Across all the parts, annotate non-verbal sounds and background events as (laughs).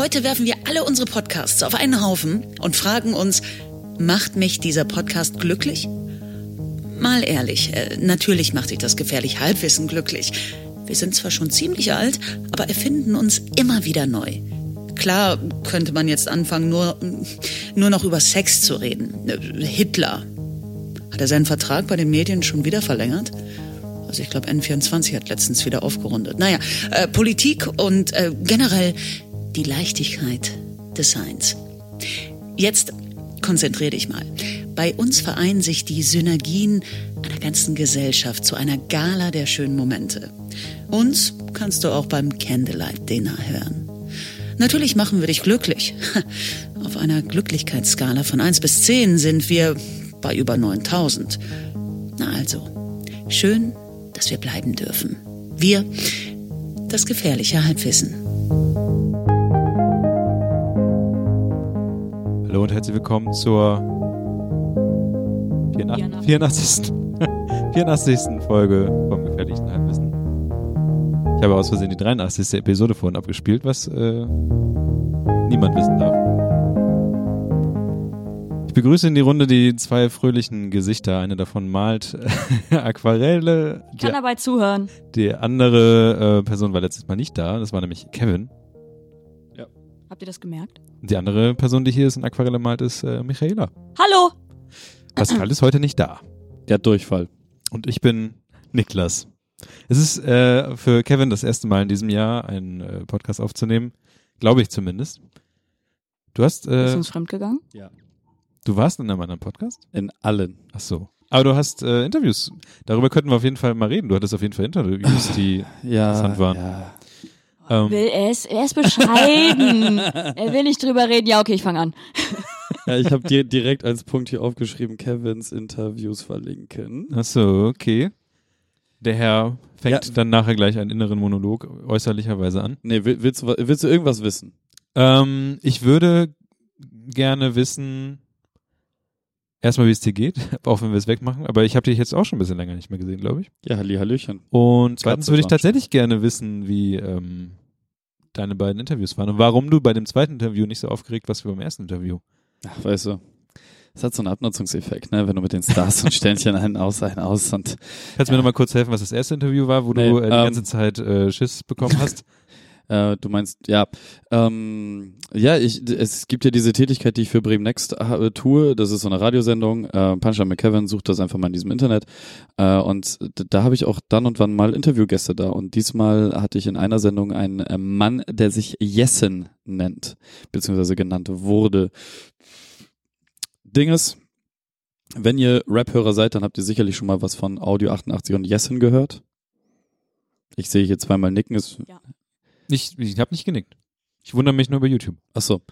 Heute werfen wir alle unsere Podcasts auf einen Haufen und fragen uns, macht mich dieser Podcast glücklich? Mal ehrlich, äh, natürlich macht sich das gefährlich Halbwissen glücklich. Wir sind zwar schon ziemlich alt, aber erfinden uns immer wieder neu. Klar könnte man jetzt anfangen, nur, nur noch über Sex zu reden. Äh, Hitler. Hat er seinen Vertrag bei den Medien schon wieder verlängert? Also ich glaube, N24 hat letztens wieder aufgerundet. Naja, äh, Politik und äh, generell die Leichtigkeit des Seins. Jetzt konzentrier dich mal. Bei uns vereinen sich die Synergien einer ganzen Gesellschaft zu einer Gala der schönen Momente. Uns kannst du auch beim Candlelight Dinner hören. Natürlich machen wir dich glücklich. (laughs) Auf einer Glücklichkeitsskala von 1 bis 10 sind wir bei über 9000. Na also, schön, dass wir bleiben dürfen. Wir, das gefährliche Halbwissen. Hallo und herzlich willkommen zur 84. 84. 84. Folge vom gefährlichen Halbwissen. Ich habe aus Versehen die 83. Episode vorhin abgespielt, was äh, niemand wissen darf. Ich begrüße in die Runde die zwei fröhlichen Gesichter. Eine davon malt (laughs) Aquarelle. Ich kann dabei zuhören. Die andere äh, Person war letztes Mal nicht da. Das war nämlich Kevin. Habt ihr das gemerkt? Die andere Person, die hier ist in Aquarelle malt, ist äh, Michaela. Hallo! Pascal ist heute nicht da. Der hat Durchfall. Und ich bin Niklas. Es ist äh, für Kevin das erste Mal in diesem Jahr, einen äh, Podcast aufzunehmen. Glaube ich zumindest. Du hast. Äh, Bist du uns fremdgegangen? Ja. Du warst in einem anderen Podcast? In allen. Ach so. Aber du hast äh, Interviews. Darüber könnten wir auf jeden Fall mal reden. Du hattest auf jeden Fall Interviews, (laughs) die ja, interessant waren. Ja. Ähm. Will er, ist, er ist bescheiden. (laughs) er will nicht drüber reden. Ja, okay, ich fange an. (laughs) ja, ich habe dir direkt als Punkt hier aufgeschrieben, Kevins Interviews verlinken. Ach so, okay. Der Herr fängt ja. dann nachher gleich einen inneren Monolog äußerlicherweise an. Nee, willst du, willst du irgendwas wissen? Ähm, ich würde gerne wissen, erstmal, wie es dir geht, (laughs) auch wenn wir es wegmachen. Aber ich habe dich jetzt auch schon ein bisschen länger nicht mehr gesehen, glaube ich. Ja, Halli, Hallöchen. Und zweitens würde ich tatsächlich gerne wissen, wie ähm, deine beiden Interviews waren und warum du bei dem zweiten Interview nicht so aufgeregt warst wie beim ersten Interview. Ach, weißt du, das hat so einen Abnutzungseffekt, ne? wenn du mit den Stars und Sternchen einen aus, einen aus und. Kannst du ja. mir nochmal kurz helfen, was das erste Interview war, wo nee, du äh, die ähm, ganze Zeit äh, Schiss bekommen hast? Äh, du meinst, ja, ähm, ja, ich, es gibt ja diese Tätigkeit, die ich für Bremen Next äh, tue. Das ist so eine Radiosendung. Äh, Puncher McKevin sucht das einfach mal in diesem Internet. Äh, und da habe ich auch dann und wann mal Interviewgäste da. Und diesmal hatte ich in einer Sendung einen äh, Mann, der sich Jessen nennt, beziehungsweise genannt wurde. Ding ist, wenn ihr Rap-Hörer seid, dann habt ihr sicherlich schon mal was von Audio 88 und Jessen gehört. Ich sehe hier zweimal nicken. Ist, ja. Ich, ich habe nicht genickt. Ich wundere mich nur über YouTube. Ach so.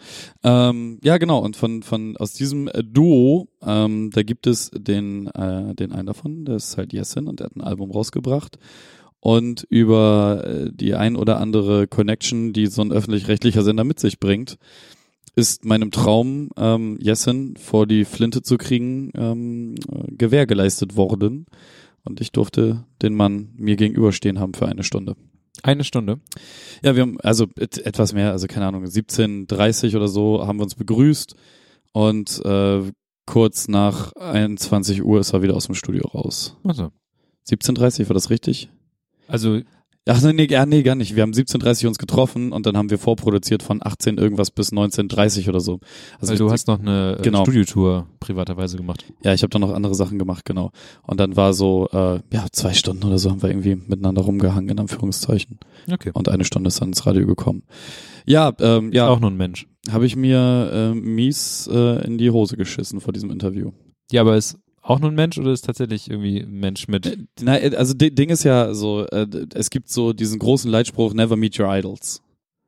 Ähm, ja, genau. Und von, von aus diesem äh, Duo, ähm, da gibt es den, äh, den einen davon, der ist halt Yesin und der hat ein Album rausgebracht. Und über äh, die ein oder andere Connection, die so ein öffentlich-rechtlicher Sender mit sich bringt, ist meinem Traum, ähm, Yesin vor die Flinte zu kriegen, ähm, äh, Gewähr geleistet worden. Und ich durfte den Mann mir gegenüberstehen haben für eine Stunde. Eine Stunde. Ja, wir haben also etwas mehr, also keine Ahnung, 17.30 oder so haben wir uns begrüßt und äh, kurz nach 21 Uhr ist er wieder aus dem Studio raus. Also. 17.30 war das richtig? Also Ach nee, ja, nee, gar nicht. Wir haben 17.30 uns getroffen und dann haben wir vorproduziert von 18 irgendwas bis 19.30 oder so. Also, also du hast noch eine äh, genau. Studiotour privaterweise gemacht. Ja, ich habe dann noch andere Sachen gemacht, genau. Und dann war so, äh, ja, zwei Stunden oder so haben wir irgendwie miteinander rumgehangen, in Anführungszeichen. Okay. Und eine Stunde ist dann ins Radio gekommen. Ja, ähm, ja. Auch nur ein Mensch. Habe ich mir äh, mies äh, in die Hose geschissen vor diesem Interview. Ja, aber es auch nur ein Mensch oder ist tatsächlich irgendwie ein Mensch mit? Äh, nein, äh, also Ding ist ja so, äh, es gibt so diesen großen Leitspruch, never meet your idols.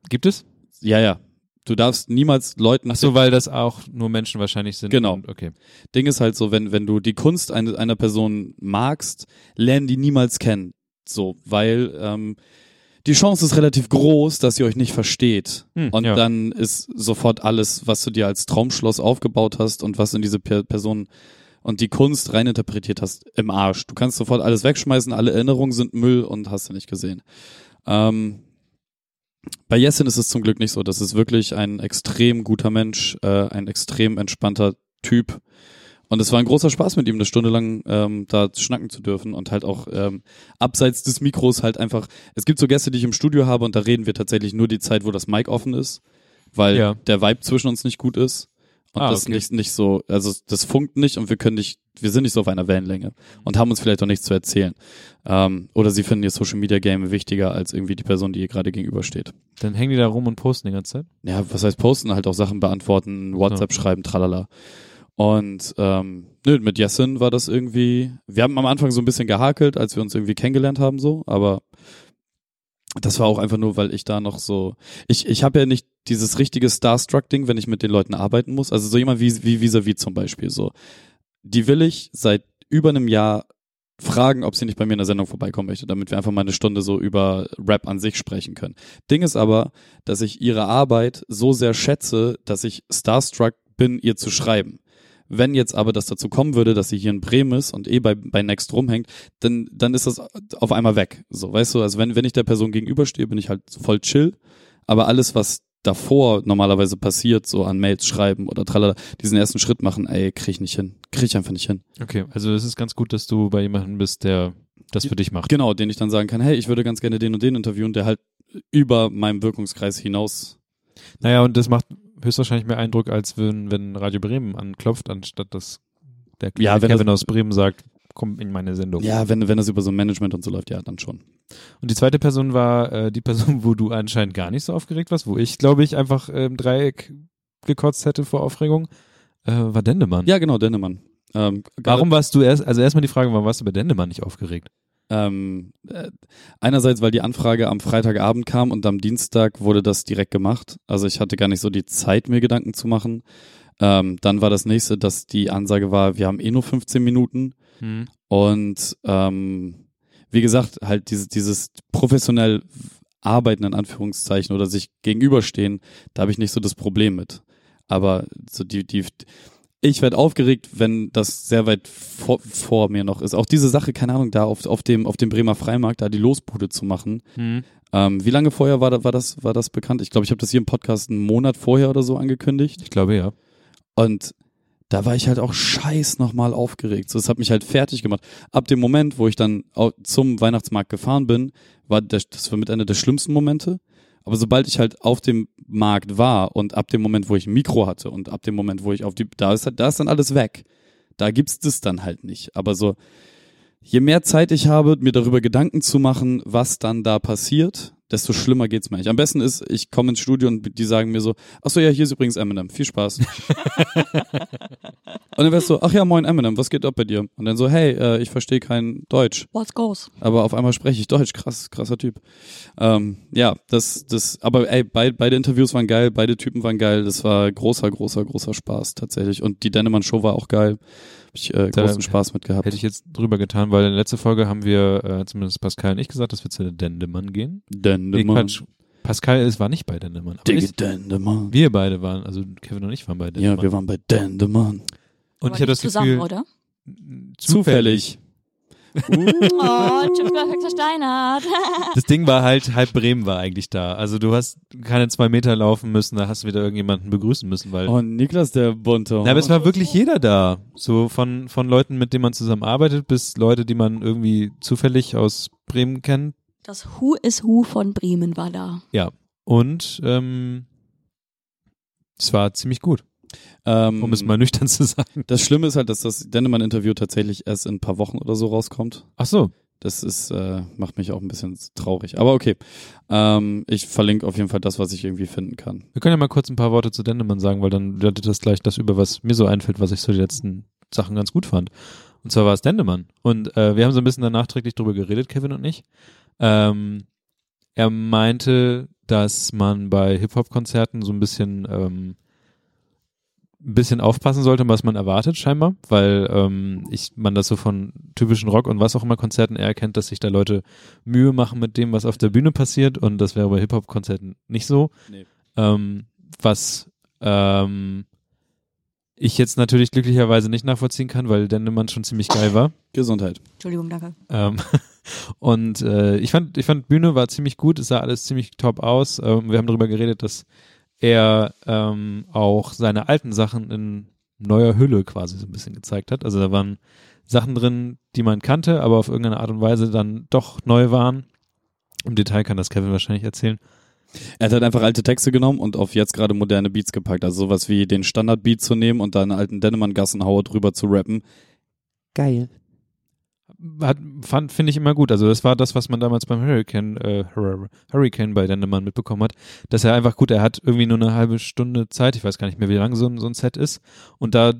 Gibt es? Ja, ja. Du darfst niemals Leuten. Ach so, weil das auch nur Menschen wahrscheinlich sind. Genau. Und, okay. Ding ist halt so, wenn, wenn du die Kunst eine, einer Person magst, lernen die niemals kennen. So, weil ähm, die Chance ist relativ groß, dass ihr euch nicht versteht. Hm, und ja. dann ist sofort alles, was du dir als Traumschloss aufgebaut hast und was in diese per Person und die Kunst reininterpretiert hast, im Arsch. Du kannst sofort alles wegschmeißen, alle Erinnerungen sind Müll und hast du nicht gesehen. Ähm, Bei Jessin ist es zum Glück nicht so. Das ist wirklich ein extrem guter Mensch, äh, ein extrem entspannter Typ. Und es war ein großer Spaß mit ihm, eine Stunde lang ähm, da schnacken zu dürfen und halt auch ähm, abseits des Mikros halt einfach. Es gibt so Gäste, die ich im Studio habe und da reden wir tatsächlich nur die Zeit, wo das Mic offen ist, weil Ja. der Vibe zwischen uns nicht gut ist. Und Ah, das okay. nicht, nicht so, also das funkt nicht und wir können nicht, wir sind nicht so auf einer Wellenlänge und haben uns vielleicht auch nichts zu erzählen. Ähm, oder sie finden ihr Social Media Game wichtiger als irgendwie die Person, die ihr gerade gegenübersteht. Dann hängen die da rum und posten die ganze Zeit. Ja, was heißt posten? Halt auch Sachen beantworten, WhatsApp schreiben, tralala. Und ähm, nö, mit Jessin war das irgendwie, wir haben am Anfang so ein bisschen gehakelt, als wir uns irgendwie kennengelernt haben, so, aber das war auch einfach nur, weil ich da noch so, ich, ich habe ja nicht dieses richtige Starstruck-Ding, wenn ich mit den Leuten arbeiten muss. Also so jemand wie, wie Vis-a-vis zum Beispiel, so. Die will ich seit über einem Jahr fragen, ob sie nicht bei mir in der Sendung vorbeikommen möchte, damit wir einfach mal eine Stunde so über Rap an sich sprechen können. Ding ist aber, dass ich ihre Arbeit so sehr schätze, dass ich starstruck bin, ihr zu schreiben. Wenn jetzt aber das dazu kommen würde, dass sie hier in Bremen ist und eh bei, bei Next rumhängt, dann, dann ist das auf einmal weg. So, weißt du, also wenn, wenn ich der Person gegenüberstehe, bin ich halt voll chill. Aber alles, was davor normalerweise passiert, so an Mails schreiben oder tralala, diesen ersten Schritt machen, ey, krieg ich nicht hin. Krieg ich einfach nicht hin. Okay, also es ist ganz gut, dass du bei jemandem bist, der das für dich macht. Genau, den ich dann sagen kann, hey, ich würde ganz gerne den und den interviewen, der halt über meinem Wirkungskreis hinaus. Naja, und das macht höchstwahrscheinlich mehr Eindruck, als wenn, wenn Radio Bremen anklopft, anstatt dass der Ja, Kevin das- aus Bremen sagt, komm in meine Sendung. Ja, wenn, wenn das über so ein Management und so läuft, ja, dann schon. Und die zweite Person war äh, die Person, wo du anscheinend gar nicht so aufgeregt warst, wo ich, glaube ich, einfach äh, im Dreieck gekotzt hätte vor Aufregung, äh, war Dendemann. Ja, genau, Dennemann. Ähm, Warum warst du erst, also erstmal die Frage, warum warst du bei Dendemann nicht aufgeregt? Ähm, äh, einerseits, weil die Anfrage am Freitagabend kam und am Dienstag wurde das direkt gemacht. Also ich hatte gar nicht so die Zeit, mir Gedanken zu machen. Ähm, dann war das nächste, dass die Ansage war, wir haben eh nur 15 Minuten. Und ähm, wie gesagt, halt dieses, dieses professionell Arbeiten in Anführungszeichen oder sich gegenüberstehen, da habe ich nicht so das Problem mit. Aber so die, die, ich werde aufgeregt, wenn das sehr weit vor, vor mir noch ist. Auch diese Sache, keine Ahnung, da auf, auf dem auf dem Bremer Freimarkt da die Losbude zu machen. Hm. Ähm, wie lange vorher war, da, war das war das bekannt? Ich glaube, ich habe das hier im Podcast einen Monat vorher oder so angekündigt. Ich glaube ja. Und da war ich halt auch scheiß nochmal aufgeregt. So, das hat mich halt fertig gemacht. Ab dem Moment, wo ich dann zum Weihnachtsmarkt gefahren bin, war das, das war mit einer der schlimmsten Momente. Aber sobald ich halt auf dem Markt war und ab dem Moment, wo ich ein Mikro hatte und ab dem Moment, wo ich auf die, da ist, da ist dann alles weg. Da gibt's das dann halt nicht. Aber so, je mehr Zeit ich habe, mir darüber Gedanken zu machen, was dann da passiert, desto schlimmer geht's mir eigentlich. Am besten ist, ich komme ins Studio und die sagen mir so, ach so, ja, hier ist übrigens Eminem, viel Spaß. (laughs) und dann wär's so, ach ja, moin Eminem, was geht ab bei dir? Und dann so, hey, äh, ich verstehe kein Deutsch, What's goes? aber auf einmal spreche ich Deutsch, krass, krasser Typ. Ähm, ja, das, das, aber ey, beid, beide Interviews waren geil, beide Typen waren geil, das war großer, großer, großer Spaß tatsächlich. Und die Dennemann Show war auch geil. Hab ich äh, Da großen Spaß mit gehabt. Hätte ich jetzt drüber getan, weil in der letzten Folge haben wir, äh, zumindest Pascal und ich gesagt, dass wir zu Dendemann gehen. Nee, Dendemann. Quatsch. Pascal ist, war nicht bei Dendemann. Aber Digga, ich, Dendemann. wir beide waren, also Kevin und ich waren bei Dendemann. Ja, wir waren bei Dendemann. und Aber ich hatte das zusammen, Gefühl, oder? Zufällig. Oh, Chips perfekt versteinert. Das Ding war halt, halb Bremen war eigentlich da. Also du hast keine zwei Meter laufen müssen, da hast du wieder irgendjemanden begrüßen müssen, weil. Oh, Niklas, der Bunte. Na, aber es war wirklich jeder da. So von, von Leuten, mit denen man zusammenarbeitet, bis Leute, die man irgendwie zufällig aus Bremen kennt. Das Who is Who von Bremen war da. Und ähm, es war ziemlich gut, ähm, um es mal nüchtern zu sagen. Das Schlimme ist halt, dass das Dennemann-Interview tatsächlich erst in ein paar Wochen oder so rauskommt. Ach so. Das ist, äh, macht mich auch ein bisschen traurig. Aber okay. Ähm, ich verlinke auf jeden Fall das, was ich irgendwie finden kann. Wir können ja mal kurz ein paar Worte zu Dendemann sagen, weil dann wertet das gleich das über, was mir so einfällt, was ich so die letzten Sachen ganz gut fand. Und zwar war es Dendemann. Und äh, wir haben so ein bisschen dann nachträglich drüber geredet, Kevin und ich. Ähm, er meinte, dass man bei Hip-Hop-Konzerten so ein bisschen ähm, ein bisschen aufpassen sollte, was man erwartet, scheinbar, weil ähm, ich man das so von typischen Rock und was auch immer Konzerten eher kennt, dass sich da Leute Mühe machen mit dem, was auf der Bühne passiert und das wäre bei Hip-Hop-Konzerten nicht so. Nee. Ähm, was ähm, ich jetzt natürlich glücklicherweise nicht nachvollziehen kann, weil Dendemann schon ziemlich geil war. Gesundheit. Entschuldigung, danke. Ähm, (laughs) und äh, ich fand, ich fand Bühne war ziemlich gut, es sah alles ziemlich top aus. Ähm, wir haben darüber geredet, dass er ähm, auch seine alten Sachen in neuer Hülle quasi so ein bisschen gezeigt hat. Also da waren Sachen drin, die man kannte, aber auf irgendeine Art und Weise dann doch neu waren. Im Detail kann das Kevin wahrscheinlich erzählen. Er hat halt einfach alte Texte genommen und auf jetzt gerade moderne Beats gepackt. Also sowas wie den Standardbeat zu nehmen und da einen alten Dennemann-Gassenhauer drüber zu rappen. Geil. Hat, fand, finde ich immer gut. Also das war das, was man damals beim Hurricane, äh, Hur- Hurricane bei Dendemann mitbekommen hat, dass er einfach gut, er hat irgendwie nur eine halbe Stunde Zeit, ich weiß gar nicht mehr, wie lang so ein, so ein Set ist, und da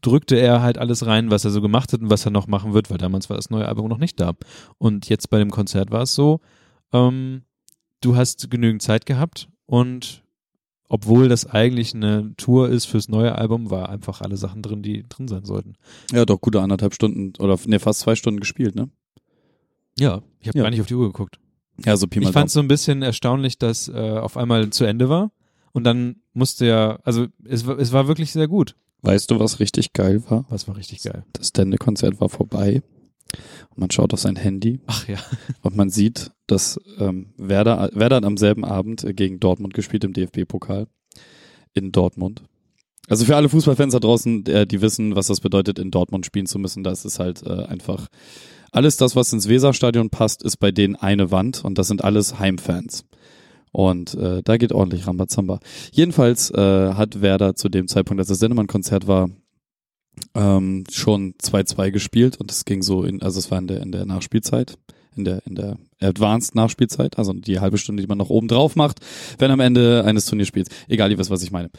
drückte er halt alles rein, was er so gemacht hat und was er noch machen wird, weil damals war das neue Album noch nicht da. Und jetzt bei dem Konzert war es so, ähm, du hast genügend Zeit gehabt und obwohl das eigentlich eine Tour ist fürs neue Album, war einfach alle Sachen drin, die drin sein sollten. Ja, doch gute anderthalb Stunden oder ne, fast zwei Stunden gespielt, ne? Ja, ich habe Ja. gar nicht auf die Uhr geguckt. Ja, so Pi mal Ich fand es so ein bisschen erstaunlich, dass äh, auf einmal zu Ende war und dann musste er, also es, war- es war wirklich sehr gut. Weißt du, was richtig geil war? Was war richtig geil. Das Dende-Konzert war vorbei. Und man schaut auf sein Handy Ach ja. (laughs) und man sieht, dass ähm, Werder, Werder hat am selben Abend gegen Dortmund gespielt im DFB-Pokal in Dortmund. Also für alle Fußballfans da draußen, äh, die wissen, was das bedeutet, in Dortmund spielen zu müssen, da ist es halt äh, einfach alles das, was ins Weserstadion passt, ist bei denen eine Wand und das sind alles Heimfans. Und äh, da geht ordentlich Rambazamba. Jedenfalls äh, hat Werder zu dem Zeitpunkt, als das Sennemann-Konzert war, ähm, schon 2-2 gespielt und es ging so in, also es war in der, in der Nachspielzeit, in der, in der Advanced Nachspielzeit, also die halbe Stunde, die man noch oben drauf macht, wenn am Ende eines Turnierspiels. Egal, ihr wisst, was ich meine.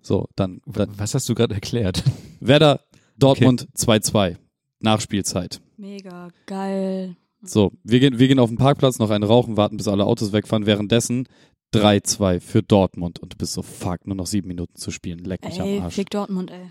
So, dann, dann Was hast du gerade erklärt? (laughs) Werder Dortmund 2-2. Nachspielzeit. Mega geil. So, wir gehen, wir gehen auf den Parkplatz, noch eine rauchen, warten, bis alle Autos wegfahren. Währenddessen 3-2 für Dortmund. Und du bist so, fuck, nur noch sieben Minuten zu spielen. Leck mich Ey, am Arsch. fick Dortmund, ey.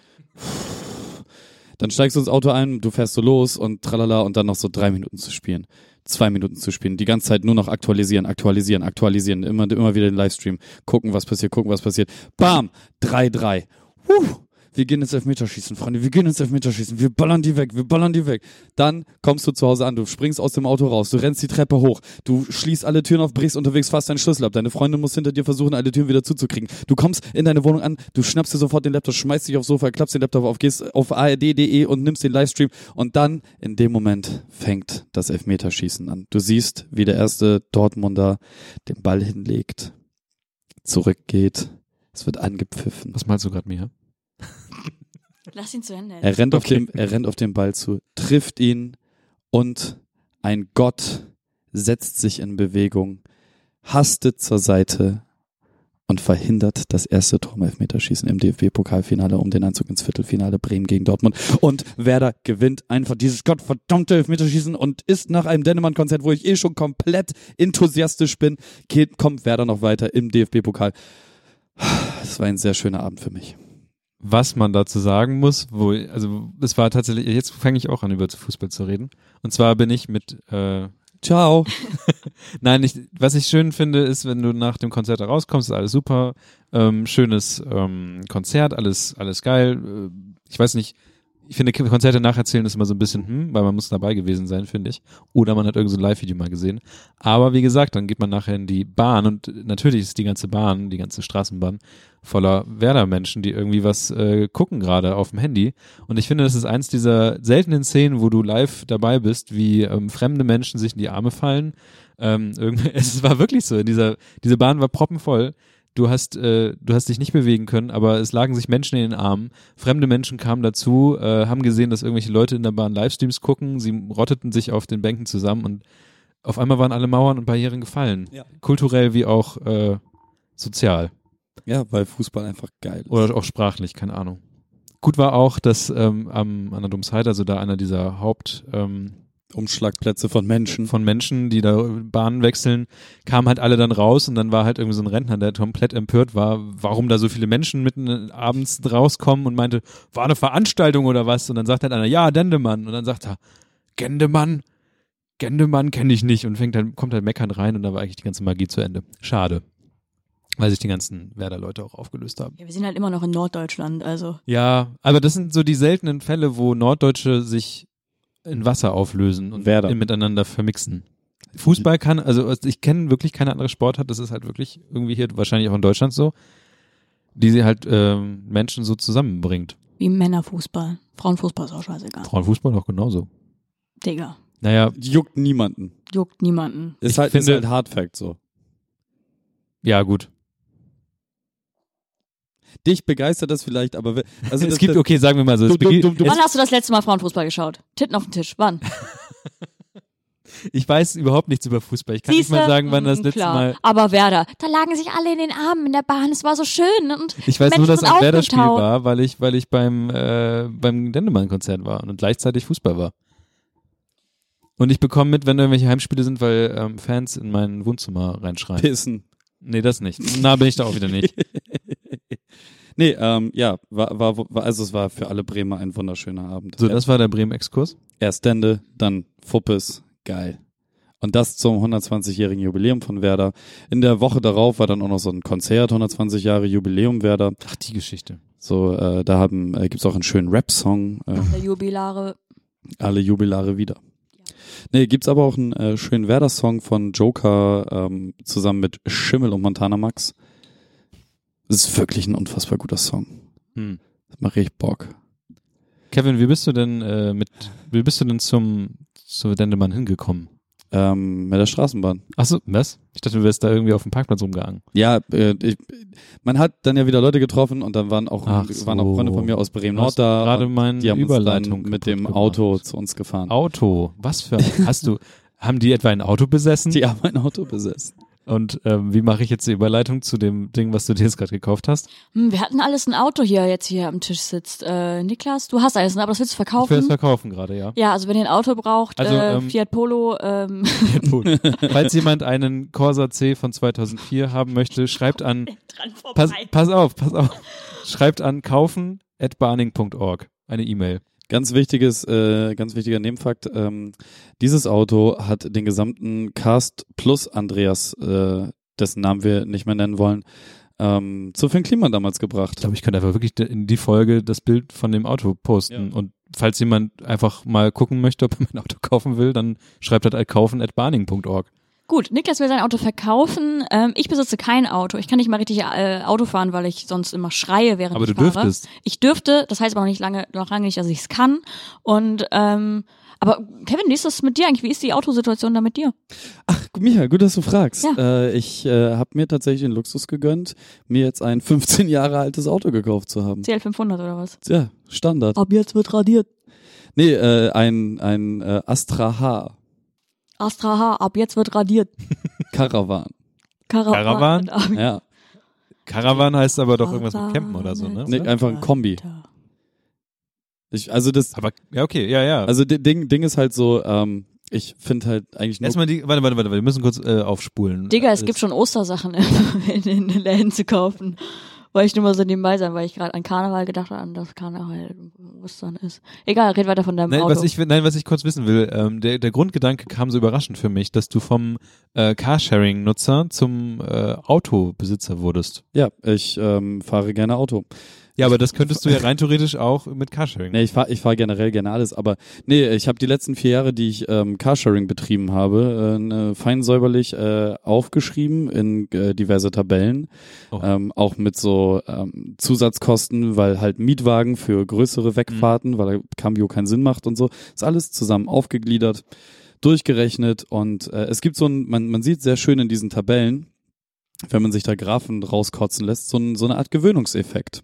Dann steigst du ins Auto ein, du fährst so los und tralala und dann noch so drei Minuten zu spielen. Zwei Minuten zu spielen. Die ganze Zeit nur noch aktualisieren, aktualisieren, aktualisieren. Immer, immer wieder den Livestream. Gucken, was passiert, gucken, was passiert. Bam! 3-3. Huh. Wir gehen ins Elfmeterschießen, Freunde. Wir gehen ins Elfmeterschießen. Wir ballern die weg. Wir ballern die weg. Dann kommst du zu Hause an. Du springst aus dem Auto raus. Du rennst die Treppe hoch. Du schließt alle Türen auf, brichst unterwegs fast deinen Schlüssel ab. Deine Freundin muss hinter dir versuchen, alle Türen wieder zuzukriegen. Du kommst in deine Wohnung an. Du schnappst dir sofort den Laptop, schmeißt dich aufs Sofa, klappst den Laptop auf, gehst auf ard.de und nimmst den Livestream. Und dann, in dem Moment, fängt das Elfmeterschießen an. Du siehst, wie der erste Dortmunder den Ball hinlegt, zurückgeht. Es wird angepfiffen. Was meinst du gerade mir? Lass ihn zu Ende. Er rennt, auf Okay. dem, er rennt auf den Ball zu, trifft ihn und ein Gott setzt sich in Bewegung, hastet zur Seite und verhindert das erste Tor im Elfmeterschießen im DFB-Pokalfinale um den Einzug ins Viertelfinale Bremen gegen Dortmund. Und Werder gewinnt einfach dieses gottverdammte Elfmeterschießen und ist nach einem Dennemann-Konzert, wo ich eh schon komplett enthusiastisch bin, geht, kommt Werder noch weiter im DFB-Pokal. Das war ein sehr schöner Abend für mich. Was man dazu sagen muss, wo, also es war tatsächlich, jetzt fange ich auch an, über Fußball zu reden. Und zwar bin ich mit, äh, Ciao. (laughs) nein, ich, was ich schön finde, ist, wenn du nach dem Konzert rauskommst, ist alles super, ähm, schönes ähm, Konzert, alles, alles geil. Äh, Ich weiß nicht, ich finde Konzerte nacherzählen ist immer so ein bisschen, hm, weil man muss dabei gewesen sein, finde ich. Oder man hat irgend so ein Live-Video mal gesehen. Aber wie gesagt, dann geht man nachher in die Bahn und natürlich ist die ganze Bahn, die ganze Straßenbahn voller Werder-Menschen, die irgendwie was äh, gucken gerade auf dem Handy. Und ich finde, das ist eins dieser seltenen Szenen, wo du live dabei bist, wie ähm, fremde Menschen sich in die Arme fallen. Ähm, (laughs) es war wirklich so. Dieser, diese Bahn war proppenvoll. Du hast, äh, du hast dich nicht bewegen können, aber es lagen sich Menschen in den Armen. Fremde Menschen kamen dazu, äh, haben gesehen, dass irgendwelche Leute in der Bahn Livestreams gucken. Sie rotteten sich auf den Bänken zusammen und auf einmal waren alle Mauern und Barrieren gefallen. Ja. Kulturell wie auch äh, sozial. Ja, weil Fußball einfach geil ist. Oder auch sprachlich, keine Ahnung. Gut war auch, dass ähm, am, an der Domsheit, also da einer dieser Haupt ähm, Umschlagplätze von Menschen. von Menschen, die da Bahnen wechseln, kamen halt alle dann raus und dann war halt irgendwie so ein Rentner, der komplett empört war, warum da so viele Menschen mitten abends rauskommen und meinte, war eine Veranstaltung oder was? Und dann sagt halt einer, ja, Dendemann. Und dann sagt er, Gendemann? Gendemann kenne ich nicht und fängt halt, kommt halt meckernd rein und da war eigentlich die ganze Magie zu Ende. Schade. Weil sich die ganzen Werder-Leute auch aufgelöst haben. Ja, wir sind halt immer noch in Norddeutschland, also. Ja, aber das sind so die seltenen Fälle, wo Norddeutsche sich in Wasser auflösen und Werder. miteinander vermixen. Fußball kann, also ich kenne wirklich keine andere Sportart, das ist halt wirklich irgendwie hier wahrscheinlich auch in Deutschland so, die sie halt ähm, Menschen so zusammenbringt. Wie Männerfußball. Frauenfußball ist auch scheißegal. Frauenfußball auch genauso. Digga. Naja, Juckt niemanden. Juckt niemanden. Ist Ich halt, ist finde- halt Hard Fact so. ja gut. Dich begeistert das vielleicht, aber also es das, gibt, okay, sagen wir mal so, es Du- du- du- du- Wann hast du das letzte Mal Frauenfußball geschaut? Titten auf den Tisch. Wann? (laughs) ich weiß überhaupt nichts über Fußball. Ich kann nicht mal Siehste? sagen, wann das Mm, letzte klar. Mal. Aber Werder, da lagen sich alle in den Armen in der Bahn. Es war so schön. Und Ich weiß nur, Menschen dass sind ein Werder-Spiel war, weil ich, weil ich beim, äh, beim Dendemann-Konzert war und gleichzeitig Fußball war. Und ich bekomme mit, wenn irgendwelche Heimspiele sind, weil ähm, Fans in mein Wohnzimmer reinschreien. Pissen. Nee, das nicht. Na, bin ich da auch wieder nicht. (laughs) Nee, ähm, ja, war, war, war, also es war für alle Bremer ein wunderschöner Abend. So, das war der Bremen-Exkurs. Erst Dende, dann Fuppes, geil. Und das zum 120-jährigen Jubiläum von Werder. In der Woche darauf war dann auch noch so ein Konzert, 120 Jahre Jubiläum Werder. Ach, die Geschichte. So, äh, da haben, äh, gibt's auch einen schönen Rap-Song, äh, der Jubilare. alle Jubilare wieder. Nee, gibt's aber auch einen äh, schönen Werder-Song von Joker ähm, zusammen mit Schimmel und Montana Max. Das ist wirklich ein unfassbar guter Song. Hm. Das macht richtig Bock. Kevin, wie bist du denn äh, mit, wie bist du denn zum, zu Dendemann hingekommen? Ähm, mit der Straßenbahn. Achso, was? Ich dachte, du wärst da irgendwie auf dem Parkplatz rumgehangen. Ja, äh, ich, man hat dann ja wieder Leute getroffen und dann waren auch, Ach waren auch Freunde so. von mir aus Bremen Du hast Nord da. gerade meine die haben Überleitung mit dem kaputt Auto gemacht. zu uns gefahren. Auto. Was für ein, hast du, (laughs) haben die etwa ein Auto besessen? Die haben ein Auto besessen. Und ähm, wie mache ich jetzt die Überleitung zu dem Ding, was du dir jetzt gerade gekauft hast? Hm, wir hatten alles ein Auto hier, jetzt hier am Tisch sitzt. Äh, Niklas, du hast alles, ne? aber das willst du Ich will verkaufen? es verkaufen gerade, ja. ja, also wenn ihr ein Auto braucht, Also, äh, ähm, Fiat Polo, ähm, (laughs) Falls jemand einen Corsa C von 2004 haben möchte, schreibt an, (laughs) pass, pass auf, pass auf, schreibt an kaufen at barning.org, eine E-Mail. Ganz wichtiges, äh, ganz wichtiger Nebenfakt. Ähm, dieses Auto hat den gesamten Cast plus Andreas, äh, dessen Namen wir nicht mehr nennen wollen, ähm, zu Finn Kliman damals Ich gebracht. glaube, ich könnte einfach wirklich in die Folge das Bild von dem Auto posten. Ja. Und falls jemand einfach mal gucken möchte, ob er mein Auto kaufen will, dann schreibt halt kaufen at barning.org. Gut, Niklas will sein Auto verkaufen. Ähm, ich besitze kein Auto. Ich kann nicht mal richtig äh, Auto fahren, weil ich sonst immer schreie, während Aber ich du fahre. dürftest. Ich dürfte, das heißt aber noch nicht lange, noch lange nicht, dass ich es kann. Und ähm, aber Kevin, wie ist das mit dir eigentlich? Wie ist die Autosituation da mit dir? Ach, Micha, gut, dass du fragst. Ja. Äh, ich äh, habe mir tatsächlich den Luxus gegönnt, mir jetzt ein 15 Jahre altes Auto gekauft zu haben. CL500 oder was? Ja, Standard. Ab jetzt wird radiert. Nee, äh, ein, ein äh, Astra H. Astra H, ab jetzt wird radiert. (laughs) Caravan. Caravan? Ab- Ja, Caravan heißt aber doch irgendwas mit Campen oder so, ne? Nee, einfach ein Kombi. ich, also das, Aber, ja, okay, ja, ja. also Ding, Ding ist halt so, ähm, ich finde halt eigentlich nur Erstmal die, warte, warte, warte, wir müssen kurz äh, aufspulen. Digga, es Alles- gibt schon Ostersachen (laughs) in den Läden zu kaufen. Wollte ich nur mal so nebenbei sein, weil ich gerade an Karneval gedacht habe, an das Karneval Ostern ist. Egal, red weiter von deinem Nein, Auto. was ich, nein, was ich kurz wissen will, ähm, der, der Grundgedanke kam so überraschend für mich, dass du vom äh, Carsharing-Nutzer zum äh, Autobesitzer wurdest. Ja, ich ähm, fahre gerne Auto. Ja, aber das könntest du ja rein theoretisch auch mit Carsharing. Nee, ich fahre ich fahr generell gerne alles, aber nee, ich habe die letzten vier Jahre, die ich ähm, Carsharing betrieben habe, äh, ne, fein säuberlich äh, aufgeschrieben in äh, diverse Tabellen, Oh. ähm, auch mit so ähm, Zusatzkosten, weil halt Mietwagen für größere Wegfahrten, weil Cambio keinen Sinn macht und so, ist alles zusammen aufgegliedert, durchgerechnet und äh, es gibt so ein, man, man sieht sehr schön in diesen Tabellen, wenn man sich da Graphen rauskotzen lässt, so, ein, so eine Art Gewöhnungseffekt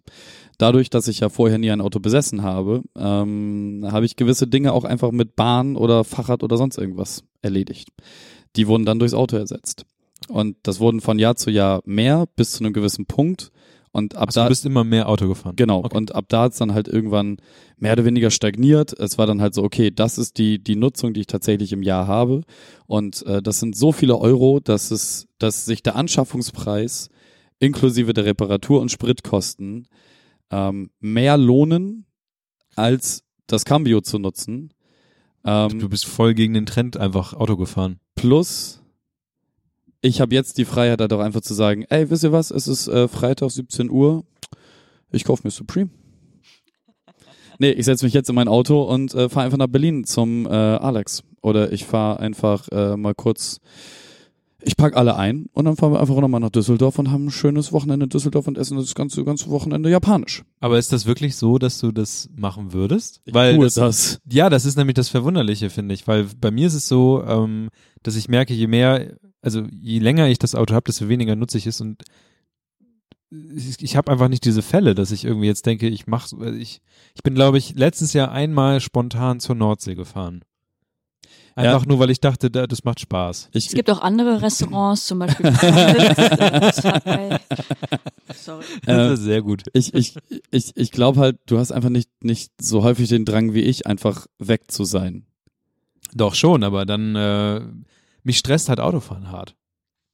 dadurch, dass ich ja vorher nie ein Auto besessen habe, ähm, habe ich gewisse Dinge auch einfach mit Bahn oder Fahrrad oder sonst irgendwas erledigt. Die wurden dann durchs Auto ersetzt. Und das wurden von Jahr zu Jahr mehr bis zu einem gewissen Punkt. Und ab Ach, so, da du bist immer mehr Auto gefahren. Genau. Okay. Und ab da hat's dann halt irgendwann mehr oder weniger stagniert. Es war dann halt so, okay, das ist die, die Nutzung, die ich tatsächlich im Jahr habe. Und äh, das sind so viele Euro, dass es, dass sich der Anschaffungspreis inklusive der Reparatur- und Spritkosten ähm, mehr lohnen, als das Cambio zu nutzen. Ähm, Du bist voll gegen den Trend einfach Auto gefahren. plus ich habe jetzt die Freiheit, halt auch einfach zu sagen, ey, wisst ihr was, es ist äh, Freitag 17 Uhr, ich kaufe mir Supreme. Nee, ich setze mich jetzt in mein Auto und äh, fahre einfach nach Berlin zum äh, Alex. Oder ich fahre einfach äh, mal kurz, ich pack alle ein und dann fahren wir einfach nochmal nach Düsseldorf und haben ein schönes Wochenende in Düsseldorf und essen das ganze, ganze Wochenende japanisch. Aber ist das wirklich so, dass du das machen würdest? Ich weil tue das, das. Ja, das ist nämlich das Verwunderliche, finde ich. Weil bei mir ist es so, ähm, dass ich merke, je mehr, also je länger ich das Auto habe, desto weniger nutze ich es und ich, ich habe einfach nicht diese Fälle, dass ich irgendwie jetzt denke, ich mach, ich, ich bin, glaube ich, letztes Jahr einmal spontan zur Nordsee gefahren. Einfach Ja. nur, weil ich dachte, da, das macht Spaß. Ich, Es gibt auch andere Restaurants, zum Beispiel. (laughs) Sorry. (laughs) Das ist sehr gut. ich, ich, ich, ich glaube halt, du hast einfach nicht, nicht so häufig den Drang wie ich, einfach weg zu sein. Doch schon, aber dann äh, mich stresst halt Autofahren hart.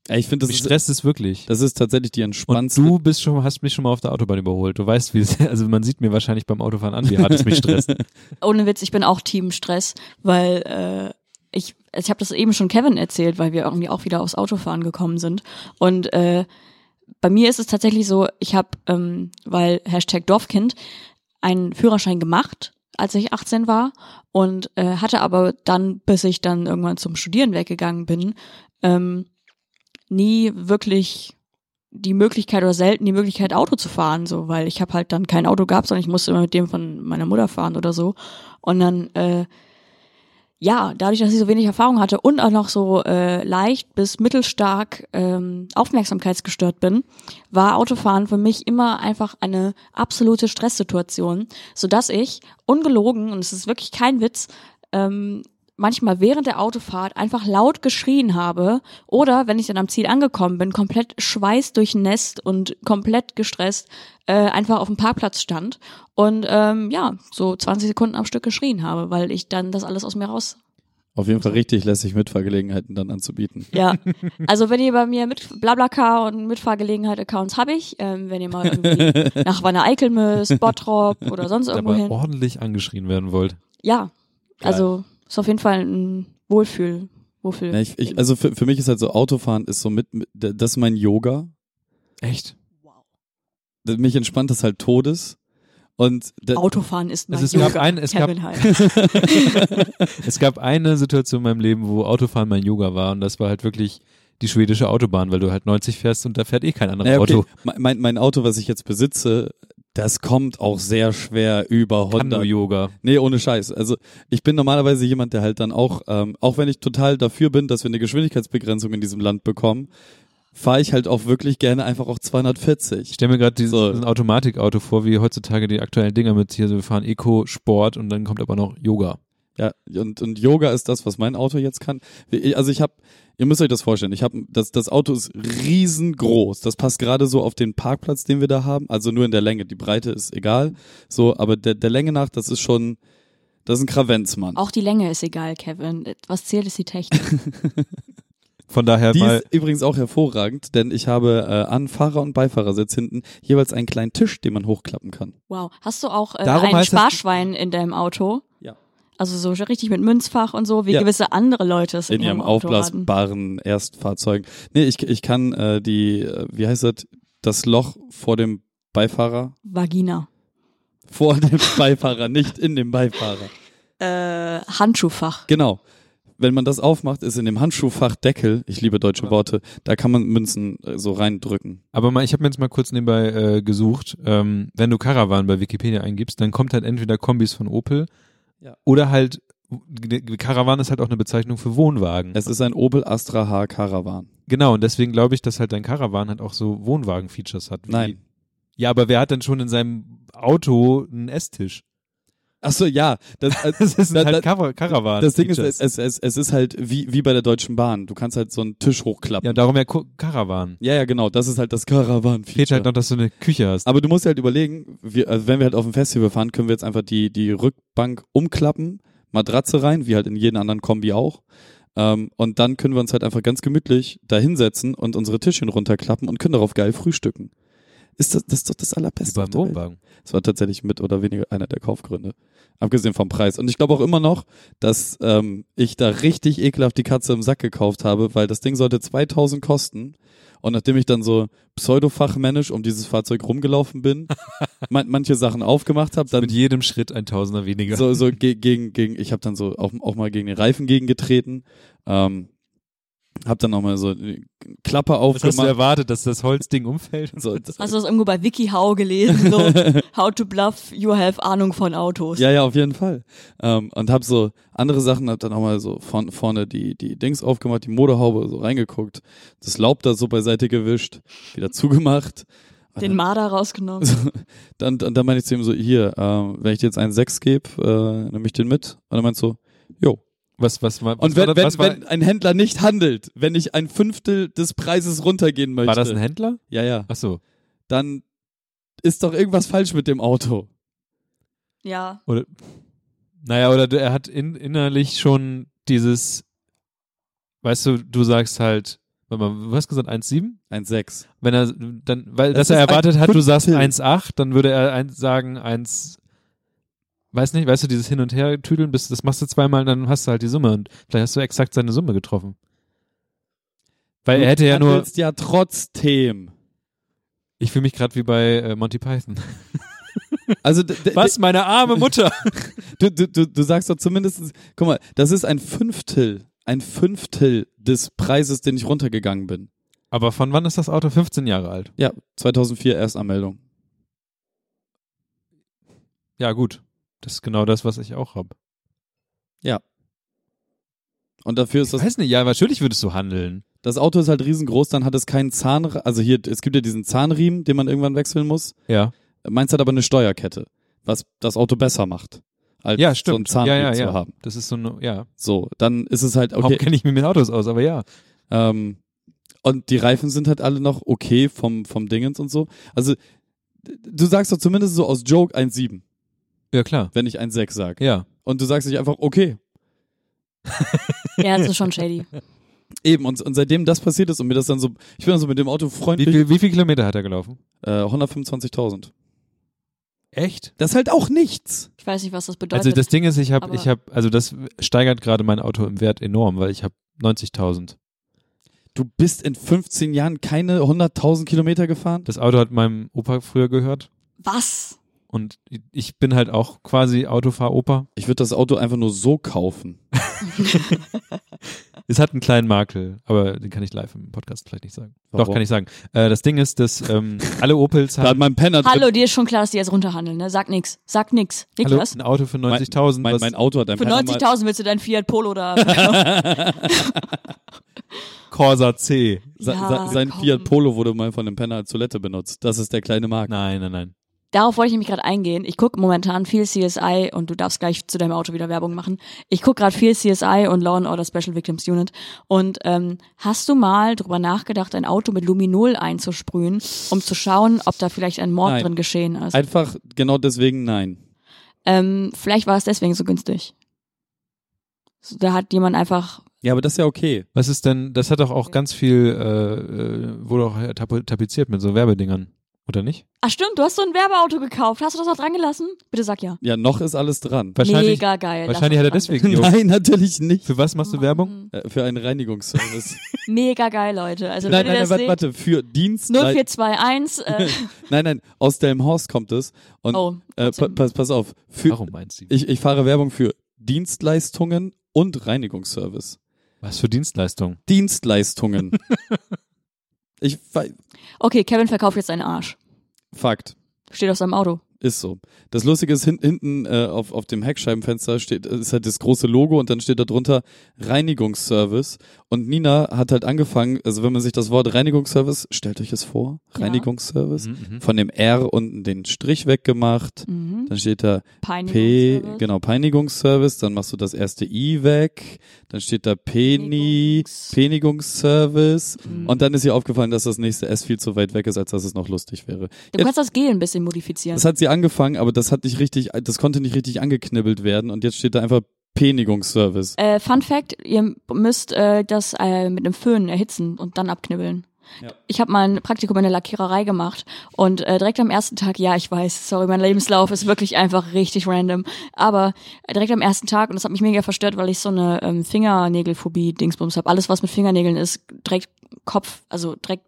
Ich finde, das mich ist, stresst es wirklich. das ist tatsächlich die Und entspannendste. du bist schon, hast mich schon mal auf der Autobahn überholt. Du weißt, wie es, also man sieht mir wahrscheinlich beim Autofahren an, wie hart es mich stresst. (laughs) Ohne Witz, ich bin auch Team Stress, weil äh, ich, ich habe das eben schon Kevin erzählt, weil wir irgendwie auch wieder aufs Autofahren gekommen sind. Und äh, bei mir ist es tatsächlich so, ich habe, ähm, weil Hashtag Dorfkind, einen Führerschein gemacht, als ich 18 war und äh, hatte aber dann, bis ich dann irgendwann zum Studieren weggegangen bin, ähm, nie wirklich die Möglichkeit oder selten die Möglichkeit Auto zu fahren, so, weil ich habe halt dann kein Auto gehabt, sondern ich musste immer mit dem von meiner Mutter fahren oder so. Und dann, äh, ja, dadurch, dass ich so wenig Erfahrung hatte und auch noch so äh, leicht bis mittelstark ähm, aufmerksamkeitsgestört bin, war Autofahren für mich immer einfach eine absolute Stresssituation, sodass ich ungelogen, und es ist wirklich kein Witz, ähm, manchmal während der Autofahrt einfach laut geschrien habe oder wenn ich dann am Ziel angekommen bin, komplett schweißdurchnässt und komplett gestresst äh, einfach auf dem Parkplatz stand und ähm, ja, so 20 Sekunden am Stück geschrien habe, weil ich dann das alles aus mir raus Auf jeden Fall richtig lässig Mitfahrgelegenheiten dann anzubieten. ja, also wenn ihr bei mir mit Blablacar und Mitfahrgelegenheit-Accounts habe ich, ähm, wenn ihr mal irgendwie (laughs) nach Wanne Eickel müsst, Bottrop oder sonst irgendwo hin. ordentlich angeschrien werden wollt. Ja, also ist auf jeden Fall ein Wohlfühl. Wohlfühl. Ja, ich, ich, also für, für mich ist halt so Autofahren ist so mit, mit das ist mein Yoga. Echt? Mich entspannt das halt Todes. Und da, Autofahren ist mein Es, ist, Yoga. gab ein, es, gab, Kevin halt. (laughs) es gab eine Situation in meinem Leben, wo Autofahren mein Yoga war und das war halt wirklich die schwedische Autobahn, weil du halt 90 fährst und da fährt eh kein anderes naja, okay, Auto. mein, mein Auto, was ich jetzt besitze, das kommt auch sehr schwer über 100. Kanu-Yoga. Nee, ohne Scheiß. Also ich bin normalerweise jemand, der halt dann auch, ähm, auch wenn ich total dafür bin, dass wir eine Geschwindigkeitsbegrenzung in diesem Land bekommen, fahre ich halt auch wirklich gerne einfach auch 240. Ich stelle mir gerade dieses So. ein Automatikauto vor, wie heutzutage die aktuellen Dinger mit hier, so wir fahren Eco, Sport und dann kommt aber noch Yoga. Ja, und, und Yoga ist das, was mein Auto jetzt kann. Also ich habe, ihr müsst euch das vorstellen, ich habe, das, das Auto ist riesengroß. Das passt gerade so auf den Parkplatz, den wir da haben. Also nur in der Länge. Die Breite ist egal. So, aber der, der Länge nach, das ist schon, das ist ein Kravenzmann. Auch die Länge ist egal, Kevin. Was zählt, ist die Technik. (laughs) Von daher Die ist übrigens auch hervorragend, denn ich habe äh, an Fahrer- und Beifahrersitz hinten jeweils einen kleinen Tisch, den man hochklappen kann. Wow. Hast du auch äh, Darum ein heißt das- Sparschwein in deinem Auto? Ja. Also so richtig mit Münzfach und so, wie Ja. gewisse andere Leute es In ihrem Auto hatten. aufblasbaren Erstfahrzeug. Nee, ich, ich kann äh, die, äh, wie heißt das, das Loch vor dem Beifahrer Vagina. vor dem (laughs) Beifahrer, nicht in dem Beifahrer. Äh, Handschuhfach. Genau. Wenn man das aufmacht, ist in dem Handschuhfach Deckel, ich liebe deutsche Worte, da kann man Münzen äh, so reindrücken. aber mal, ich habe mir jetzt mal kurz nebenbei äh, gesucht, ähm, wenn du Caravan bei Wikipedia eingibst, dann kommt halt entweder Kombis von Opel Ja. oder halt Caravan ist halt auch eine Bezeichnung für Wohnwagen. Es ist ein Opel Astra H Caravan. Genau, und deswegen glaube ich, dass halt dein Caravan halt auch so Wohnwagen-Features hat. wie- Nein. Ja, aber wer hat denn schon in seinem Auto einen Esstisch? Ach so, ja. Das, äh, (laughs) Das ist Da- halt Car Caravan. das Ding ist, es, es, es ist halt wie, wie bei der Deutschen Bahn. Du kannst halt so einen Tisch hochklappen. ja, darum ja Caravan. Ja, ja, genau. Das ist halt das Caravan-Feature. Fehlt halt noch, dass du eine Küche hast. Aber du musst halt überlegen, wir, also wenn wir halt auf dem Festival fahren, können wir jetzt einfach die, die Rückbank umklappen, Matratze rein, wie halt in jeden anderen Kombi auch. Ähm, und dann können wir uns halt einfach ganz gemütlich da hinsetzen und unsere Tischchen runterklappen und können darauf geil frühstücken. Ist das, das ist doch das allerbeste. beim. Wohnwagen. Das war tatsächlich mit oder weniger einer der Kaufgründe. Abgesehen vom Preis. Und ich glaube auch immer noch, dass ähm, ich da richtig ekelhaft die Katze im Sack gekauft habe, weil das Ding sollte 2000 kosten. Und nachdem ich dann so pseudofachmännisch um dieses Fahrzeug rumgelaufen bin, (laughs) man, manche Sachen aufgemacht habe, dann Mit jedem Schritt ein Tausender weniger. so, so ge gegen, gegen, ich habe dann so auch, auch mal gegen den Reifen gegengetreten, ähm, hab dann auch mal so die Klappe Was hast du aufgemacht. erwartet, dass das Holzding umfällt? So, (laughs) das, Hast du das irgendwo bei WikiHow gelesen? So, (laughs) how to bluff, you have Ahnung von Autos. ja, ja, auf jeden Fall. Ähm, und hab so andere Sachen, hab dann auch mal so von, vorne die, die Dings aufgemacht, die Motorhaube so reingeguckt, das Laub da so beiseite gewischt, wieder zugemacht. Und Den Marder rausgenommen. So, (laughs) dann, dann, dann meine ich zu ihm so, hier, ähm, wenn ich dir jetzt einen 6 gebe, äh, nehme ich den mit. Und er meint so, jo. Was, was, was, Und war wenn, das, wenn, was war, wenn ein Händler nicht handelt, wenn ich ein Fünftel des Preises runtergehen möchte, war das ein Händler? ja, ja, Ach so. dann ist doch irgendwas falsch mit dem Auto. Ja. Oder, naja, oder er hat in, innerlich schon dieses, weißt du, du sagst halt, warte mal, du hast gesagt 1,7? Ein 6. Wenn er dann, weil, Das dass er ein erwartet hat, du sagst Fünftel. 1,8, dann würde er eins sagen 1, weiß nicht, weißt du, dieses Hin- und Her-Tüdeln, bis, das machst du zweimal, dann hast du halt die Summe und vielleicht hast du exakt seine Summe getroffen. Weil er hätte ja du nur, handelst ja trotzdem. ich fühle mich gerade wie bei äh, Monty Python. (laughs) Also Was, meine arme Mutter? (laughs) Du, du, du, du sagst doch zumindest, guck mal, das ist ein Fünftel, ein Fünftel des Preises, den ich runtergegangen bin. Aber von wann ist das Auto? 15 Jahre alt. Ja, 2004 Erstanmeldung. Ja, gut. Das ist genau das, was ich auch habe. Und dafür ist Ich das, weiß nicht, ja, natürlich würdest du handeln. das Auto ist halt riesengroß, dann hat es keinen Zahn, also hier, es gibt ja diesen Zahnriemen, den man irgendwann wechseln muss. Ja. Meins hat aber eine Steuerkette, was das Auto besser macht, als Ja, so einen stimmt. Zahnriemen ja, ja, zu ja. haben. Das ist so eine, ja. So, dann ist es halt, Warum okay, kenne ich mich mit Autos aus? Aber ja. Ähm, und die Reifen sind halt alle noch okay vom, vom Dingens und so. Also, du sagst doch zumindest so aus Joke 1,7, Ja, klar. wenn ich 1,6 sag. Ja. Und du sagst nicht einfach, okay. (laughs) Ja, das ist schon shady. Eben, und, und seitdem das passiert ist und mir das dann so, ich bin dann so mit dem Auto Wie freundlich, viel, wie viel Kilometer hat er gelaufen? äh, 125.000. Echt? Das ist halt auch nichts. Ich weiß nicht, was das bedeutet. Also das Ding ist, ich habe, ich habe, also das steigert gerade mein Auto im Wert enorm, weil ich habe 90.000. Du bist in 15 Jahren keine 100.000 Kilometer gefahren? Das Auto hat meinem Opa früher gehört was? Und ich bin halt auch quasi Autofahr-Opa. Ich würde das Auto einfach nur so kaufen. (laughs) (laughs) Es hat einen kleinen Makel, aber den kann ich live im Podcast vielleicht nicht sagen. Doch, Warum? kann ich sagen. Äh, das Ding ist, dass ähm, alle Opels Da hat haben mein Penner drin. Hallo, dir ist schon klar, dass die jetzt runterhandeln, ne? Sag nix. Sag nix. Hallo, Niklas? ein Auto für 90.000. Mein, was- mein Auto hat ein Für Penner mal- 90.000 willst du deinen Fiat Polo da. (laughs) Corsa C. Se- Ja, se- sein komm. Fiat Polo wurde mal von dem Penner als Toilette benutzt. Das ist der kleine Markt. Nein, nein, nein. Darauf wollte ich nämlich gerade eingehen. Ich gucke momentan viel CSI und du darfst gleich zu deinem Auto wieder Werbung machen. Ich gucke gerade viel CSI und Law and Order Special Victims Unit. Und ähm, hast du mal drüber nachgedacht, ein Auto mit Luminol einzusprühen, um zu schauen, ob da vielleicht ein Mord Nein. drin geschehen ist? Einfach genau deswegen nein. Ähm, vielleicht war es deswegen so günstig. So, Da hat jemand einfach Ja, aber das ist ja okay. Was ist denn, das hat doch auch ganz viel, äh, äh, wurde auch tap tapeziert mit so Werbedingern, oder nicht? Ach stimmt, du hast so ein Werbeauto gekauft. Hast du das auch dran gelassen? Bitte sag ja. Ja, noch ist alles dran. Wahrscheinlich, Mega geil. Wahrscheinlich hat er deswegen, (laughs) Nein, natürlich nicht. für was machst du Werbung? Mann. Äh, Für einen Reinigungsservice. (laughs) Mega geil, Leute. Also nein, wenn ihr nein, das nein, warte, warte, für Dienstleistungen. 0421, äh, (laughs) Nein, nein, aus Delmhorst kommt es. Und oh, äh, pa pass, pass auf, für, Warum meinst du? ich, ich fahre Werbung für Dienstleistungen und Reinigungsservice. Was für Dienstleistungen? Dienstleistungen. Ich, okay, Kevin verkauft jetzt seinen Arsch. Fakt. Steht auf seinem Auto. Ist so. Das Lustige ist, hin, hinten äh, auf, auf dem Heckscheibenfenster steht, ist halt das große Logo und dann steht da drunter Reinigungsservice. Und Nina hat halt angefangen, also wenn man sich das Wort Reinigungsservice, stellt euch es vor, Ja. Reinigungsservice, Mhm, mhm. von dem R unten den Strich weggemacht. Mhm. Dann steht da P, genau, Peinigungsservice, dann machst du das erste I weg, dann steht da Peni, Peinigungs- Penigungsservice. Mhm. Und dann ist ihr aufgefallen, dass das nächste S viel zu weit weg ist, als dass es noch lustig wäre. Du kannst das G ein bisschen modifizieren. Das hat sie angefangen, aber das hat nicht richtig, das konnte nicht richtig angeknibbelt werden und jetzt steht da einfach Penigungsservice. Äh, Fun Fact, ihr müsst äh, das äh, mit einem Föhn erhitzen und dann abknibbeln. Ja. Ich habe mal ein Praktikum in der Lackiererei gemacht und äh, direkt am ersten Tag, ja, ich weiß, sorry, mein Lebenslauf ist wirklich einfach richtig random, aber äh, direkt am ersten Tag und das hat mich mega verstört, weil ich so eine ähm, Fingernägelphobie-Dingsbums habe. Alles, was mit Fingernägeln ist, direkt Kopf, also direkt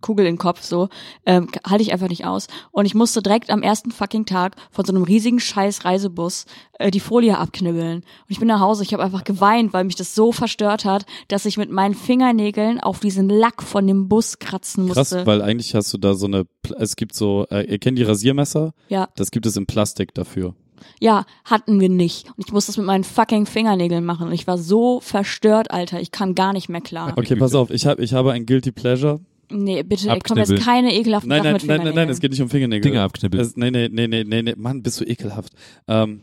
Kugel im Kopf so, ähm, halte ich einfach nicht aus. Und ich musste direkt am ersten fucking Tag von so einem riesigen scheiß Reisebus äh, die Folie abknibbeln. Und ich bin nach Hause, ich habe einfach geweint, weil mich das so verstört hat, dass ich mit meinen Fingernägeln auf diesen Lack von dem Bus kratzen Krass, musste. weil eigentlich hast du da so eine, es gibt so, äh, ihr kennt die Rasiermesser? ja, Das gibt es in Plastik dafür. ja, hatten wir nicht. Und ich musste das mit meinen fucking Fingernägeln machen. Und ich war so verstört, Alter. Ich kam gar nicht mehr klar. Okay, pass auf, ich habe ich habe ein Guilty Pleasure. Nee, bitte, ey, komm jetzt keine ekelhaften Nein, Sachen nein, mit nein, nein, nein, es geht nicht um Fingernägel. Dinge abknibbeln. Es, nee, nee, nee, nee, nee, nee, Mann, bist du ekelhaft. Ähm,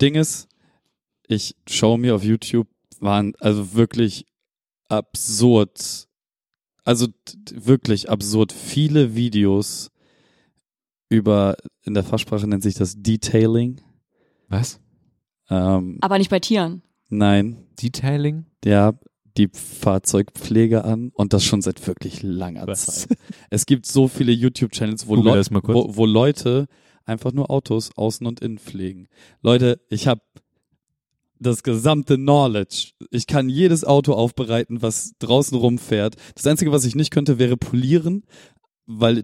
Ding ist, ich schaue mir auf YouTube, waren also wirklich absurd, also wirklich absurd viele Videos über, in der Fachsprache nennt sich das Detailing. Was? Ähm, Aber nicht bei Tieren. nein, Detailing? ja, die Fahrzeugpflege an und das schon seit wirklich langer Was? Zeit. (laughs) Es gibt so viele YouTube-Channels, wo, Leu wo, wo Leute einfach nur Autos außen und innen pflegen. Leute, ich habe das gesamte Knowledge. Ich kann jedes Auto aufbereiten, was draußen rumfährt. Das Einzige, was ich nicht könnte, wäre polieren, weil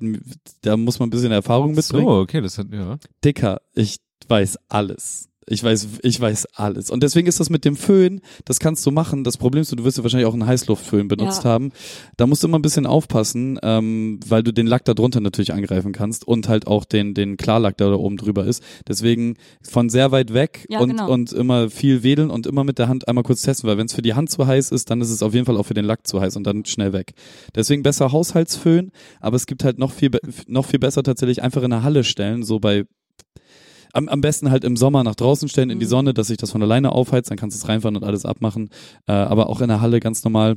da muss man ein bisschen Erfahrung mitbringen. So, okay, das hat, ja. Dicker, ich weiß alles. Ich weiß, ich weiß alles. Und deswegen ist das mit dem Föhn, das kannst du machen. Das Problem ist, du wirst ja wahrscheinlich auch einen Heißluftföhn benutzt Ja. haben. Da musst du immer ein bisschen aufpassen, ähm, weil du den Lack da drunter natürlich angreifen kannst und halt auch den, den Klarlack, der da oben drüber ist. Deswegen von sehr weit weg Ja, und, genau. und immer viel wedeln und immer mit der Hand einmal kurz testen, weil wenn es für die Hand zu heiß ist, dann ist es auf jeden Fall auch für den Lack zu heiß und dann schnell weg. Deswegen besser Haushaltsföhn, aber es gibt halt noch viel, noch viel besser tatsächlich einfach in der Halle stellen, so bei am, am besten halt im Sommer nach draußen stellen in die Mhm. Sonne, dass sich das von alleine aufheizt, dann kannst du es reinfahren und alles abmachen. Äh, aber auch in der Halle ganz normal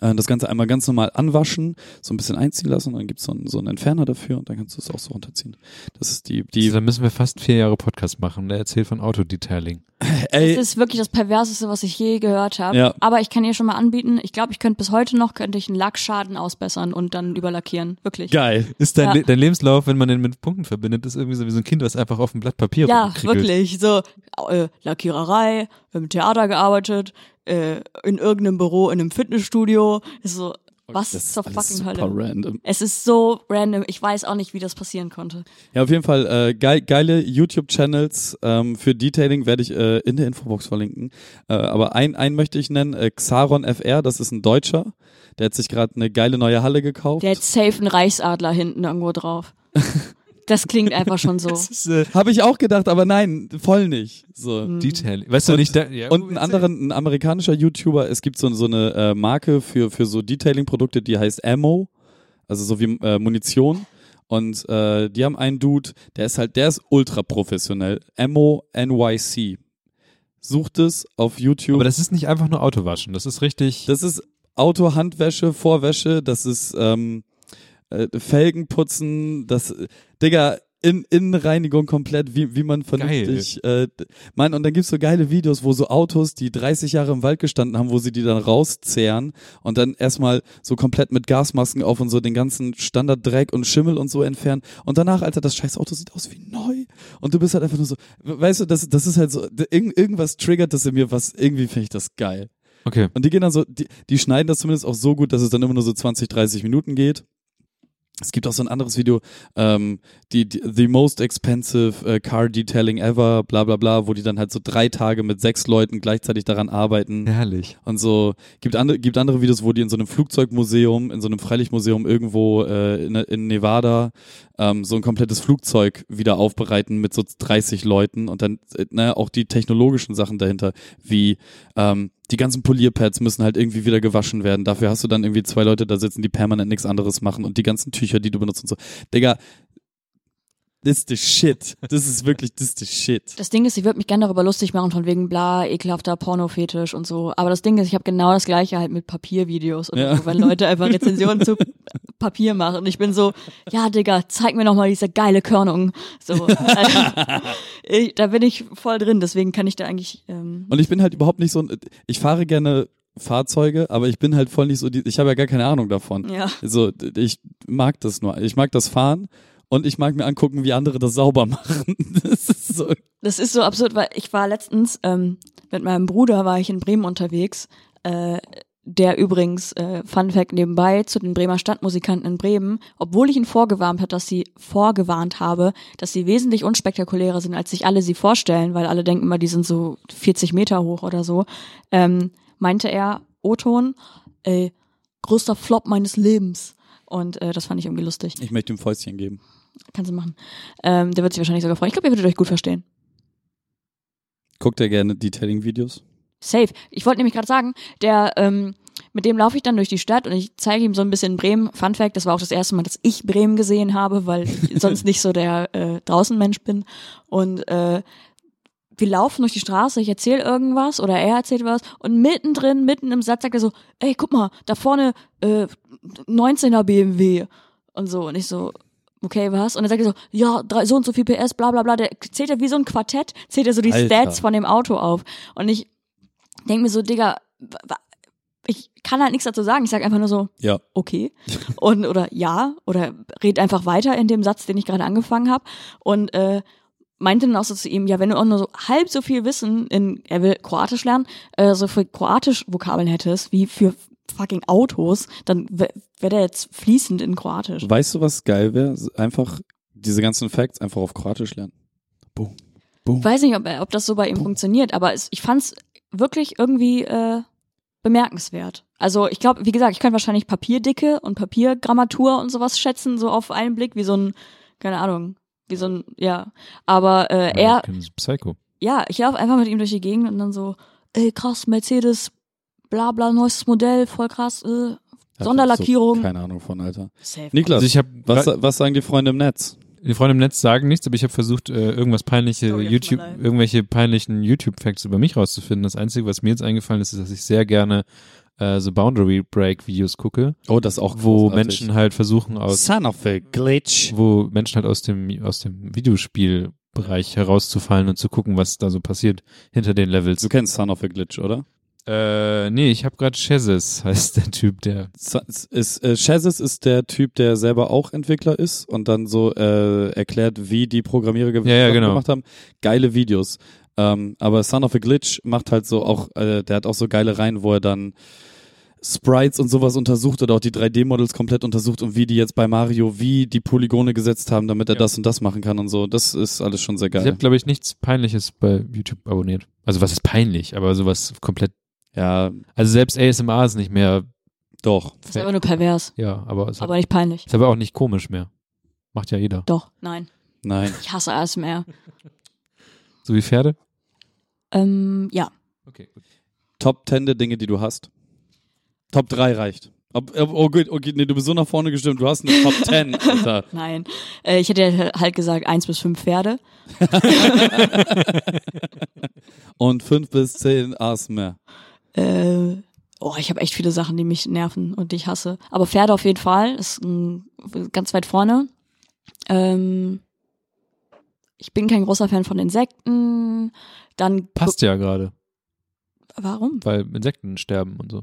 das Ganze einmal ganz normal anwaschen, so ein bisschen einziehen lassen und dann gibt's so einen, so einen Entferner dafür und dann kannst du es auch so runterziehen. Das ist die, die, Also, dann müssen wir fast vier Jahre Podcast machen. Der erzählt von Autodetailing. ey, Das ist wirklich das Perverseste, was ich je gehört habe. Ja. Aber ich kann dir schon mal anbieten, ich glaube, ich könnte bis heute noch, könnte ich einen Lackschaden ausbessern und dann überlackieren. Wirklich. geil. Ist dein, Ja. Le dein Lebenslauf, wenn man den mit Punkten verbindet, ist irgendwie so wie so ein Kind, was einfach auf ein Blatt Papier Ja, wirklich. So, äh, Lackiererei, im Theater gearbeitet, äh, in irgendeinem Büro, in einem Fitnessstudio. So, was Das zur fucking super Hölle? random. Es ist so random. Ich weiß auch nicht, wie das passieren konnte. Ja, auf jeden Fall äh, geil, geile YouTube-Channels ähm, für Detailing werde ich äh, in der Infobox verlinken. Äh, aber ein, einen möchte ich nennen, äh, Xaron FR, das ist ein Deutscher. Der hat sich gerade eine geile neue Halle gekauft. Der hat safe einen Reichsadler hinten irgendwo drauf. (laughs) Das klingt einfach schon so. (laughs) Äh, Habe ich auch gedacht, aber nein, voll nicht. So. Mhm. Detailing. Weißt du nicht, da, ja, Und ein anderer, ein amerikanischer YouTuber, es gibt so, so eine äh, Marke für, für so Detailing-Produkte, die heißt Ammo, also so wie äh, Munition. Und äh, die haben einen Dude, der ist halt, der ist ultra professionell. Ammo NYC. Sucht es auf YouTube. Aber das ist nicht einfach nur Autowaschen. Das ist richtig. Das ist Auto-Handwäsche, Vorwäsche, das ist ähm, äh, Felgen putzen, das, Digga, in, Innenreinigung komplett, wie, wie man vernünftig, äh, d- Mann, und dann gibt's so geile Videos, wo so Autos, die 30 Jahre im Wald gestanden haben, wo sie die dann rauszehren und dann erstmal so komplett mit Gasmasken auf und so den ganzen Standarddreck und Schimmel und so entfernen und danach, Alter, das scheiß Auto sieht aus wie neu und du bist halt einfach nur so, weißt du, das, das ist halt so, irgend, irgendwas triggert das in mir, was, irgendwie finde ich das geil. Okay. Und die gehen dann so, die, die schneiden das zumindest auch so gut, dass es dann immer nur so 20, 30 Minuten geht. Es gibt auch so ein anderes Video, ähm, die, die The Most Expensive äh, Car Detailing Ever, bla bla bla, wo die dann halt so drei Tage mit sechs Leuten gleichzeitig daran arbeiten Herrlich. und so. Gibt andere, gibt andere Videos, wo die in so einem Flugzeugmuseum, in so einem Freilichtmuseum irgendwo äh, in, in Nevada ähm, so ein komplettes Flugzeug wieder aufbereiten mit so 30 Leuten und dann äh, ne, auch die technologischen Sachen dahinter, wie ähm, die ganzen Polierpads müssen halt irgendwie wieder gewaschen werden. Dafür hast du dann irgendwie zwei Leute da sitzen, die permanent nichts anderes machen und die ganzen Tücher, die du benutzt und so. Digga, this is the shit. Das ist wirklich, this is the shit. Das Ding ist, ich würde mich gerne darüber lustig machen, von wegen bla, ekelhafter Pornofetisch und so. Aber das Ding ist, ich habe genau das gleiche halt mit Papiervideos oder Ja. so, wenn Leute einfach Rezensionen zu (laughs) Papier machen. Und ich bin so, ja, Digga, zeig mir noch mal diese geile Körnung. So, (laughs) (laughs) ich, da bin ich voll drin, deswegen kann ich da eigentlich. Ähm, Und ich bin halt überhaupt nicht so ein, ich fahre gerne Fahrzeuge, aber ich bin halt voll nicht so, die, ich habe ja gar keine Ahnung davon. Ja. So, ich mag das nur. Ich mag das Fahren und ich mag mir angucken, wie andere das sauber (laughs) machen. Das ist so. Das ist so absurd, weil ich war letztens ähm, mit meinem Bruder war ich in Bremen unterwegs, äh, der übrigens äh, Fun Fact nebenbei zu den Bremer Stadtmusikanten in Bremen, obwohl ich ihn vorgewarnt hat, dass sie vorgewarnt habe, dass sie wesentlich unspektakulärer sind, als sich alle sie vorstellen, weil alle denken immer, die sind so 40 Meter hoch oder so, ähm, meinte er, O-Ton, äh, größter Flop meines Lebens. Und äh, das fand ich irgendwie lustig. Ich möchte ihm Fäustchen geben. Kannst du machen. Ähm, der wird sich wahrscheinlich sogar freuen. Ich glaube, ihr würdet euch gut verstehen. Guckt er gerne Detailing-Videos? Safe. Ich wollte nämlich gerade sagen, der, ähm, mit dem laufe ich dann durch die Stadt und ich zeige ihm so ein bisschen Bremen. Fun Fact, das war auch das erste Mal, dass ich Bremen gesehen habe, weil ich (laughs) sonst nicht so der äh, Draußenmensch bin. Und äh, wir laufen durch die Straße, ich erzähle irgendwas oder er erzählt was und mittendrin, mitten im Satz sagt er so, ey, guck mal, da vorne äh, 19er BMW und so. Und ich so, okay, was? Und dann sagt er so, ja, drei, so und so viel PS, bla bla bla. Der zählt er wie so ein Quartett, zählt er so die Alter. Stats von dem Auto auf. Und ich denk mir so, Digga, ich kann halt nichts dazu sagen. Ich sag einfach nur so, Ja. okay. (laughs) Und oder ja, oder red einfach weiter in dem Satz, den ich gerade angefangen habe. Und äh, meinte dann auch so zu ihm, ja, wenn du auch nur so halb so viel Wissen in, er will Kroatisch lernen, äh, so für Kroatisch Vokabeln hättest, wie für fucking Autos, dann wäre wär der jetzt fließend in Kroatisch. Weißt du, was geil wäre? Einfach diese ganzen Facts einfach auf Kroatisch lernen. Boom. Boom. Ich weiß nicht, ob, ob das so bei ihm funktioniert, aber es, ich fand's wirklich irgendwie äh, bemerkenswert. Also ich glaube, wie gesagt, ich könnte wahrscheinlich Papierdicke und Papiergrammatur und sowas schätzen, so auf einen Blick, wie so ein, keine Ahnung, wie so ein, ja. Aber äh, er, Psycho. ja, ich laufe einfach mit ihm durch die Gegend und dann so, ey krass, Mercedes, bla bla, neues Modell, voll krass, äh, Hab Sonderlackierung. So keine Ahnung von, Alter. Safe. Niklas, Also ich habe was, was sagen die Freunde im Netz? Die Freunde im Netz sagen nichts, aber ich habe versucht, äh, irgendwas peinliche Sorry, YouTube, irgendwelche peinlichen YouTube-Facts über mich rauszufinden. Das Einzige, was mir jetzt eingefallen ist, ist, dass ich sehr gerne äh, so Boundary Break Videos gucke, Oh, das ist auch wo großartig. Menschen halt versuchen aus, Son of a glitch. wo Menschen halt aus dem aus dem Videospielbereich herauszufallen und zu gucken, was da so passiert hinter den Levels. Du kennst Son of a glitch, oder? Äh, nee, ich habe gerade Shazes, heißt der Typ, der Ist, äh, ist der Typ, der selber auch Entwickler ist und dann so äh, erklärt, wie die Programmierer ge Ja, ja, genau. gemacht haben. Geile Videos. Ähm, aber Son of a Glitch macht halt so auch, äh, der hat auch so geile Reihen, wo er dann Sprites und sowas untersucht oder auch die 3D-Models komplett untersucht und wie die jetzt bei Mario, wie die Polygone gesetzt haben, damit er Ja. das und das machen kann und so. Das ist alles schon sehr Ich geil. habe, glaube ich, nichts Peinliches bei YouTube abonniert. Also was ist peinlich, aber sowas komplett. Ja, Also selbst ASMR ist nicht mehr, doch. Das ist einfach nur pervers, ja, aber es aber nicht peinlich. ist aber auch nicht komisch mehr. Macht ja jeder. Doch, nein. Nein. Ich hasse ASMR. So wie Pferde? Ähm, ja. Okay, gut. Top 10 der Dinge, die du hast. Top 3 reicht. Ob, ob, oh gut, okay, nee, du bist so nach vorne gestimmt, du hast eine Top 10, (laughs) Alter. Nein. Äh, ich hätte ja halt gesagt, eins bis fünf Pferde. (laughs) Und 5 bis 10 A's mehr. Äh, oh, ich habe echt viele Sachen, die mich nerven und die ich hasse. Aber Pferde auf jeden Fall ist mm, ganz weit vorne. Ähm, ich bin kein großer Fan von Insekten. Dann Passt ja gerade, Warum? weil Insekten sterben und so.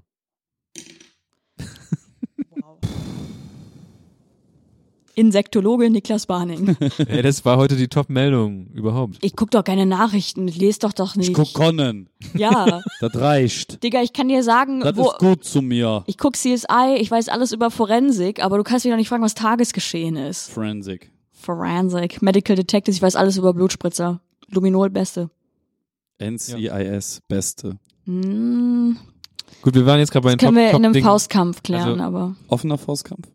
Insektologe Niklas Barning. (laughs) Ey, das war heute die Top-Meldung überhaupt. Ich guck doch keine Nachrichten, ich lese doch doch nicht. Ich guck Conan. ja, (laughs) Das reicht. Digga, ich kann dir sagen, Das wo ist gut zu mir. ich guck CSI, ich weiß alles über Forensik, aber du kannst mich doch nicht fragen, was Tagesgeschehen ist. Forensic. Forensic, Medical Detectives, ich weiß alles über Blutspritzer. Luminol, beste. NCIS, beste. Hm, Gut, wir waren jetzt gerade bei das den können wir in einem. Faustkampf klären, Also- aber Offener Faustkampf.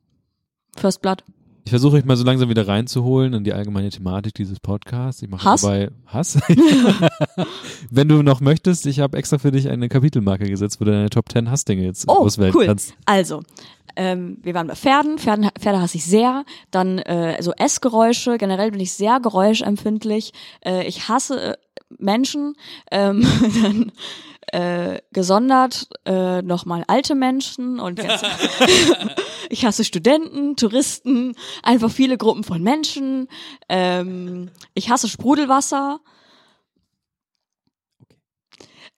First Blood. Ich versuche euch mal so langsam wieder reinzuholen in die allgemeine Thematik dieses Podcasts. Ich mache Hass? dabei Hass. (laughs) Wenn du noch möchtest, ich habe extra für dich eine Kapitelmarke gesetzt, wo du deine Top 10 Hassdinge jetzt Oh, auswählen cool. kannst. Also, ähm, wir waren bei Pferden. Pferden. Pferde hasse ich sehr. Dann äh, so Essgeräusche. Generell bin ich sehr geräuschempfindlich. Äh, ich hasse äh, Menschen. Ähm, (laughs) dann äh, gesondert äh, nochmal alte Menschen und (laughs) ganz, ich hasse Studenten, Touristen, einfach viele Gruppen von Menschen. Ähm, ich hasse Sprudelwasser.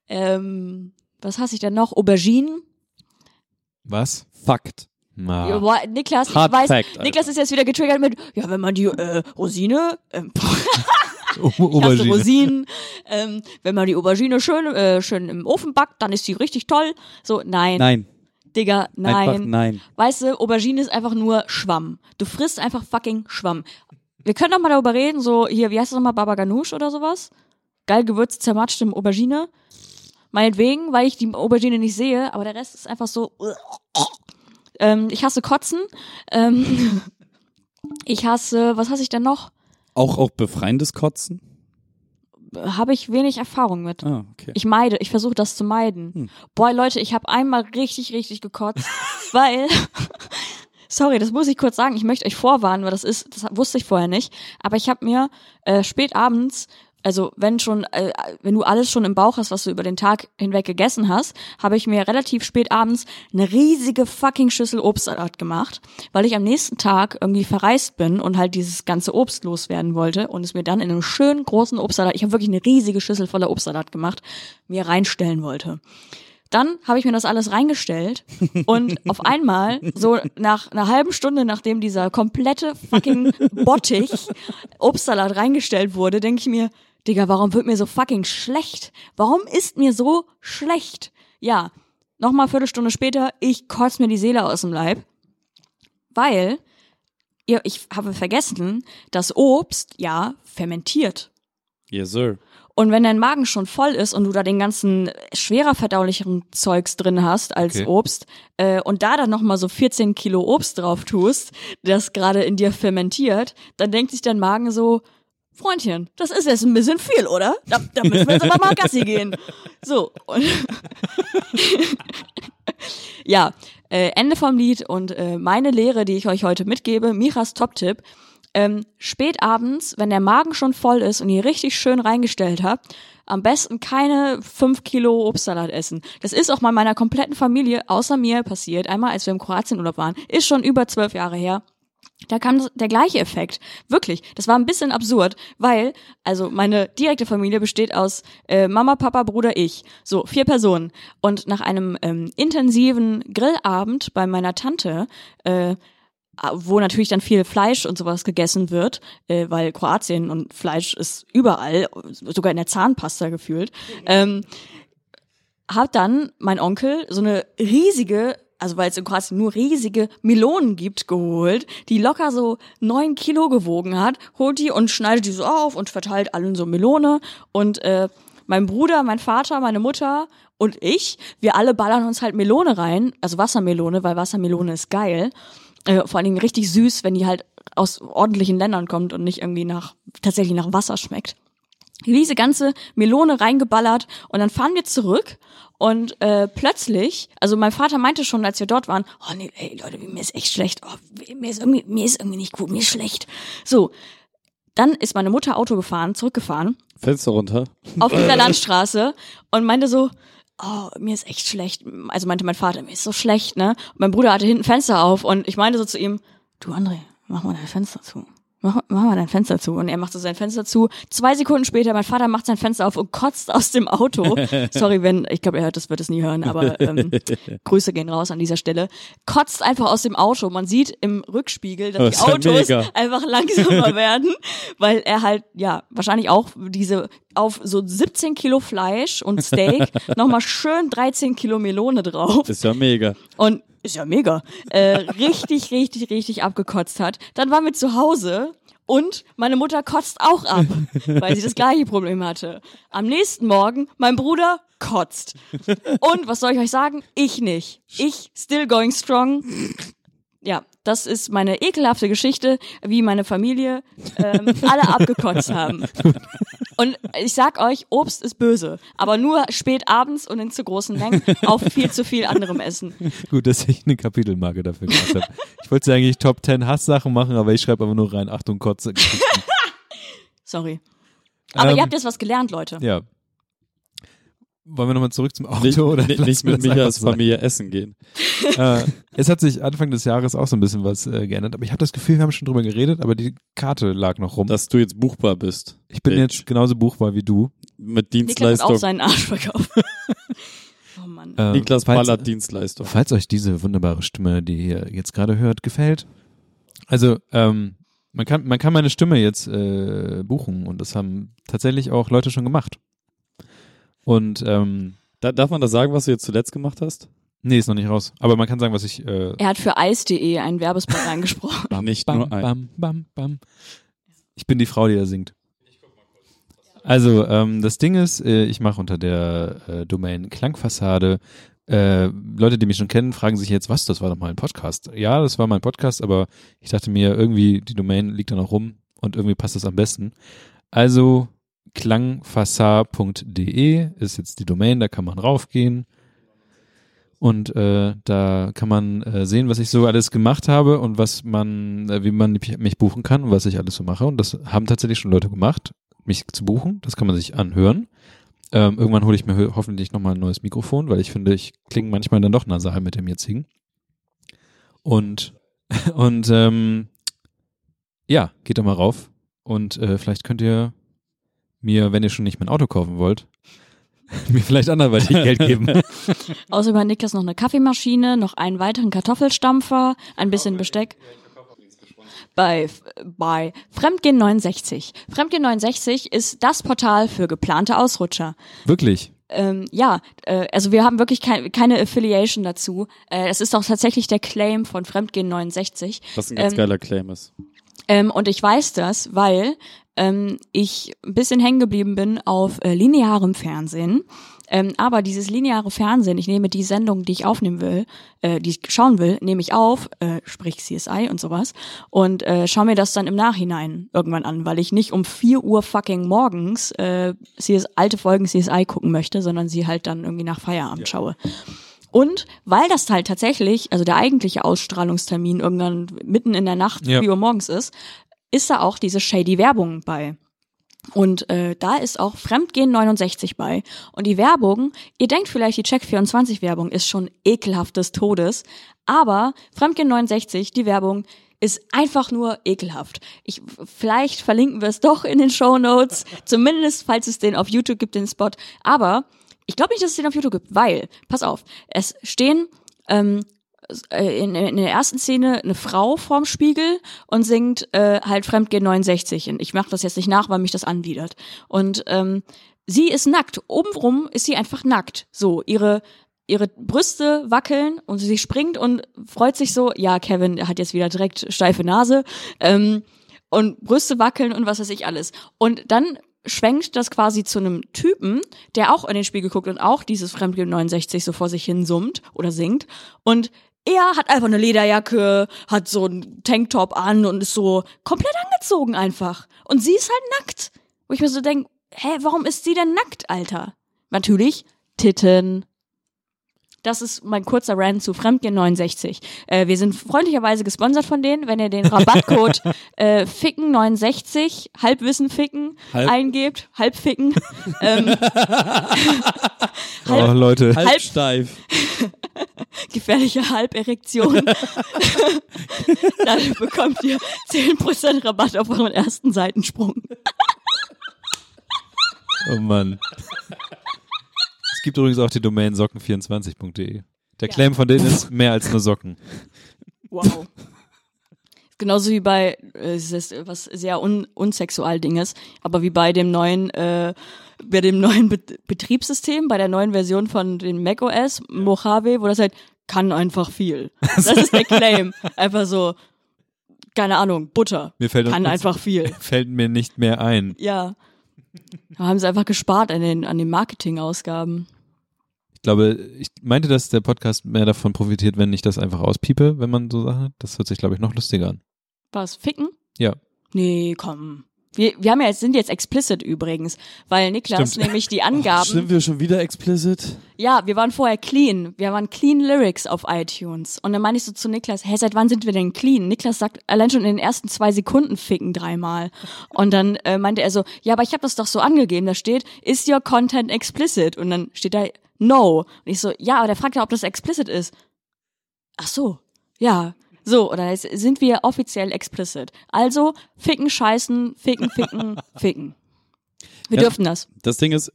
Ähm, was hasse ich denn noch? Auberginen. Was? Fakt. Na. Ja, Niklas, ich Hard weiß, Fact. Niklas ist jetzt wieder getriggert mit, ja, wenn man die äh, Rosine, ähm, (laughs) (laughs) ich hasse Aubergine. Rosinen, (laughs) ähm, wenn man die Aubergine schön, äh, schön im Ofen backt, dann ist die richtig toll. So, nein, Nein. Digga, nein. Einfach nein. Weißt du, Aubergine ist einfach nur Schwamm. Du frisst einfach fucking Schwamm. Wir können doch mal darüber reden, so hier, wie heißt das nochmal, Baba Ganoush oder sowas? Geil gewürzt, zermatscht im Aubergine. Meinetwegen, weil ich die Aubergine nicht sehe, aber der Rest ist einfach so. Ähm, ich hasse Kotzen. Ähm, (laughs) ich hasse, was hasse ich denn noch? Auch, auch befreiendes Kotzen? Habe ich wenig Erfahrung mit. Ah, okay. Ich meide, ich versuche das zu meiden. Hm. Boah, Leute, ich habe einmal richtig, richtig gekotzt, (laughs) weil, (laughs) sorry, das muss ich kurz sagen, ich möchte euch vorwarnen, weil das ist, das wusste ich vorher nicht, aber ich habe mir äh, spät abends, also wenn schon, äh, wenn du alles schon im Bauch hast, was du über den Tag hinweg gegessen hast, habe ich mir relativ spät abends eine riesige fucking Schüssel Obstsalat gemacht, weil ich am nächsten Tag irgendwie verreist bin und halt dieses ganze Obst loswerden wollte und es mir dann in einem schönen großen Obstsalat, ich habe wirklich eine riesige Schüssel voller Obstsalat gemacht, mir reinstellen wollte. Dann habe ich mir das alles reingestellt und (laughs) auf einmal, so nach einer halben Stunde, nachdem dieser komplette fucking Bottich (laughs) Obstsalat reingestellt wurde, denke ich mir, Digga, warum wird mir so fucking schlecht? Warum ist mir so schlecht? Ja, nochmal Viertelstunde später, ich kotze mir die Seele aus dem Leib, weil ihr, ich habe vergessen, dass Obst ja fermentiert. Yes, sir. Und wenn dein Magen schon voll ist und du da den ganzen schwerer verdaulicheren Zeugs drin hast als Okay. Obst äh, und da dann nochmal so 14 Kilo Obst drauf tust, das gerade in dir fermentiert, dann denkt sich dein Magen so, Freundchen, das ist jetzt ein bisschen viel, oder? Da, da müssen wir jetzt aber mal Gassi gehen. So. (laughs) Ja, äh, Ende vom Lied und äh, meine Lehre, die ich euch heute mitgebe, Michas Top-Tipp. Ähm, spät abends, wenn der Magen schon voll ist und ihr richtig schön reingestellt habt, am besten keine fünf Kilo Obstsalat essen. Das ist auch mal meiner kompletten Familie, außer mir, passiert. Einmal, als wir im Kroatienurlaub waren. Ist schon über zwölf Jahre her. Da kam der gleiche Effekt. Wirklich. Das war ein bisschen absurd, weil, also meine direkte Familie besteht aus äh, Mama, Papa, Bruder, ich. So, vier Personen. Und nach einem ähm, intensiven Grillabend bei meiner Tante, äh, wo natürlich dann viel Fleisch und sowas gegessen wird, äh, weil Kroatien und Fleisch ist überall, sogar in der Zahnpasta gefühlt, ähm, hat dann mein Onkel so eine riesige, also weil es in Kroatien nur riesige Melonen gibt, geholt, die locker so neun Kilo gewogen hat, holt die und schneidet die so auf und verteilt allen so Melone und äh, mein Bruder, mein Vater, meine Mutter und ich, wir alle ballern uns halt Melone rein, also Wassermelone, weil Wassermelone ist geil. Äh, vor allen Dingen richtig süß, wenn die halt aus ordentlichen Ländern kommt und nicht irgendwie nach, tatsächlich nach Wasser schmeckt diese ganze Melone reingeballert und dann fahren wir zurück und äh, plötzlich, also mein Vater meinte schon, als wir dort waren, oh nee, ey Leute, mir ist echt schlecht, oh, mir ist irgendwie, mir ist irgendwie nicht gut, mir ist schlecht. So, dann ist meine Mutter Auto gefahren, zurückgefahren Fenster runter. auf dieser (laughs) Landstraße und meinte so, oh, mir ist echt schlecht. Also meinte mein Vater, mir ist so schlecht, ne? Und mein Bruder hatte hinten Fenster auf und ich meinte so zu ihm, du André, mach mal dein Fenster zu. Mach, mach mal dein Fenster zu. Und er macht so sein Fenster zu. Zwei Sekunden später, mein Vater macht sein Fenster auf und kotzt aus dem Auto. (laughs) Sorry, wenn, ich glaube, er hört das, wird es nie hören, aber ähm, (laughs) Grüße gehen raus an dieser Stelle. Kotzt einfach aus dem Auto. Man sieht im Rückspiegel, dass Das die ist ja Autos mega. einfach langsamer (laughs) werden, weil er halt, ja, wahrscheinlich auch diese auf so 17 Kilo Fleisch und Steak nochmal schön 13 Kilo Melone drauf Ist ja mega. und ist ja mega, äh, richtig, richtig, richtig abgekotzt hat. Dann waren wir zu Hause und meine Mutter kotzt auch ab, weil sie das gleiche Problem hatte. Am nächsten Morgen, mein Bruder kotzt. Und was soll ich euch sagen? Ich nicht. Ich still going strong. Ja, das ist meine ekelhafte Geschichte, wie meine Familie ähm, (laughs) alle abgekotzt haben. Und ich sag euch, Obst ist böse, aber nur spät abends und in zu großen Mengen auf viel zu viel anderem Essen. Gut, dass ich eine Kapitelmarke dafür gemacht habe. Ich wollte eigentlich Top 10 Hasssachen machen, aber ich schreibe aber nur rein, Achtung, Kotze. (laughs) Sorry. Aber Ähm, ihr habt jetzt was gelernt, Leute. Ja. Wollen wir nochmal zurück zum Auto? Nicht, oder nicht, nicht mit Michas? Familie essen gehen. (laughs) äh, es hat sich Anfang des Jahres auch so ein bisschen was äh, geändert, aber ich habe das Gefühl, wir haben schon drüber geredet, aber die Karte lag noch rum. Dass du jetzt buchbar bist. ich bin Bitch. jetzt genauso buchbar wie du. Mit Niklas hat auch Dienstleistung. seinen Arsch verkauft. (laughs) Oh Mann. Ähm, Niklas falls- ballert Dienstleistung. Falls euch diese wunderbare Stimme, die ihr jetzt gerade hört, gefällt. Also, ähm, man kann, man kann meine Stimme jetzt äh, buchen und das haben tatsächlich auch Leute schon gemacht. Und ähm, Da, darf man das sagen, was du jetzt zuletzt gemacht hast? nee, ist noch nicht raus. Aber man kann sagen, was ich äh, Er hat für Eis.de einen Werbespot (laughs) eingesprochen. Nicht bam, nur ein. bam, bam, bam. Ich bin die Frau, die da singt. Also, ähm, das Ding ist, äh, ich mache unter der äh, Domain Klangfassade. Äh, Leute, die mich schon kennen, fragen sich jetzt, was, das war doch mal ein Podcast. Ja, das war mein Podcast, aber ich dachte mir, irgendwie, die Domain liegt da noch rum und irgendwie passt das am besten. Also, klangfassar.de ist jetzt die Domain, da kann man raufgehen. Und äh, da kann man äh, sehen, was ich so alles gemacht habe und was man, äh, wie man mich buchen kann und was ich alles so mache. Und das haben tatsächlich schon Leute gemacht, mich zu buchen. Das kann man sich anhören. Ähm, irgendwann hole ich mir ho hoffentlich nochmal ein neues Mikrofon, weil ich finde, ich klinge manchmal dann doch nasal mit dem jetzigen. Und, (laughs) und ähm, ja, geht da mal rauf. Und äh, vielleicht könnt ihr mir, wenn ihr schon nicht mein Auto kaufen wollt, (laughs) mir vielleicht anderweitig Geld geben. (laughs) Außerdem hat Niklas noch eine Kaffeemaschine, noch einen weiteren Kartoffelstampfer, ein bisschen Besteck. Bei, bei Fremdgehen 69. Fremdgehen 69 ist das Portal für geplante Ausrutscher. Wirklich. Ähm, ja, äh, also wir haben wirklich kein, keine Affiliation dazu. Äh, es ist auch tatsächlich der Claim von Fremdgehen 69. Was ein ganz Ähm, geiler Claim ist. Ähm, und ich weiß das, weil ähm, ich ein bisschen hängen geblieben bin auf äh, linearem Fernsehen. Ähm, aber dieses lineare Fernsehen, ich nehme die Sendung, die ich aufnehmen will, äh, die ich schauen will, nehme ich auf, äh, sprich CSI und sowas, und äh, schaue mir das dann im Nachhinein irgendwann an, weil ich nicht um 4 Uhr fucking morgens äh, CS, alte Folgen CSI gucken möchte, sondern sie halt dann irgendwie nach Feierabend schaue. Und weil das halt tatsächlich, also der eigentliche Ausstrahlungstermin irgendwann mitten in der Nacht, Ja. 4 Uhr morgens ist, ist da auch diese shady Werbung bei. Und äh, da ist auch Fremdgehen 69 bei. Und die Werbung, ihr denkt vielleicht, die Check24-Werbung ist schon ekelhaft des Todes, aber Fremdgehen 69, die Werbung, ist einfach nur ekelhaft. Ich, vielleicht verlinken wir es doch in den Show Notes, zumindest falls es den auf YouTube gibt, den Spot. Aber ich glaube nicht, dass es den auf YouTube gibt, weil, pass auf, es stehen ähm, äh, in, in der ersten Szene eine Frau vorm Spiegel und singt äh, halt Fremdgehen 69. Und ich mache das jetzt nicht nach, weil mich das anwidert. Und ähm, sie ist nackt. Obenrum ist sie einfach nackt. So, ihre ihre Brüste wackeln und sie springt und freut sich so, ja, Kevin hat jetzt wieder direkt steife Nase. Ähm, und Brüste wackeln und was weiß ich alles. Und dann schwenkt das quasi zu einem Typen, der auch in den Spiegel guckt und auch dieses Fremdgehen 69 so vor sich hin summt oder singt. Und er hat einfach eine Lederjacke, hat so einen Tanktop an und ist so komplett angezogen einfach. Und sie ist halt nackt. Wo ich mir so denke, hä, warum ist sie denn nackt, Alter? Natürlich, Titten. Das ist mein kurzer Rant zu Fremdgehen 69. Äh, wir sind freundlicherweise gesponsert von denen. Wenn ihr den Rabattcode (laughs) äh, Ficken69, Halbwissen Ficken, Halb- eingebt, Halbficken, ähm, (laughs) (laughs) Oh, Leute. Halb steif. (laughs) gefährliche Halberektion, (laughs) dann bekommt ihr 10% Rabatt auf euren ersten Seitensprung. Oh Mann. Es gibt übrigens auch die Domain socken24.de. Der Claim von denen ist mehr als nur Socken. Wow. Genauso wie bei, äh, es ist was sehr un unsexual Ding ist, aber wie bei dem neuen, äh, bei dem neuen Bet Betriebssystem, bei der neuen Version von den macOS, Mojave, wo das halt kann einfach viel. (laughs) Das ist der Claim. Einfach so, keine Ahnung, Butter. Mir fällt kann einfach viel. (laughs) Fällt mir nicht mehr ein. Ja. Da haben sie einfach gespart an den, an den Marketingausgaben. Ich glaube, ich meinte, dass der Podcast mehr davon profitiert, wenn ich das einfach auspiepe, wenn man so Sachen hat. Das hört sich, glaube ich, noch lustiger an. Was, ficken? Ja. Nee, komm. Wir, wir haben ja jetzt, sind jetzt explicit übrigens, weil Niklas Stimmt. nämlich die (laughs) Angaben. Sind wir schon wieder explicit? Ja, wir waren vorher clean. Wir waren clean Lyrics auf iTunes. Und dann meine ich so zu Niklas, hä, seit wann sind wir denn clean? Niklas sagt allein schon in den ersten zwei Sekunden ficken dreimal. Und dann äh, meinte er so, ja, aber ich habe das doch so angegeben. Da steht, is your content explicit? Und dann steht da, no. Und ich so, ja, aber der fragt ja, ob das explicit ist. Ach so, ja. So, oder jetzt sind wir offiziell explicit. Also, ficken, scheißen, ficken, ficken, (laughs) ficken. Wir Ja. dürften das. Das Ding ist,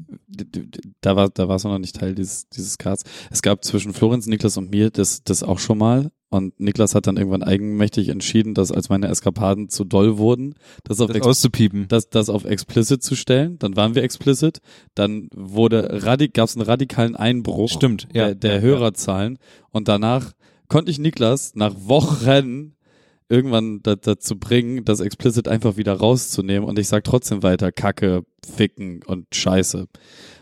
da war, da war es noch nicht Teil dieses, dieses Cards. Es gab zwischen Florenz, Niklas und mir das, das auch schon mal. Und Niklas hat dann irgendwann eigenmächtig entschieden, dass als meine Eskapaden zu doll wurden, das auf, Das auszupiepen. das, das auf explicit zu stellen. Dann waren wir explicit. Dann wurde radi gab es einen radikalen Einbruch Stimmt, ja. der, der ja, ja. Hörerzahlen. Und danach konnte ich Niklas nach Wochen irgendwann da, dazu bringen, das explicit einfach wieder rauszunehmen. Und ich sag trotzdem weiter Kacke, Ficken und Scheiße.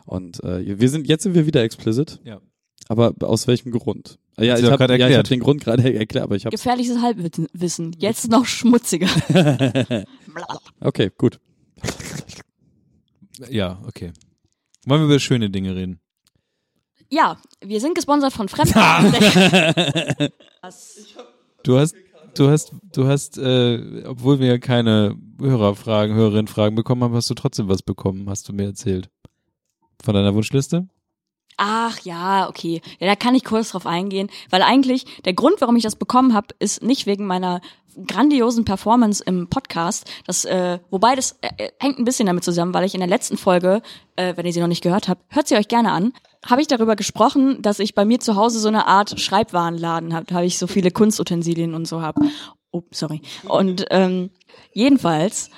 Und äh, wir sind jetzt sind wir wieder explicit. Ja. Aber aus welchem Grund? Äh, Ja, ich habe gerade ja, ich hab erklärt. den Grund gerade (laughs) erklärt, aber ich habe Gefährliches Halbwissen. Jetzt noch schmutziger. (laughs) (laughs) Okay, gut. Ja, okay. Wollen wir über schöne Dinge reden? Ja, wir sind gesponsert von Fremd. (laughs) Du hast, du hast, du hast, äh, obwohl wir keine Hörerfragen, Hörerinnenfragen bekommen haben, hast du trotzdem was bekommen, hast du mir erzählt. Von deiner Wunschliste? Ach ja, okay. Ja, da kann ich kurz drauf eingehen, weil eigentlich der Grund, warum ich das bekommen habe, ist nicht wegen meiner grandiosen Performance im Podcast. Das, äh, wobei das äh, hängt ein bisschen damit zusammen, weil ich in der letzten Folge, äh, wenn ihr sie noch nicht gehört habt, hört sie euch gerne an, habe ich darüber gesprochen, dass ich bei mir zu Hause so eine Art Schreibwarenladen habe, habe ich so viele Kunstutensilien und so hab. Oh, sorry. Und ähm, jedenfalls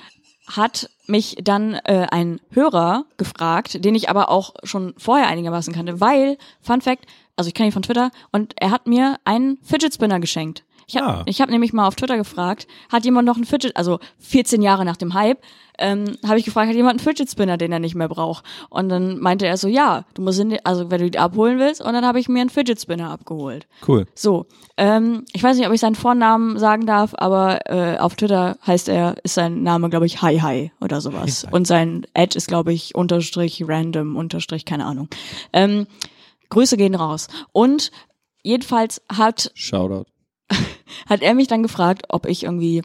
hat mich dann äh, ein Hörer gefragt, den ich aber auch schon vorher einigermaßen kannte, weil, Fun Fact, also ich kenne ihn von Twitter, und er hat mir einen Fidget Spinner geschenkt. Ich habe Ah. ich hab nämlich mal auf Twitter gefragt, hat jemand noch einen Fidget, also 14 Jahre nach dem Hype, ähm, habe ich gefragt, hat jemand einen Fidget Spinner, den er nicht mehr braucht? Und dann meinte er so, ja, du musst ihn, also wenn du ihn abholen willst, und dann habe ich mir einen Fidget Spinner abgeholt. Cool. So, ähm, ich weiß nicht, ob ich seinen Vornamen sagen darf, aber äh, auf Twitter heißt er, ist sein Name, glaube ich, Hi Hi oder sowas. Hi Hi. Und sein Ad ist, glaube ich, Unterstrich Random, Unterstrich, keine Ahnung. Ähm, Grüße gehen raus. Und jedenfalls hat Shoutout. Hat er mich dann gefragt, ob ich irgendwie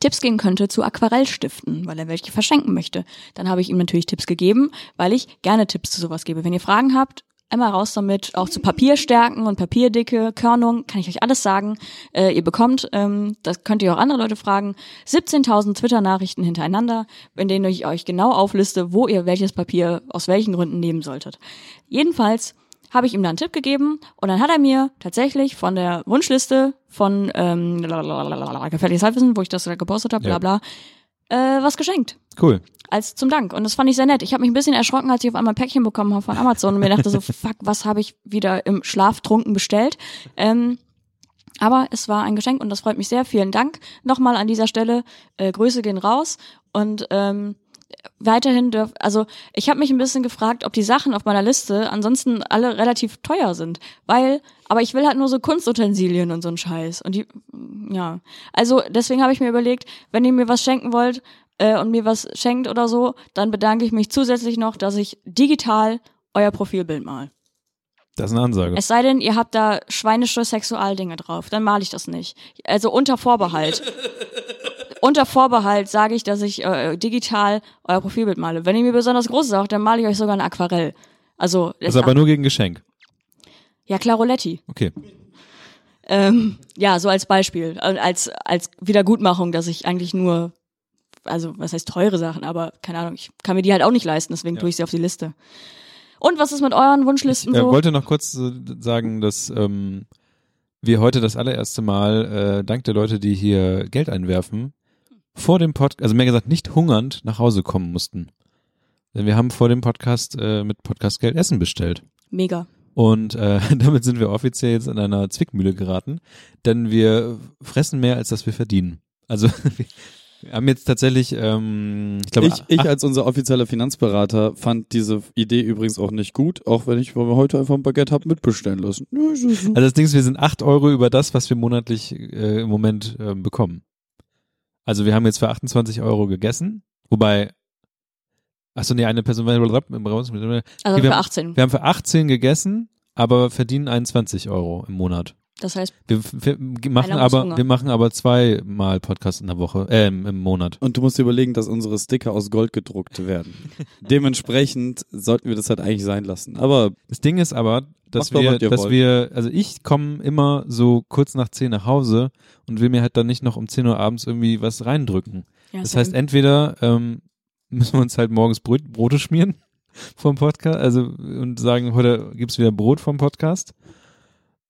Tipps geben könnte zu Aquarellstiften, weil er welche verschenken möchte. Dann habe ich ihm natürlich Tipps gegeben, weil ich gerne Tipps zu sowas gebe. Wenn ihr Fragen habt, einmal raus damit, auch zu Papierstärken und Papierdicke, Körnung, kann ich euch alles sagen. Äh, ihr bekommt, ähm, das könnt ihr auch andere Leute fragen, 17.000 Twitter-Nachrichten hintereinander, in denen ich euch genau aufliste, wo ihr welches Papier aus welchen Gründen nehmen solltet. Jedenfalls habe ich ihm da einen Tipp gegeben und dann hat er mir tatsächlich von der Wunschliste von ähm, gefährliches Halbwissen, wo ich das da gepostet habe, bla bla, äh, was geschenkt. Cool. Als zum Dank. Und das fand ich sehr nett. Ich habe mich ein bisschen erschrocken, als ich auf einmal ein Päckchen bekommen habe von Amazon und mir dachte so, (laughs) fuck, was habe ich wieder im Schlaf trunken bestellt? Ähm, aber es war ein Geschenk und das freut mich sehr. Vielen Dank nochmal an dieser Stelle. Äh, Grüße gehen raus und ähm, weiterhin dürf, also ich habe mich ein bisschen gefragt, ob die Sachen auf meiner Liste ansonsten alle relativ teuer sind, weil, aber ich will halt nur so Kunstutensilien und so ein Scheiß und die, ja, also deswegen habe ich mir überlegt, wenn ihr mir was schenken wollt äh, und mir was schenkt oder so, dann bedanke ich mich zusätzlich noch, dass ich digital euer Profilbild mal. Das ist eine Ansage. Es sei denn, ihr habt da schweinische Sexualdinge drauf, dann male ich das nicht. Also unter Vorbehalt. (laughs) unter Vorbehalt sage ich, dass ich äh, digital euer Profilbild male. Wenn ihr mir besonders groß sagt, dann male ich euch sogar ein Aquarell. Also, Das ist aber nur gegen Geschenk. ja, Claroletti. Okay. Ähm, ja, so als Beispiel, äh, als als Wiedergutmachung, dass ich eigentlich nur, also was heißt teure Sachen, aber keine Ahnung, ich kann mir die halt auch nicht leisten, deswegen Ja. tue ich sie auf die Liste. Und was ist mit euren Wunschlisten Ich äh, so? wollte noch kurz äh, sagen, dass ähm, wir heute das allererste Mal, äh, dank der Leute, die hier Geld einwerfen, vor dem Podcast, also mehr gesagt nicht hungernd nach Hause kommen mussten. Denn wir haben vor dem Podcast äh, mit Podcast Geld Essen bestellt. Mega. Und äh, (laughs) damit sind wir offiziell jetzt in einer Zwickmühle geraten, denn wir fressen mehr, als dass wir verdienen. Also (laughs) wir haben jetzt tatsächlich, ähm, ich glaube, Ich, ich als unser offizieller Finanzberater fand diese Idee übrigens auch nicht gut, auch wenn ich weil wir heute einfach ein Baguette hab mitbestellen lassen. Also das Ding ist, wir sind acht Euro über das, was wir monatlich äh, im Moment ähm, bekommen. Also wir haben jetzt für 28 Euro gegessen, wobei, ach so, nee, eine Person, Also wir für haben- 18. wir haben für 18 gegessen, aber verdienen 21 Euro im Monat. Das heißt, Wir, wir machen aber, Hunger. wir machen aber zweimal Podcast in der Woche, äh, im, Monat. Und du musst dir überlegen, dass unsere Sticker aus Gold gedruckt werden. (laughs) Dementsprechend sollten wir das halt eigentlich sein lassen. Aber Das Ding ist aber, dass Macht doch, wir, dass wollt. wir, also ich komme immer so kurz nach 10 nach Hause und will mir halt dann nicht noch um 10 Uhr abends irgendwie was reindrücken. ja, Das heißt, entweder ähm, (laughs) müssen wir uns halt morgens Brot, Brote schmieren (laughs) vom Podcast, also und sagen, heute gibt's wieder Brot vom Podcast.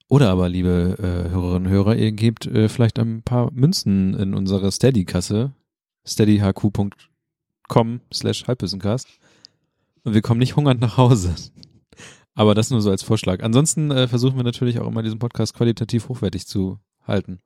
Oder aber, liebe äh, Hörerinnen und Hörer, ihr gebt äh, vielleicht ein paar Münzen in unsere Steady-Kasse, steadyhq.com slash halbwissencast und wir kommen nicht hungernd nach Hause. (laughs) Aber das nur so als Vorschlag. Ansonsten äh, versuchen wir natürlich auch immer diesen Podcast qualitativ hochwertig zu halten.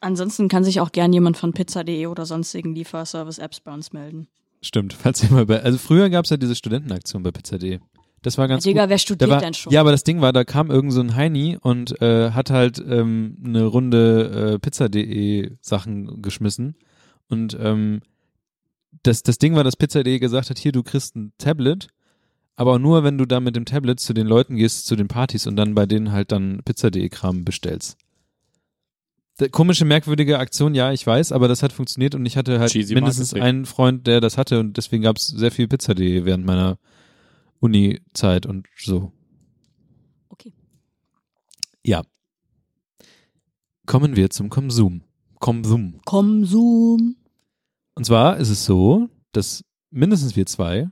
Ansonsten kann sich auch gern jemand von pizza.de oder sonstigen Lieferservice-Apps bei uns melden. Stimmt, falls ihr mal bei, also früher gab's ja diese Studentenaktion bei Pizza.de. Das war ganz Digga, gut. wer studiert war, denn schon? ja, aber das Ding war, da kam irgend so ein Heini und äh, hat halt ähm, eine Runde äh, Pizza.de Sachen geschmissen. Und ähm, das, das Ding war, dass Pizza.de gesagt hat, hier, du kriegst ein Tablet, aber nur, wenn du da mit dem Tablet zu den Leuten gehst, zu den Partys und dann bei denen halt dann Pizza.de Kram bestellst. Der, komische, merkwürdige Aktion, ja, ich weiß, aber das hat funktioniert und ich hatte halt Cheesy mindestens Marketing. einen Freund, der das hatte und deswegen gab's sehr viel Pizza.de während meiner Uni-Zeit und so. Okay. Ja. Kommen wir zum Konsum. Konsum. Konsum. Und zwar ist es so, dass mindestens wir zwei,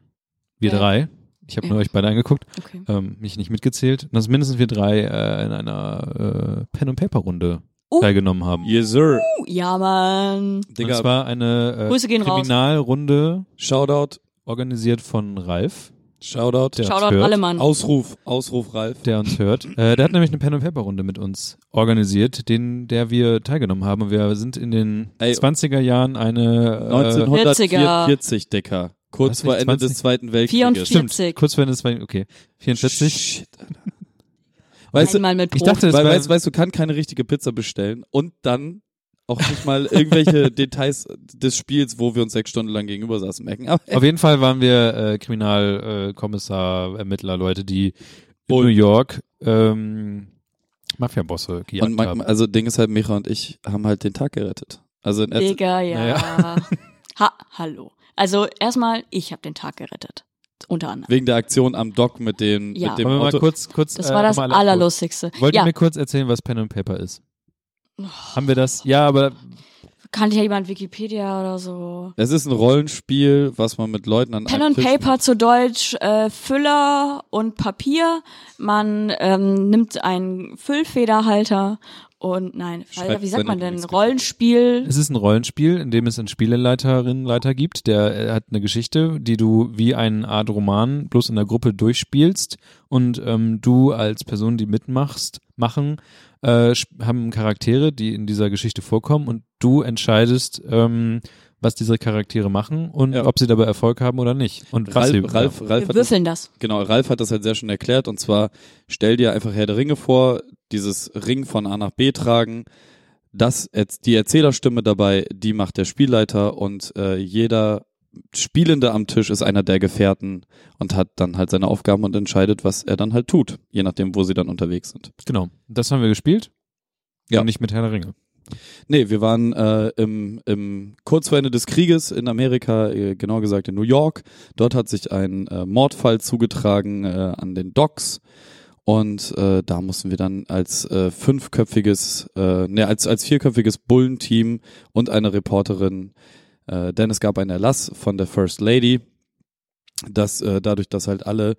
wir Ja. drei, ich habe Ja. nur euch beide angeguckt, Okay. ähm, mich nicht mitgezählt, dass mindestens wir drei äh, in einer äh, Pen and Paper Runde Oh. teilgenommen haben. Yes, sir. Uh, ja, Mann. Und Digga, zwar eine äh. Kriminalrunde Shoutout, organisiert von Ralf, Shoutout, der uns Shoutout hört. Allemann. Ausruf, Ausruf, Ralf. der uns hört. Äh, der hat nämlich eine Pen and Paper Runde mit uns organisiert, den der wir teilgenommen haben. Wir sind in den Ey. 20er Jahren eine äh, 1944, Dicker. Kurz vor Ende 20? des Zweiten Weltkrieges. 44. Stimmt, 40. kurz vor Ende des Zweiten- okay, 44. Shit, Alter. Weißt du, Einmal mit Ich dachte, weil, weißt, weißt du, kann keine richtige Pizza bestellen und dann auch nicht mal irgendwelche (laughs) Details des Spiels, wo wir uns sechs Stunden lang gegenüber saßen, merken. Aber auf jeden Fall waren wir äh, Kriminalkommissar, äh, Ermittler, Leute, die in. New York ähm, Mafia-Bosse gejagt und man, haben. also Ding ist halt, Micha und ich haben halt den Tag gerettet. Also in Digga, ja. Naja. (laughs) ha, hallo. Also erstmal, ich habe den Tag gerettet. Unter anderem. wegen der Aktion am Dock mit dem, Ja. mit dem Wollen wir mal kurz, kurz Das äh, war das Allerlustigste. Wollt ihr Ja, mir kurz erzählen, was Pen and Paper ist? Haben wir das? Ja, aber kannte ja jemand Wikipedia oder so. Es ist ein Rollenspiel, was man mit Leuten an Pen einem and Tisch Paper zu Deutsch äh, Füller und Papier. Man ähm, nimmt einen Füllfederhalter und nein, Schreibt wie sagt man denn? Rollenspiel. Es ist ein Rollenspiel, in dem es einen Spieleleiterin, Leiter gibt, der äh, hat eine Geschichte, die du wie eine Art Roman bloß in der Gruppe durchspielst und ähm, du als Person, die mitmachst, machen, äh, haben Charaktere, die in dieser Geschichte vorkommen und du entscheidest, ähm, was diese Charaktere machen und Ja. ob sie dabei Erfolg haben oder nicht. Und was sie, Ralf, Ralf, Ralf, Wir hat das, würfeln das. genau, Ralf hat das halt sehr schön erklärt und zwar stell dir einfach Herr der Ringe vor, dieses Ring von A nach B tragen, das, die Erzählerstimme dabei, die macht der Spielleiter und äh, jeder Spielende am Tisch ist einer der Gefährten und hat dann halt seine Aufgaben und entscheidet, was er dann halt tut, je nachdem, wo sie dann unterwegs sind. Genau, das haben wir gespielt. Ja. Und nicht mit Herr der Ringe. Nee, wir waren äh, im, im kurz vor Ende des Krieges in Amerika, äh, genauer gesagt in New York. Dort hat sich ein äh, Mordfall zugetragen äh, an den Docks. Und äh, da mussten wir dann als äh, fünfköpfiges, äh, ne, als, als vierköpfiges Bullenteam und eine Reporterin, äh, denn es gab einen Erlass von der First Lady, dass äh, dadurch, dass halt alle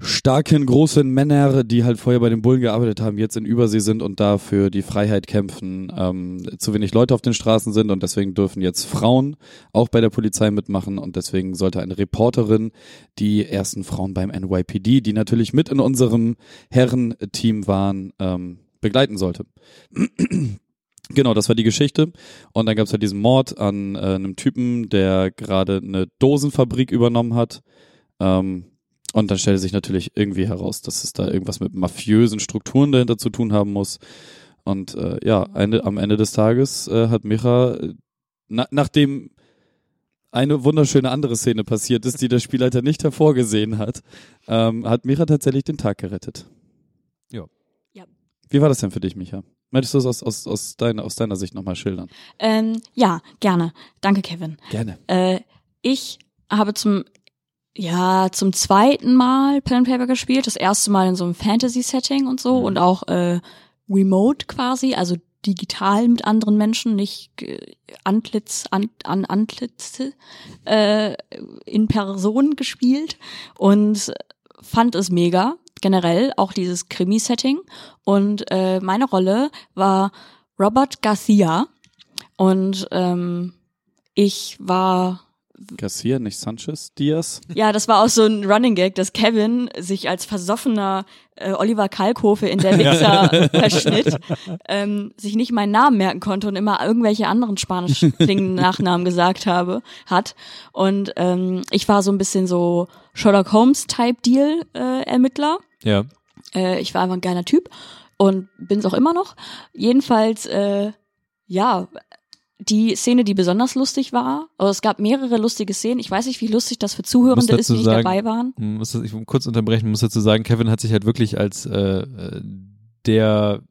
starken, großen Männer, die halt vorher bei den Bullen gearbeitet haben, jetzt in Übersee sind und da für die Freiheit kämpfen, ähm, zu wenig Leute auf den Straßen sind und deswegen dürfen jetzt Frauen auch bei der Polizei mitmachen und deswegen sollte eine Reporterin die ersten Frauen beim NYPD, die natürlich mit in unserem Herrenteam waren, ähm, begleiten sollte. Genau, das war die Geschichte. Und dann gab es halt diesen Mord an äh, einem Typen, der gerade eine Dosenfabrik übernommen hat. Ähm, und dann stellte sich natürlich irgendwie heraus, dass es da irgendwas mit mafiösen Strukturen dahinter zu tun haben muss. Und äh, ja, Ende, am Ende des Tages äh, hat Micha, äh, na, nachdem eine wunderschöne andere Szene passiert ist, die der Spielleiter nicht hervorgesehen hat, ähm, hat Micha tatsächlich den Tag gerettet. Ja. Ja. Wie war das denn für dich, Micha? Möchtest du es aus, aus, aus, deiner, aus deiner Sicht nochmal schildern? Ähm, ja, gerne. Danke, Kevin. Gerne. Äh, ich habe zum ja zum zweiten Mal Pen and Paper gespielt, das erste Mal in so einem Fantasy-Setting und so Mhm. und auch äh, remote quasi, also digital mit anderen Menschen, nicht äh, Antlitz, an, an Antlitze äh, in Person gespielt und fand es mega. Generell auch dieses Krimi-Setting. Und äh, meine Rolle war Robert Garcia. Und ähm, ich war Garcia, nicht Sanchez, Diaz. ja, das war auch so ein Running Gag, dass Kevin sich als versoffener äh, Oliver Kalkofe in der (laughs) Wichser verschnitt, ähm, sich nicht meinen Namen merken konnte und immer irgendwelche anderen spanisch klingenden (laughs) Nachnamen gesagt habe, hat. Und ähm, ich war so ein bisschen so Sherlock Holmes Type Deal äh, Ermittler. Ja. Äh, ich war einfach ein geiler Typ und bin's auch immer noch. Jedenfalls, äh, ja, die Szene, die besonders lustig war, also es gab mehrere lustige Szenen. Ich weiß nicht, wie lustig das für Zuhörende Muss ist, die nicht dabei waren. Man muss das, ich will kurz unterbrechen, muss dazu sagen, Kevin hat sich halt wirklich als äh, äh, der,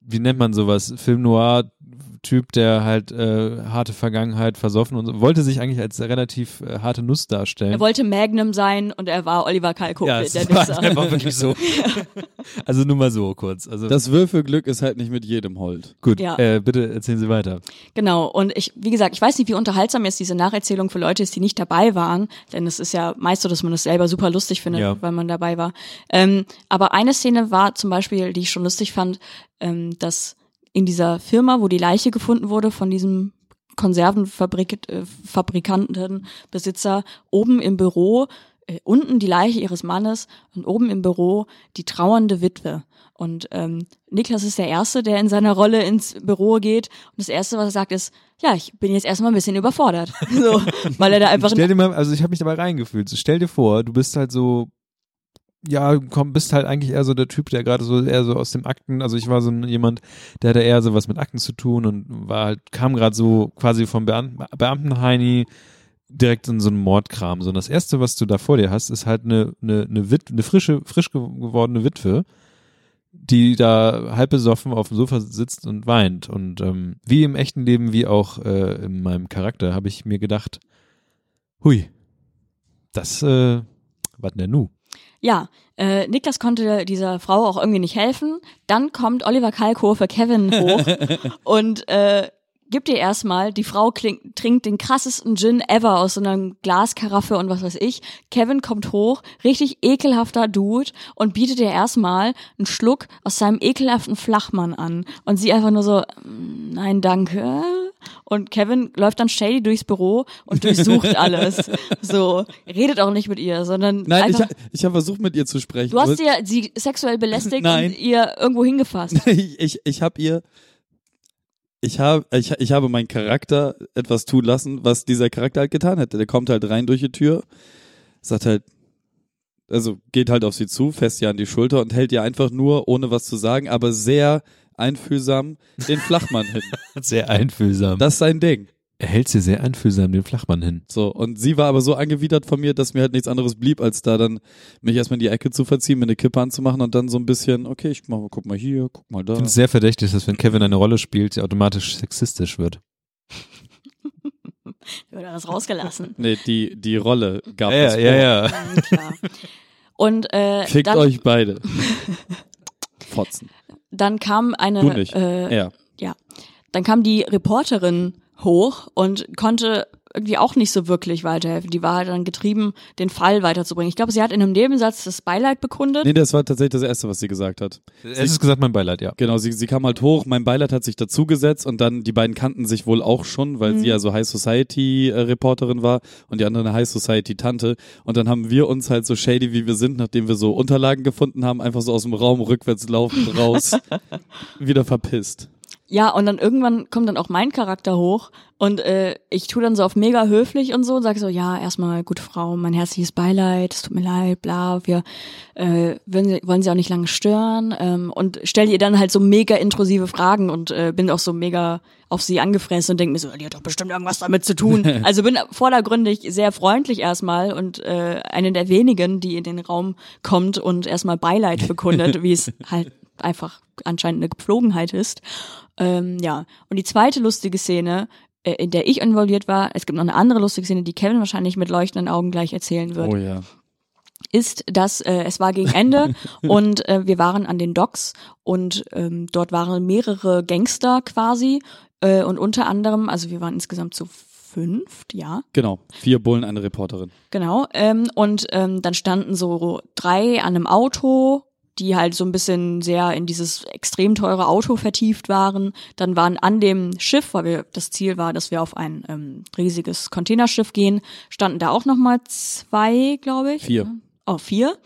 wie nennt man sowas, Film Noir Typ, der halt äh, harte Vergangenheit versoffen und so, wollte sich eigentlich als relativ äh, harte Nuss darstellen. Er wollte Magnum sein und er war Oliver Kalkofe, ja, der war Wichser. einfach wirklich so. (laughs) Also nur mal so kurz. Also Das Würfelglück ist halt nicht mit jedem Hold. gut, Ja. äh, bitte erzählen Sie weiter. Genau, und ich, wie gesagt, ich weiß nicht, wie unterhaltsam jetzt diese Nacherzählung für Leute ist, die nicht dabei waren, denn es ist ja meist so, dass man das selber super lustig findet, Ja. weil man dabei war. Ähm, aber eine Szene war zum Beispiel, die ich schon lustig fand, ähm, dass in dieser Firma, wo die Leiche gefunden wurde von diesem Konservenfabrik äh, Besitzer, oben im Büro, äh, unten die Leiche ihres Mannes und oben im Büro die trauernde Witwe. Und ähm, Niklas ist der Erste, der in seiner Rolle ins Büro geht. Und das Erste, was er sagt, ist, ja, ich bin jetzt erstmal ein bisschen überfordert. (laughs) so, weil er da einfach Stell dir mal, also ich habe mich dabei reingefühlt. So, stell dir vor, du bist halt so, ja, komm, bist halt eigentlich eher so der Typ, der gerade so eher so aus dem Akten, also ich war so jemand, der hatte eher so was mit Akten zu tun und war halt, kam gerade so quasi vom Beam Beamtenheini direkt in so einen Mordkram. So, und das erste, was du da vor dir hast, ist halt eine, eine, eine, Wit eine frische, frisch gewordene Witwe, die da halb besoffen auf dem Sofa sitzt und weint. Und ähm, wie im echten Leben, wie auch äh, in meinem Charakter, habe ich mir gedacht, hui, das, äh, was denn nu? Ja, äh, Niklas konnte dieser Frau auch irgendwie nicht helfen. Dann kommt Oliver Kalkofe Kevin hoch (laughs) und äh, gibt ihr erstmal, die Frau kling, trinkt den krassesten Gin ever aus so einer Glaskaraffe und was weiß ich. Kevin kommt hoch, richtig ekelhafter Dude und bietet ihr erstmal einen Schluck aus seinem ekelhaften Flachmann an. Und sie einfach nur so, "Mm, nein, danke. Und Kevin läuft dann shady durchs Büro und durchsucht (laughs) alles. So, redet auch nicht mit ihr, sondern Nein, ich, einfach ha- ich habe versucht mit ihr zu sprechen. Du hast ihr sie sexuell belästigt (laughs) Nein. und ihr irgendwo hingefasst. (laughs) ich, ich, ich habe ihr, ich habe, ich, ich habe meinen Charakter etwas tun lassen, was dieser Charakter halt getan hätte. Der kommt halt rein durch die Tür, sagt halt, also geht halt auf sie zu, fest ihr an die Schulter und hält ihr einfach nur, ohne was zu sagen, aber sehr einfühlsam den Flachmann hin. (laughs) Sehr einfühlsam. Das ist sein Ding. Er hält sie sehr einfühlsam den Flachmann hin. So, und sie war aber so angewidert von mir, dass mir halt nichts anderes blieb, als da dann mich erstmal in die Ecke zu verziehen, mir eine Kippe anzumachen und dann so ein bisschen, okay, ich mach mal, guck mal hier, guck mal da. Ich finde es sehr verdächtig, dass wenn Kevin eine Rolle spielt, sie automatisch sexistisch wird. (laughs) Wird das rausgelassen. Nee, die, die Rolle gab ja, es ja, ja. Klar. Und äh, Fickt dann, euch beide. (laughs) Fotzen. dann kam eine, Du nicht. Äh, Ja. dann kam die Reporterin hoch und konnte irgendwie auch nicht so wirklich weiterhelfen. Die war halt dann getrieben, den Fall weiterzubringen. Ich glaube, sie hat in einem Nebensatz das Beileid bekundet. Nee, das war tatsächlich das Erste, was sie gesagt hat. Es ist gesagt, mein Beileid, ja. Genau, sie, sie kam halt hoch, mein Beileid hat sich dazugesetzt und dann, die beiden kannten sich wohl auch schon, weil Mhm. sie ja so High Society äh, Reporterin war und die andere eine High Society Tante. Und dann haben wir uns halt so shady, wie wir sind, nachdem wir so Unterlagen gefunden haben, einfach so aus dem Raum rückwärts laufend raus, (laughs) wieder verpisst. Ja, und dann irgendwann kommt dann auch mein Charakter hoch und äh, ich tu dann so auf mega höflich und so und sage so, ja, erstmal, gute Frau, mein herzliches Beileid, es tut mir leid, bla, wir äh, wollen, sie, wollen sie auch nicht lange stören ähm, und stell ihr dann halt so mega intrusive Fragen und äh, bin auch so mega auf sie angefressen und denke mir so, die hat doch bestimmt irgendwas damit zu tun. (laughs) also bin vordergründig sehr freundlich erstmal und äh, eine der wenigen, die in den Raum kommt und erstmal Beileid bekundet, wie es halt einfach anscheinend eine Gepflogenheit ist. Ähm, ja, und die zweite lustige Szene, äh, in der ich involviert war, es gibt noch eine andere lustige Szene, die Kevin wahrscheinlich mit leuchtenden Augen gleich erzählen wird. Oh ja. ist, dass äh, es war gegen Ende (laughs) und äh, wir waren an den Docks und ähm, dort waren mehrere Gangster quasi äh, und unter anderem, also wir waren insgesamt zu fünft, ja, Genau. Vier Bullen, eine Reporterin. genau. Ähm, und ähm, dann standen so drei an einem Auto, die halt so ein bisschen sehr in dieses extrem teure Auto vertieft waren. Dann waren an dem Schiff, weil wir das Ziel war, dass wir auf ein ähm, riesiges Containerschiff gehen, standen da auch noch mal zwei, glaube ich. Vier. Oh, vier.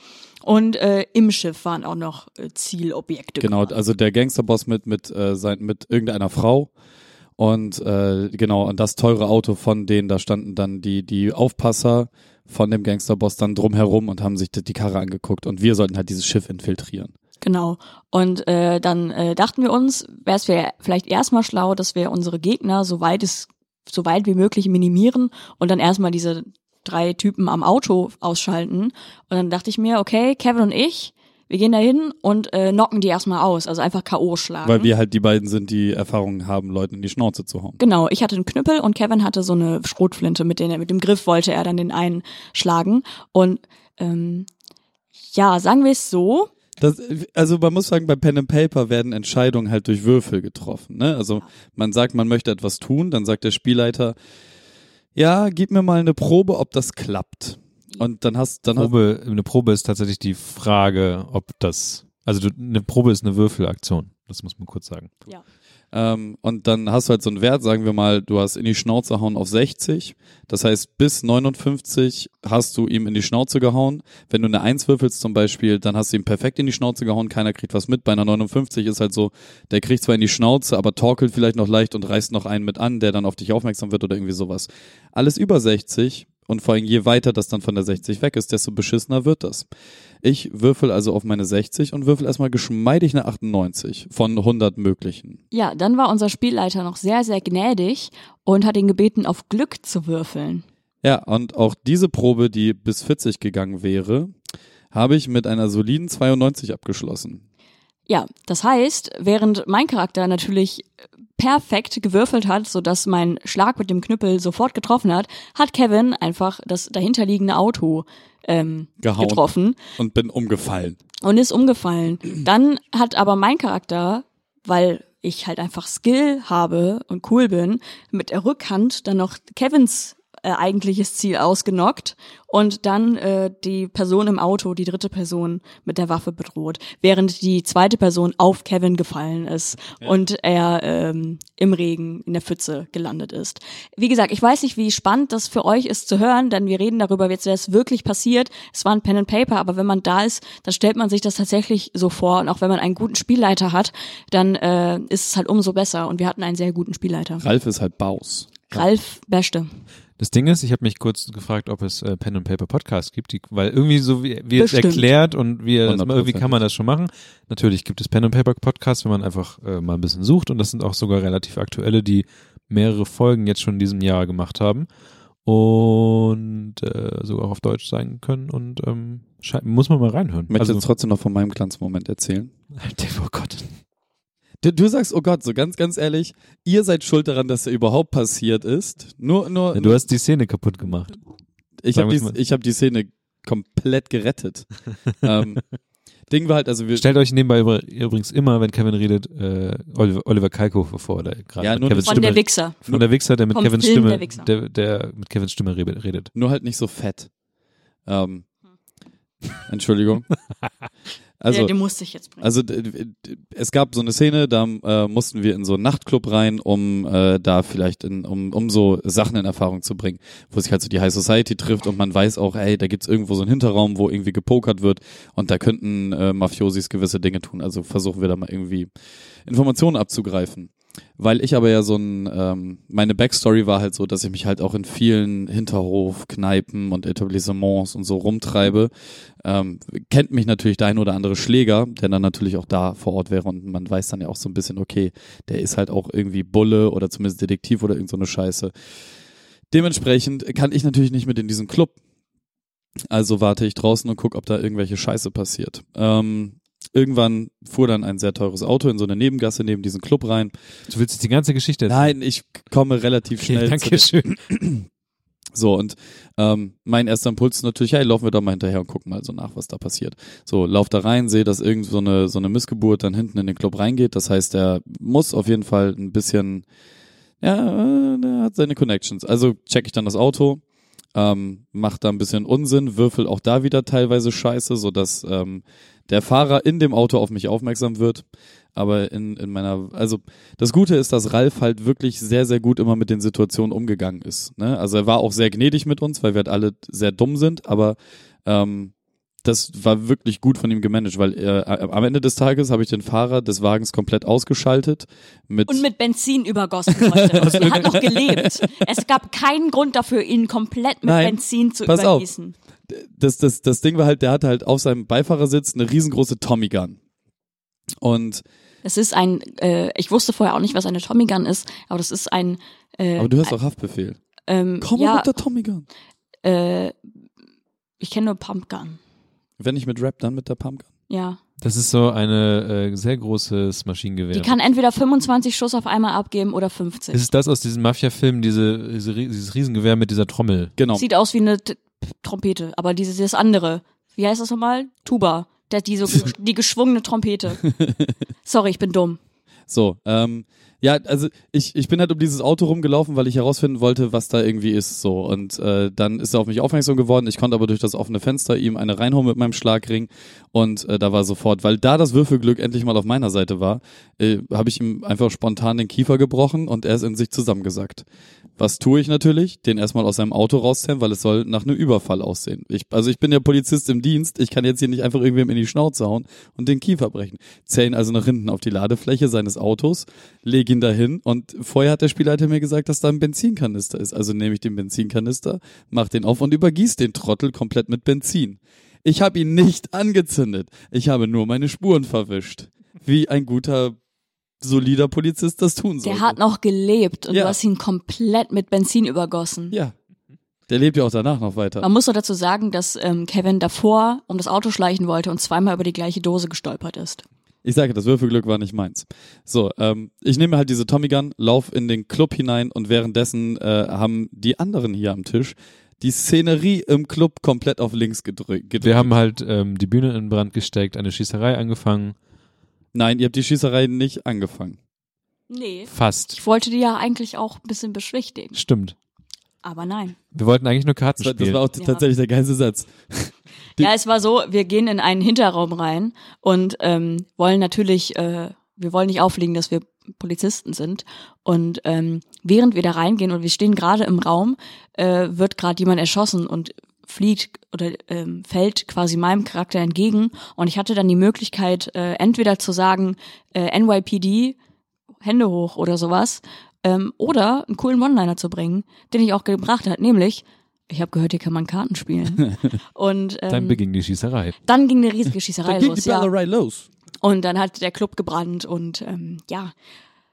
Und äh, im Schiff waren auch noch äh, Zielobjekte. Genau, quasi. also der Gangsterboss mit mit äh, sein, mit irgendeiner Frau und äh, genau und das teure Auto von denen da standen dann die die Aufpasser von dem Gangsterboss dann drumherum und haben sich die, Karre angeguckt und wir sollten halt dieses Schiff infiltrieren. Genau. Und äh, dann äh, dachten wir uns, wäre es vielleicht erstmal schlau, dass wir unsere Gegner so weit es so weit wie möglich minimieren und dann erstmal diese drei Typen am Auto ausschalten. Und dann dachte ich mir, okay, Kevin und ich, wir gehen da hin und äh, knocken die erstmal aus, also einfach K.O. schlagen. Weil wir halt die beiden sind, die Erfahrung haben, Leuten in die Schnauze zu hauen. Genau, ich hatte einen Knüppel und Kevin hatte so eine Schrotflinte, mit, der, mit dem Griff wollte er dann den einen schlagen. Und ähm, ja, sagen wir es so, Das, also man muss sagen, bei Pen and Paper werden Entscheidungen halt durch Würfel getroffen. Ne? Also man sagt, man möchte etwas tun, dann sagt der Spielleiter, ja, gib mir mal eine Probe, ob das klappt. Und dann hast dann hast, Probe, eine Probe ist tatsächlich die Frage, ob das, also du, eine Probe ist eine Würfelaktion. Das muss man kurz sagen. ähm, und dann hast du halt so einen Wert, sagen wir mal, du hast in die Schnauze hauen auf 60. Das heißt, bis 59 hast du ihm in die Schnauze gehauen. Wenn du eine 1 würfelst zum Beispiel, dann hast du ihm perfekt in die Schnauze gehauen, keiner kriegt was mit. Bei einer 59 ist halt so, der kriegt zwar in die Schnauze, aber torkelt vielleicht noch leicht und reißt noch einen mit an, der dann auf dich aufmerksam wird oder irgendwie sowas. Alles über 60 und vor allem je weiter das dann von der 60 weg ist, desto beschissener wird das. Ich würfel also auf meine 60 und würfel erstmal geschmeidig eine 98 von 100 möglichen. ja, dann war unser Spielleiter noch sehr, sehr gnädig und hat ihn gebeten, auf Glück zu würfeln. Ja, und auch diese Probe, die bis 40 gegangen wäre, habe ich mit einer soliden 92 abgeschlossen. Ja, das heißt, während mein Charakter natürlich perfekt gewürfelt hat, sodass mein Schlag mit dem Knüppel sofort getroffen hat, hat Kevin einfach das dahinterliegende Auto ähm, Gehauen. getroffen Und bin umgefallen. und ist umgefallen. Dann hat aber mein Charakter, weil ich halt einfach Skill habe und cool bin, mit der Rückhand dann noch Kevins äh, eigentliches Ziel ausgenockt und dann äh, die Person im Auto, die dritte Person mit der Waffe bedroht, während die zweite Person auf Kevin gefallen ist und er ähm, im Regen in der Pfütze gelandet ist. Wie gesagt, ich weiß nicht, wie spannend das für euch ist zu hören, denn wir reden darüber, jetzt wäre es wirklich passiert. Es war ein Pen and Paper, aber wenn man da ist, dann stellt man sich das tatsächlich so vor und auch wenn man einen guten Spielleiter hat, dann äh, ist es halt umso besser und wir hatten einen sehr guten Spielleiter. Ralf ist halt Baus. Ralf Beste. Das Ding ist, ich habe mich kurz gefragt, ob es äh, Pen and Paper Podcasts gibt, die, weil irgendwie so wie, wie es erklärt und wie, das, 100%. irgendwie kann man das schon machen. Natürlich gibt es Pen and Paper Podcasts, wenn man einfach äh, mal ein bisschen sucht und das sind auch sogar relativ aktuelle, die mehrere Folgen jetzt schon in diesem Jahr gemacht haben und äh, sogar auch auf Deutsch sein können und ähm, muss man mal reinhören. Ich möchte also, jetzt trotzdem noch von meinem Glanzmoment erzählen. (laughs) oh Gott. Du, du sagst, oh Gott, so ganz, ganz ehrlich, ihr seid schuld daran, dass er überhaupt passiert ist. Nur, nur, Ja, du hast die Szene kaputt gemacht. ich habe die, ich hab die Szene komplett gerettet. (laughs) ähm, Ding war halt, also wir, Stellt euch nebenbei über, übrigens immer, wenn Kevin redet, äh, Oliver, Oliver Kalkofe vor, der gerade Ja, nur Kevins Von Stimme, der Wichser. von der Wichser, der mit Vom Kevins Film Stimme, Der der, der mit Kevins Stimme re- redet. nur halt nicht so fett. Ähm, Entschuldigung. (laughs) Also, ja, den musste ich jetzt bringen. Also es gab so eine Szene, da äh, mussten wir in so einen Nachtclub rein, um äh, da vielleicht in, um, um so Sachen in Erfahrung zu bringen, wo sich halt so die High Society trifft und man weiß auch, ey, da gibt's irgendwo so einen Hinterraum, wo irgendwie gepokert wird und da könnten äh, Mafiosis gewisse Dinge tun. Also versuchen wir da mal irgendwie Informationen abzugreifen. Weil ich aber ja so ein, ähm, meine Backstory war halt so, dass ich mich halt auch in vielen Hinterhof, Kneipen und Etablissements und so rumtreibe. Ähm, kennt mich natürlich der ein oder andere Schläger, der dann natürlich auch da vor Ort wäre und man weiß dann ja auch so ein bisschen, okay, der ist halt auch irgendwie Bulle oder zumindest Detektiv oder irgend so Scheiße. Dementsprechend kann ich natürlich nicht mit in diesen Club. Also warte ich draußen und guck, ob da irgendwelche Scheiße passiert. Ähm, irgendwann fuhr dann ein sehr teures Auto in so eine Nebengasse neben diesen Club rein. Du willst jetzt die ganze Geschichte erzählen? Nein, ich komme relativ Okay, schnell. danke zu schön. den, (clears throat) So, und ähm, mein erster Impuls ist natürlich, hey, laufen wir doch mal hinterher und gucken mal so nach, was da passiert. So, lauf da rein, sehe, dass irgend so eine, so eine Missgeburt dann hinten in den Club reingeht. Das heißt, er muss auf jeden Fall ein bisschen, ja, äh, der hat seine Connections. Also check ich dann das Auto, ähm, macht da ein bisschen Unsinn, würfel auch da wieder teilweise Scheiße, so dass ähm, der Fahrer in dem Auto auf mich aufmerksam wird. Aber in, in meiner, also das Gute ist, dass Ralf halt wirklich sehr, sehr gut immer mit den Situationen umgegangen ist. Ne? Also er war auch sehr gnädig mit uns, weil wir halt alle sehr dumm sind, aber ähm, das war wirklich gut von ihm gemanagt, weil er, am Ende des Tages habe ich den Fahrer des Wagens komplett ausgeschaltet. Mit Und mit Benzin übergossen heute. (laughs) er hat noch gelebt. Es gab keinen Grund dafür, ihn komplett mit Nein, Benzin zu pass auf. Das, das, das Ding war halt, der hatte halt auf seinem Beifahrersitz eine riesengroße Tommy Gun. Und Es ist ein, äh, ich wusste vorher auch nicht, was eine Tommy Gun ist, aber das ist ein, äh, aber du hast auch Haftbefehl. ähm, Komm mal ja, mit der Tommy Gun. äh, ich kenne nur Pumpgun. Wenn nicht mit Rap, dann mit der Pumpgun. Ja. Das ist so eine äh, sehr großes Maschinengewehr. Die kann entweder 25 Schuss auf einmal abgeben oder 50. ist das aus diesem Mafia-Film, diese, diese, dieses Riesengewehr mit dieser Trommel? Genau. Sieht aus wie eine Trompete, aber dieses das andere. Wie heißt das nochmal? Tuba. Der, die, so, (laughs) die geschwungene Trompete. (laughs) Sorry, ich bin dumm. So, ähm, ja, also ich, ich bin halt um dieses Auto rumgelaufen, weil ich herausfinden wollte, was da irgendwie ist. So. Und äh, dann ist er auf mich aufmerksam geworden. Ich konnte aber durch das offene Fenster ihm eine reinhauen mit meinem Schlagring. Und äh, da war sofort, weil da das Würfelglück endlich mal auf meiner Seite war, äh, habe ich ihm einfach spontan den Kiefer gebrochen und er ist in sich zusammengesackt. Was tue ich natürlich? Den erstmal aus seinem Auto rauszählen, weil es soll nach einem Überfall aussehen. Ich, also ich bin ja Polizist im Dienst, ich kann jetzt hier nicht einfach irgendwem in die Schnauze hauen und den Kiefer brechen. Zähl ihn also nach hinten auf die Ladefläche seines Autos, leg ihn dahin und vorher hat der Spielleiter mir gesagt, dass da ein Benzinkanister ist. Also nehme ich den Benzinkanister, mach den auf und übergieß den Trottel komplett mit Benzin. Ich habe ihn nicht angezündet. Ich habe nur meine Spuren verwischt. Wie ein guter, solider Polizist das tun soll. Der hat noch gelebt und Ja. du hast ihn komplett mit Benzin übergossen. Ja. Der lebt ja auch danach noch weiter. Man muss so dazu sagen, dass ähm, Kevin davor um das Auto schleichen wollte und zweimal über die gleiche Dose gestolpert ist. Ich sage, das Würfelglück war nicht meins. So, ähm, ich nehme halt diese Tommy Gun, lauf in den Club hinein und währenddessen äh, haben die anderen hier am Tisch die Szenerie im Club komplett auf links gedrückt. gedrückt. Wir haben halt ähm, die Bühne in Brand gesteckt, eine Schießerei angefangen. Nein, ihr habt die Schießerei nicht angefangen. Nee. Fast. Ich wollte die ja eigentlich auch ein bisschen beschwichtigen. Stimmt. Aber nein. Wir wollten eigentlich nur Karten Das war, das spielen. war auch Ja. tatsächlich der geilste Satz. Ja, es war so, wir gehen in einen Hinterraum rein und ähm, wollen natürlich, äh, wir wollen nicht aufliegen, dass wir Polizisten sind. Und ähm, während wir da reingehen und wir stehen gerade im Raum, äh, wird gerade jemand erschossen und flieht oder ähm, fällt quasi meinem Charakter entgegen. Und ich hatte dann die Möglichkeit, äh, entweder zu sagen, äh, NYPD, Hände hoch oder sowas, ähm, oder einen coolen One-Liner zu bringen, den ich auch gebracht hat, nämlich, ich habe gehört, hier kann man Karten spielen. (laughs) und ähm, Dann beging die Schießerei. dann ging eine riesige Schießerei Da ging los, die ja. Ballerei los. Und dann hat der Club gebrannt und ähm, ja.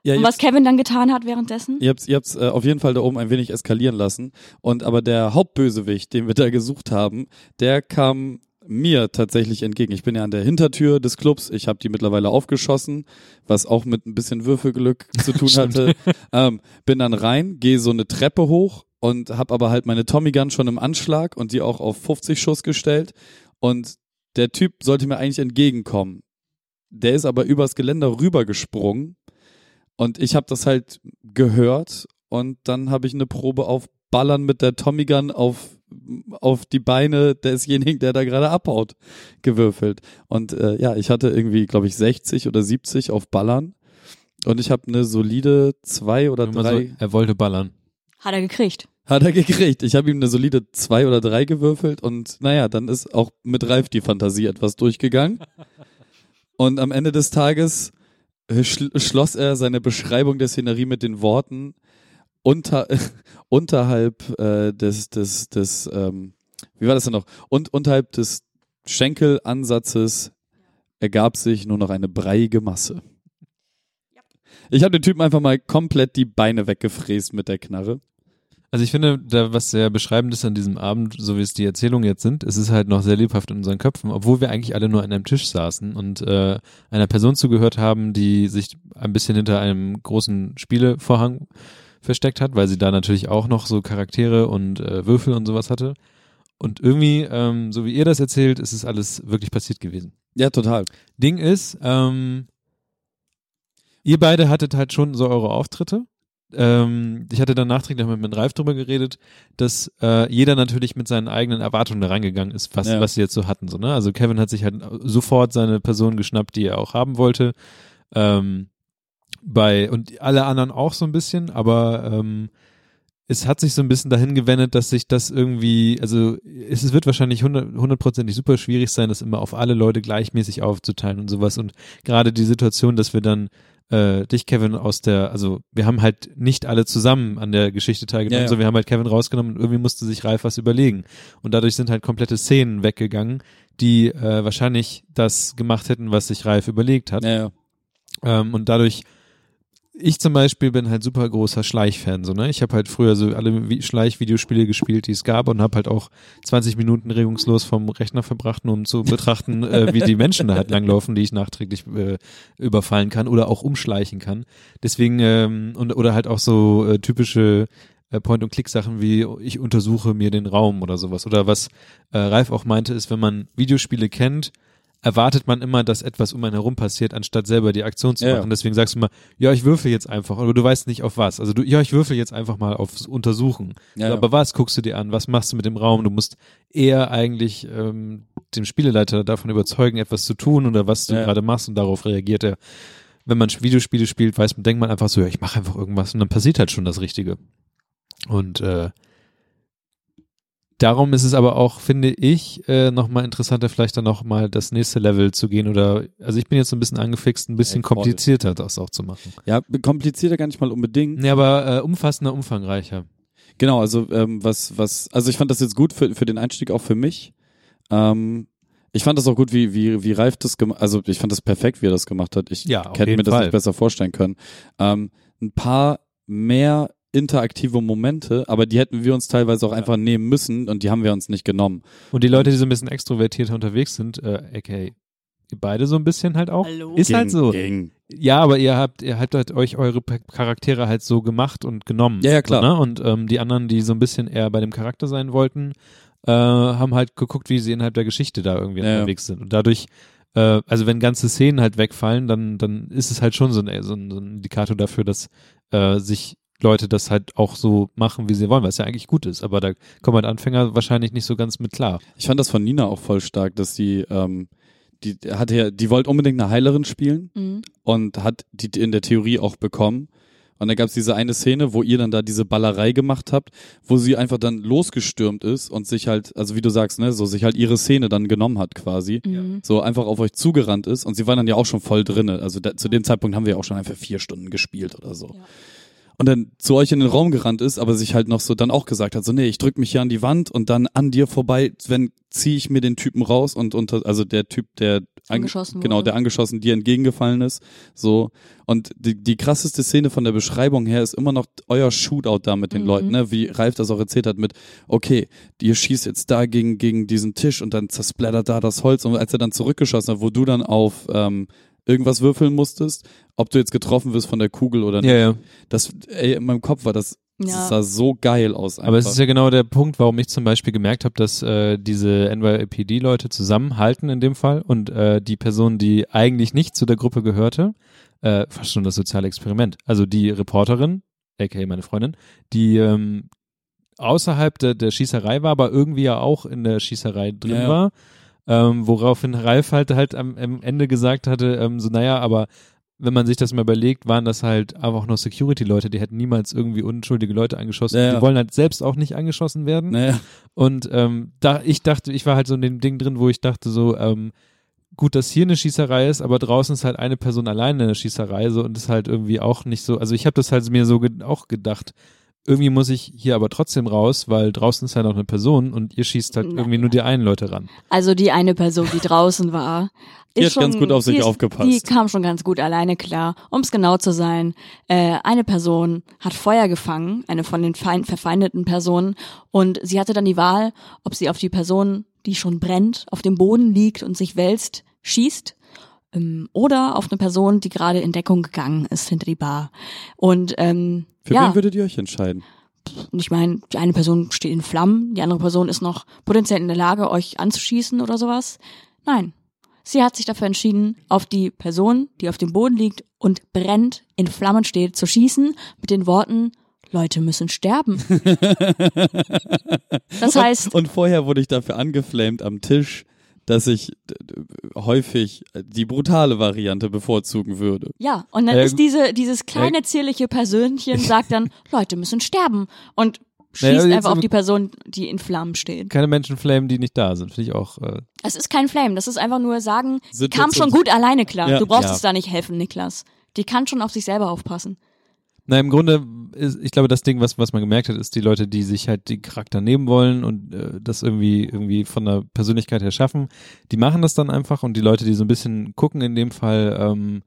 Ja, Und was Kevin dann getan hat währenddessen? Ihr habt's, ihr habt's äh, auf jeden Fall da oben ein wenig eskalieren lassen. Und aber der Hauptbösewicht, den wir da gesucht haben, der kam mir tatsächlich entgegen. Ich bin ja an der Hintertür des Clubs. Ich habe die mittlerweile aufgeschossen, was auch mit ein bisschen Würfelglück zu tun (laughs) hatte. ähm, bin dann rein, gehe so eine Treppe hoch und habe aber halt meine Tommy Gun schon im Anschlag und die auch auf 50 Schuss gestellt. Und der Typ sollte mir eigentlich entgegenkommen. Der ist aber übers Geländer rübergesprungen und ich habe das halt gehört und dann habe ich eine Probe auf Ballern mit der Tommy Gun auf auf die Beine desjenigen, der da gerade abhaut, gewürfelt. Und äh, ja, ich hatte irgendwie, glaube ich, 60 oder 70 auf Ballern und ich habe eine solide zwei oder Nur drei. So, er wollte ballern. Hat er gekriegt. Hat er gekriegt. Ich habe ihm eine solide zwei oder drei gewürfelt und naja, dann ist auch mit Ralf die Fantasie etwas durchgegangen. (laughs) Und am Ende des Tages äh, schl schloss er seine Beschreibung der Szenerie mit den Worten unter, (laughs) unterhalb äh, des, des, des, ähm, wie war das denn noch? Und unterhalb des Schenkelansatzes ergab sich nur noch eine breiige Masse. Ich habe den Typen einfach mal komplett die Beine weggefräst mit der Knarre. Also ich finde, da was sehr beschreibend ist an diesem Abend, so wie es die Erzählungen jetzt sind, es ist halt noch sehr lebhaft in unseren Köpfen, obwohl wir eigentlich alle nur an einem Tisch saßen und äh, einer Person zugehört haben, die sich ein bisschen hinter einem großen Spielevorhang versteckt hat, weil sie da natürlich auch noch so Charaktere und äh, Würfel und sowas hatte. Und irgendwie, ähm, so wie ihr das erzählt, ist es alles wirklich passiert gewesen. Ja, total. Ding ist, ähm, ihr beide hattet halt schon so eure Auftritte. Ähm, ich hatte dann nachträglich mit, mit Ralf drüber geredet, dass äh, jeder natürlich mit seinen eigenen Erwartungen da reingegangen ist, was, Ja. was sie jetzt so hatten. So, ne? Also Kevin hat sich halt sofort seine Person geschnappt, die er auch haben wollte. Ähm, bei und alle anderen auch so ein bisschen, aber ähm, es hat sich so ein bisschen dahin gewendet, dass sich das irgendwie, also es, wird wahrscheinlich hundert- hundertprozentig super schwierig sein, das immer auf alle Leute gleichmäßig aufzuteilen und sowas. Und gerade die Situation, dass wir dann äh, dich, Kevin, aus der, also wir haben halt nicht alle zusammen an der Geschichte teilgenommen, Ja, ja. sondern wir haben halt Kevin rausgenommen und irgendwie musste sich Ralf was überlegen. Und dadurch sind halt komplette Szenen weggegangen, die äh, wahrscheinlich das gemacht hätten, was sich Ralf überlegt hat. Ja, ja. Ähm, und dadurch, ich zum Beispiel bin halt super großer Schleichfan, so, ne? Ich habe halt früher so alle Vi- Schleichvideospiele gespielt, die es gab und habe halt auch 20 Minuten regungslos vom Rechner verbracht, nur um zu betrachten, (laughs) äh, wie die Menschen da halt langlaufen, die ich nachträglich äh, überfallen kann oder auch umschleichen kann. Deswegen, ähm, und, oder halt auch so äh, typische äh, Point-and-Click-Sachen wie ich untersuche mir den Raum oder sowas. Oder was äh, Ralf auch meinte, ist, wenn man Videospiele kennt, erwartet man immer, dass etwas um einen herum passiert, anstatt selber die Aktion zu Ja, machen. Deswegen sagst du immer, ja, ich würfel jetzt einfach, aber du weißt nicht auf was. Also du, ja, ich würfel jetzt einfach mal aufs Untersuchen. Ja, So, ja. aber was guckst du dir an? Was machst du mit dem Raum? Du musst eher eigentlich ähm, dem Spieleleiter davon überzeugen, etwas zu tun oder was du gerade machst und darauf reagiert er. Wenn man Videospiele spielt, weiß man, denkt man einfach so, ja, ich mache einfach irgendwas und dann passiert halt schon das Richtige. Und äh, darum ist es aber auch, finde ich, äh, nochmal interessanter, vielleicht dann nochmal das nächste Level zu gehen oder, also ich bin jetzt so ein bisschen angefixt, ein bisschen Ey, komplizierter das auch zu machen. Ja, komplizierter gar nicht mal unbedingt. Ja, aber äh, umfassender, umfangreicher. Genau, also ähm, was, was, also ich fand das jetzt gut für, für den Einstieg auch für mich. Ähm, ich fand das auch gut, wie, wie, wie Ralf das gemacht Also ich fand das perfekt, wie er das gemacht hat. Ich Ja, hätte mir das Fall. nicht besser vorstellen können. Ähm, ein paar mehr interaktive Momente, aber die hätten wir uns teilweise auch einfach nehmen müssen und die haben wir uns nicht genommen. Und die Leute, die so ein bisschen extrovertierter unterwegs sind, äh, aka ihr beide so ein bisschen halt auch, Hallo? ist halt so. Ging. Ja, aber ihr habt, ihr habt halt euch eure Charaktere halt so gemacht und genommen. Ja, ja, klar. So, ne? Und ähm, die anderen, die so ein bisschen eher bei dem Charakter sein wollten, äh, haben halt geguckt, wie sie innerhalb der Geschichte da irgendwie Ja, ja. unterwegs sind. Und dadurch, äh, also wenn ganze Szenen halt wegfallen, dann, dann ist es halt schon so ein, so ein, so ein Indikator dafür, dass äh, sich Leute das halt auch so machen, wie sie wollen, was ja eigentlich gut ist. Aber da kommen halt Anfänger wahrscheinlich nicht so ganz mit klar. Ich fand das von Nina auch voll stark, dass die, ähm, die hatte ja, die wollte unbedingt eine Heilerin spielen Mhm. und hat die in der Theorie auch bekommen. Und dann gab es diese eine Szene, wo ihr dann da diese Ballerei gemacht habt, wo sie einfach dann losgestürmt ist und sich halt, also wie du sagst, ne, so sich halt ihre Szene dann genommen hat quasi. Mhm. So einfach auf euch zugerannt ist und sie war dann ja auch schon voll drinne. Also da, zu dem Zeitpunkt haben wir ja auch schon einfach vier Stunden gespielt oder so. Ja. Und dann zu euch in den Raum gerannt ist, aber sich halt noch so dann auch gesagt hat, so nee, ich drück mich hier an die Wand und dann an dir vorbei, wenn ziehe ich mir den Typen raus und unter, also der Typ, der an- Angeschossen genau, wurde. der angeschossen dir entgegengefallen ist, so und die, die krasseste Szene von der Beschreibung her ist immer noch euer Shootout da mit den Mhm. Leuten, ne, wie Ralf das auch erzählt hat mit, okay, ihr schießt jetzt da gegen gegen diesen Tisch und dann zersplattert da das Holz und als er dann zurückgeschossen hat, wo du dann auf ähm, irgendwas würfeln musstest, ob du jetzt getroffen wirst von der Kugel oder nicht. Ja, ja. Das, ey, in meinem Kopf war das, Ja. das sah so geil aus. Einfach. Aber es ist ja genau der Punkt, warum ich zum Beispiel gemerkt habe, dass äh, diese NYPD-Leute zusammenhalten in dem Fall und äh, die Person, die eigentlich nicht zu der Gruppe gehörte, äh, fast schon das soziale Experiment. Also die Reporterin, aka meine Freundin, die ähm, außerhalb der, der Schießerei war, aber irgendwie ja auch in der Schießerei drin Ja, ja. war. Ähm, woraufhin Ralf halt halt am, am Ende gesagt hatte, ähm, so naja, aber wenn man sich das mal überlegt, waren das halt einfach nur Security-Leute, die hätten niemals irgendwie unschuldige Leute angeschossen. Ja, ja. Die wollen halt selbst auch nicht angeschossen werden. naja, Und ähm, da ich dachte, ich war halt so in dem Ding drin, wo ich dachte so, ähm, gut, dass hier eine Schießerei ist, aber draußen ist halt eine Person alleine in der Schießerei so und ist halt irgendwie auch nicht so. Also ich habe das halt mir so ge auch gedacht. Irgendwie muss ich hier aber trotzdem raus, weil draußen ist ja noch eine Person und ihr schießt halt irgendwie nur die einen Leute ran. Also die eine Person, die draußen war, (laughs) Die ist hat schon, ganz gut auf sich die ist, aufgepasst. Die kam schon ganz gut alleine klar. Um es genau zu sein, äh, eine Person hat Feuer gefangen, eine von den feind, verfeindeten Personen, und sie hatte dann die Wahl, ob sie auf die Person, die schon brennt, auf dem Boden liegt und sich wälzt, schießt ähm, oder auf eine Person, die gerade in Deckung gegangen ist hinter die Bar. Und ähm, Für Ja. wen würdet ihr euch entscheiden? Und ich meine, die eine Person steht in Flammen, die andere Person ist noch potenziell in der Lage, euch anzuschießen oder sowas. Nein. Sie hat sich dafür entschieden, auf die Person, die auf dem Boden liegt und brennt, in Flammen steht, zu schießen, mit den Worten, Leute müssen sterben. (laughs) Das heißt, Und vorher wurde ich dafür angeflamed am Tisch, dass ich häufig die brutale Variante bevorzugen würde. ja, und dann Äh, ist diese, dieses kleine zierliche Persönchen (laughs) sagt dann, Leute müssen sterben und schießt Naja, einfach auf die Person, die in Flammen steht. Keine Menschen flamen, die nicht da sind. Finde ich auch. Äh, Es ist kein Flame, das ist einfach nur sagen, Situation- kam schon gut alleine klar. Ja. du brauchst Ja. es da nicht helfen, Niklas. Die kann schon auf sich selber aufpassen. Na, im Grunde ist, ich glaube, das Ding, was, was man gemerkt hat, ist die Leute, die sich halt die Charakter nehmen wollen und äh, das irgendwie, irgendwie von der Persönlichkeit her schaffen, die machen das dann einfach und die Leute, die so ein bisschen gucken in dem Fall, ähm,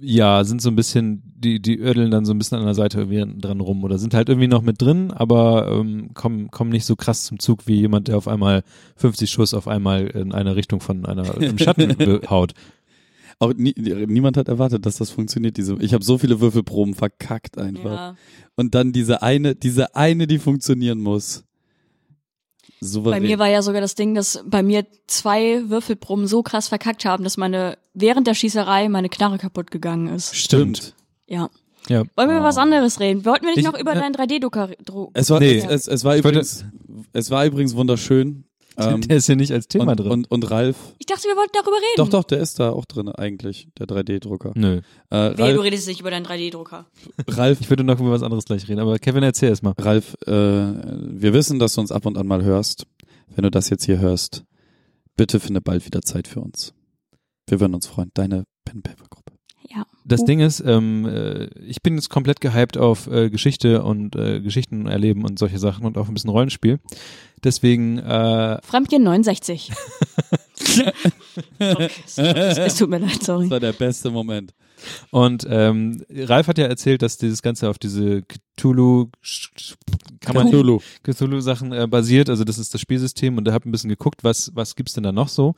ja, sind so ein bisschen, die, die ödeln dann so ein bisschen an der Seite irgendwie dran rum oder sind halt irgendwie noch mit drin, aber ähm, kommen, kommen nicht so krass zum Zug wie jemand, der auf einmal 50 Schuss auf einmal in eine Richtung von einer im Schatten (laughs) haut. Auch nie, niemand hat erwartet, dass das funktioniert. Diese, ich habe so viele Würfelproben verkackt einfach. Ja. Und dann diese eine, diese eine, die funktionieren muss. Bei Souverän. mir war ja sogar das Ding, dass bei mir zwei Würfelproben so krass verkackt haben, dass meine während der Schießerei meine Knarre kaputt gegangen ist. Stimmt. Ja. Ja. Wollen wir über was anderes reden? Wollten wir nicht Ich- noch über äh, deinen 3D-Drucker Dru Es war, Nee. es, es, es war Ich wollte- übrigens, es war übrigens wunderschön. Ähm, der ist hier nicht als Thema und, drin. und, und Ralf, Ich dachte, wir wollten darüber reden. doch, doch, der ist da auch drin eigentlich, der 3D-Drucker. Nö. Äh, Wehe, du Ralf, redest nicht über deinen 3D-Drucker. Ralf, Ich würde noch über was anderes gleich reden, aber Kevin, erzähl erst mal. Ralf, äh, wir wissen, dass du uns ab und an mal hörst. Wenn du das jetzt hier hörst, bitte finde bald wieder Zeit für uns. Wir würden uns freuen. Deine Pen-Paper-Gruppe. Ja. Das Oh. Ding ist, ähm, äh, ich bin jetzt komplett gehypt auf äh, Geschichte und äh, Geschichten erleben und solche Sachen und auch ein bisschen Rollenspiel. Deswegen, äh, Fremdgehen 69. okay, es, es tut mir leid, sorry. Das war der beste Moment. und ähm, Ralf hat ja erzählt, dass dieses Ganze auf diese Cthulhu, kann man Cthulhu. Cthulhu-Sachen äh, basiert, also das ist das Spielsystem und da habe ein bisschen geguckt, was, was gibt's denn da noch so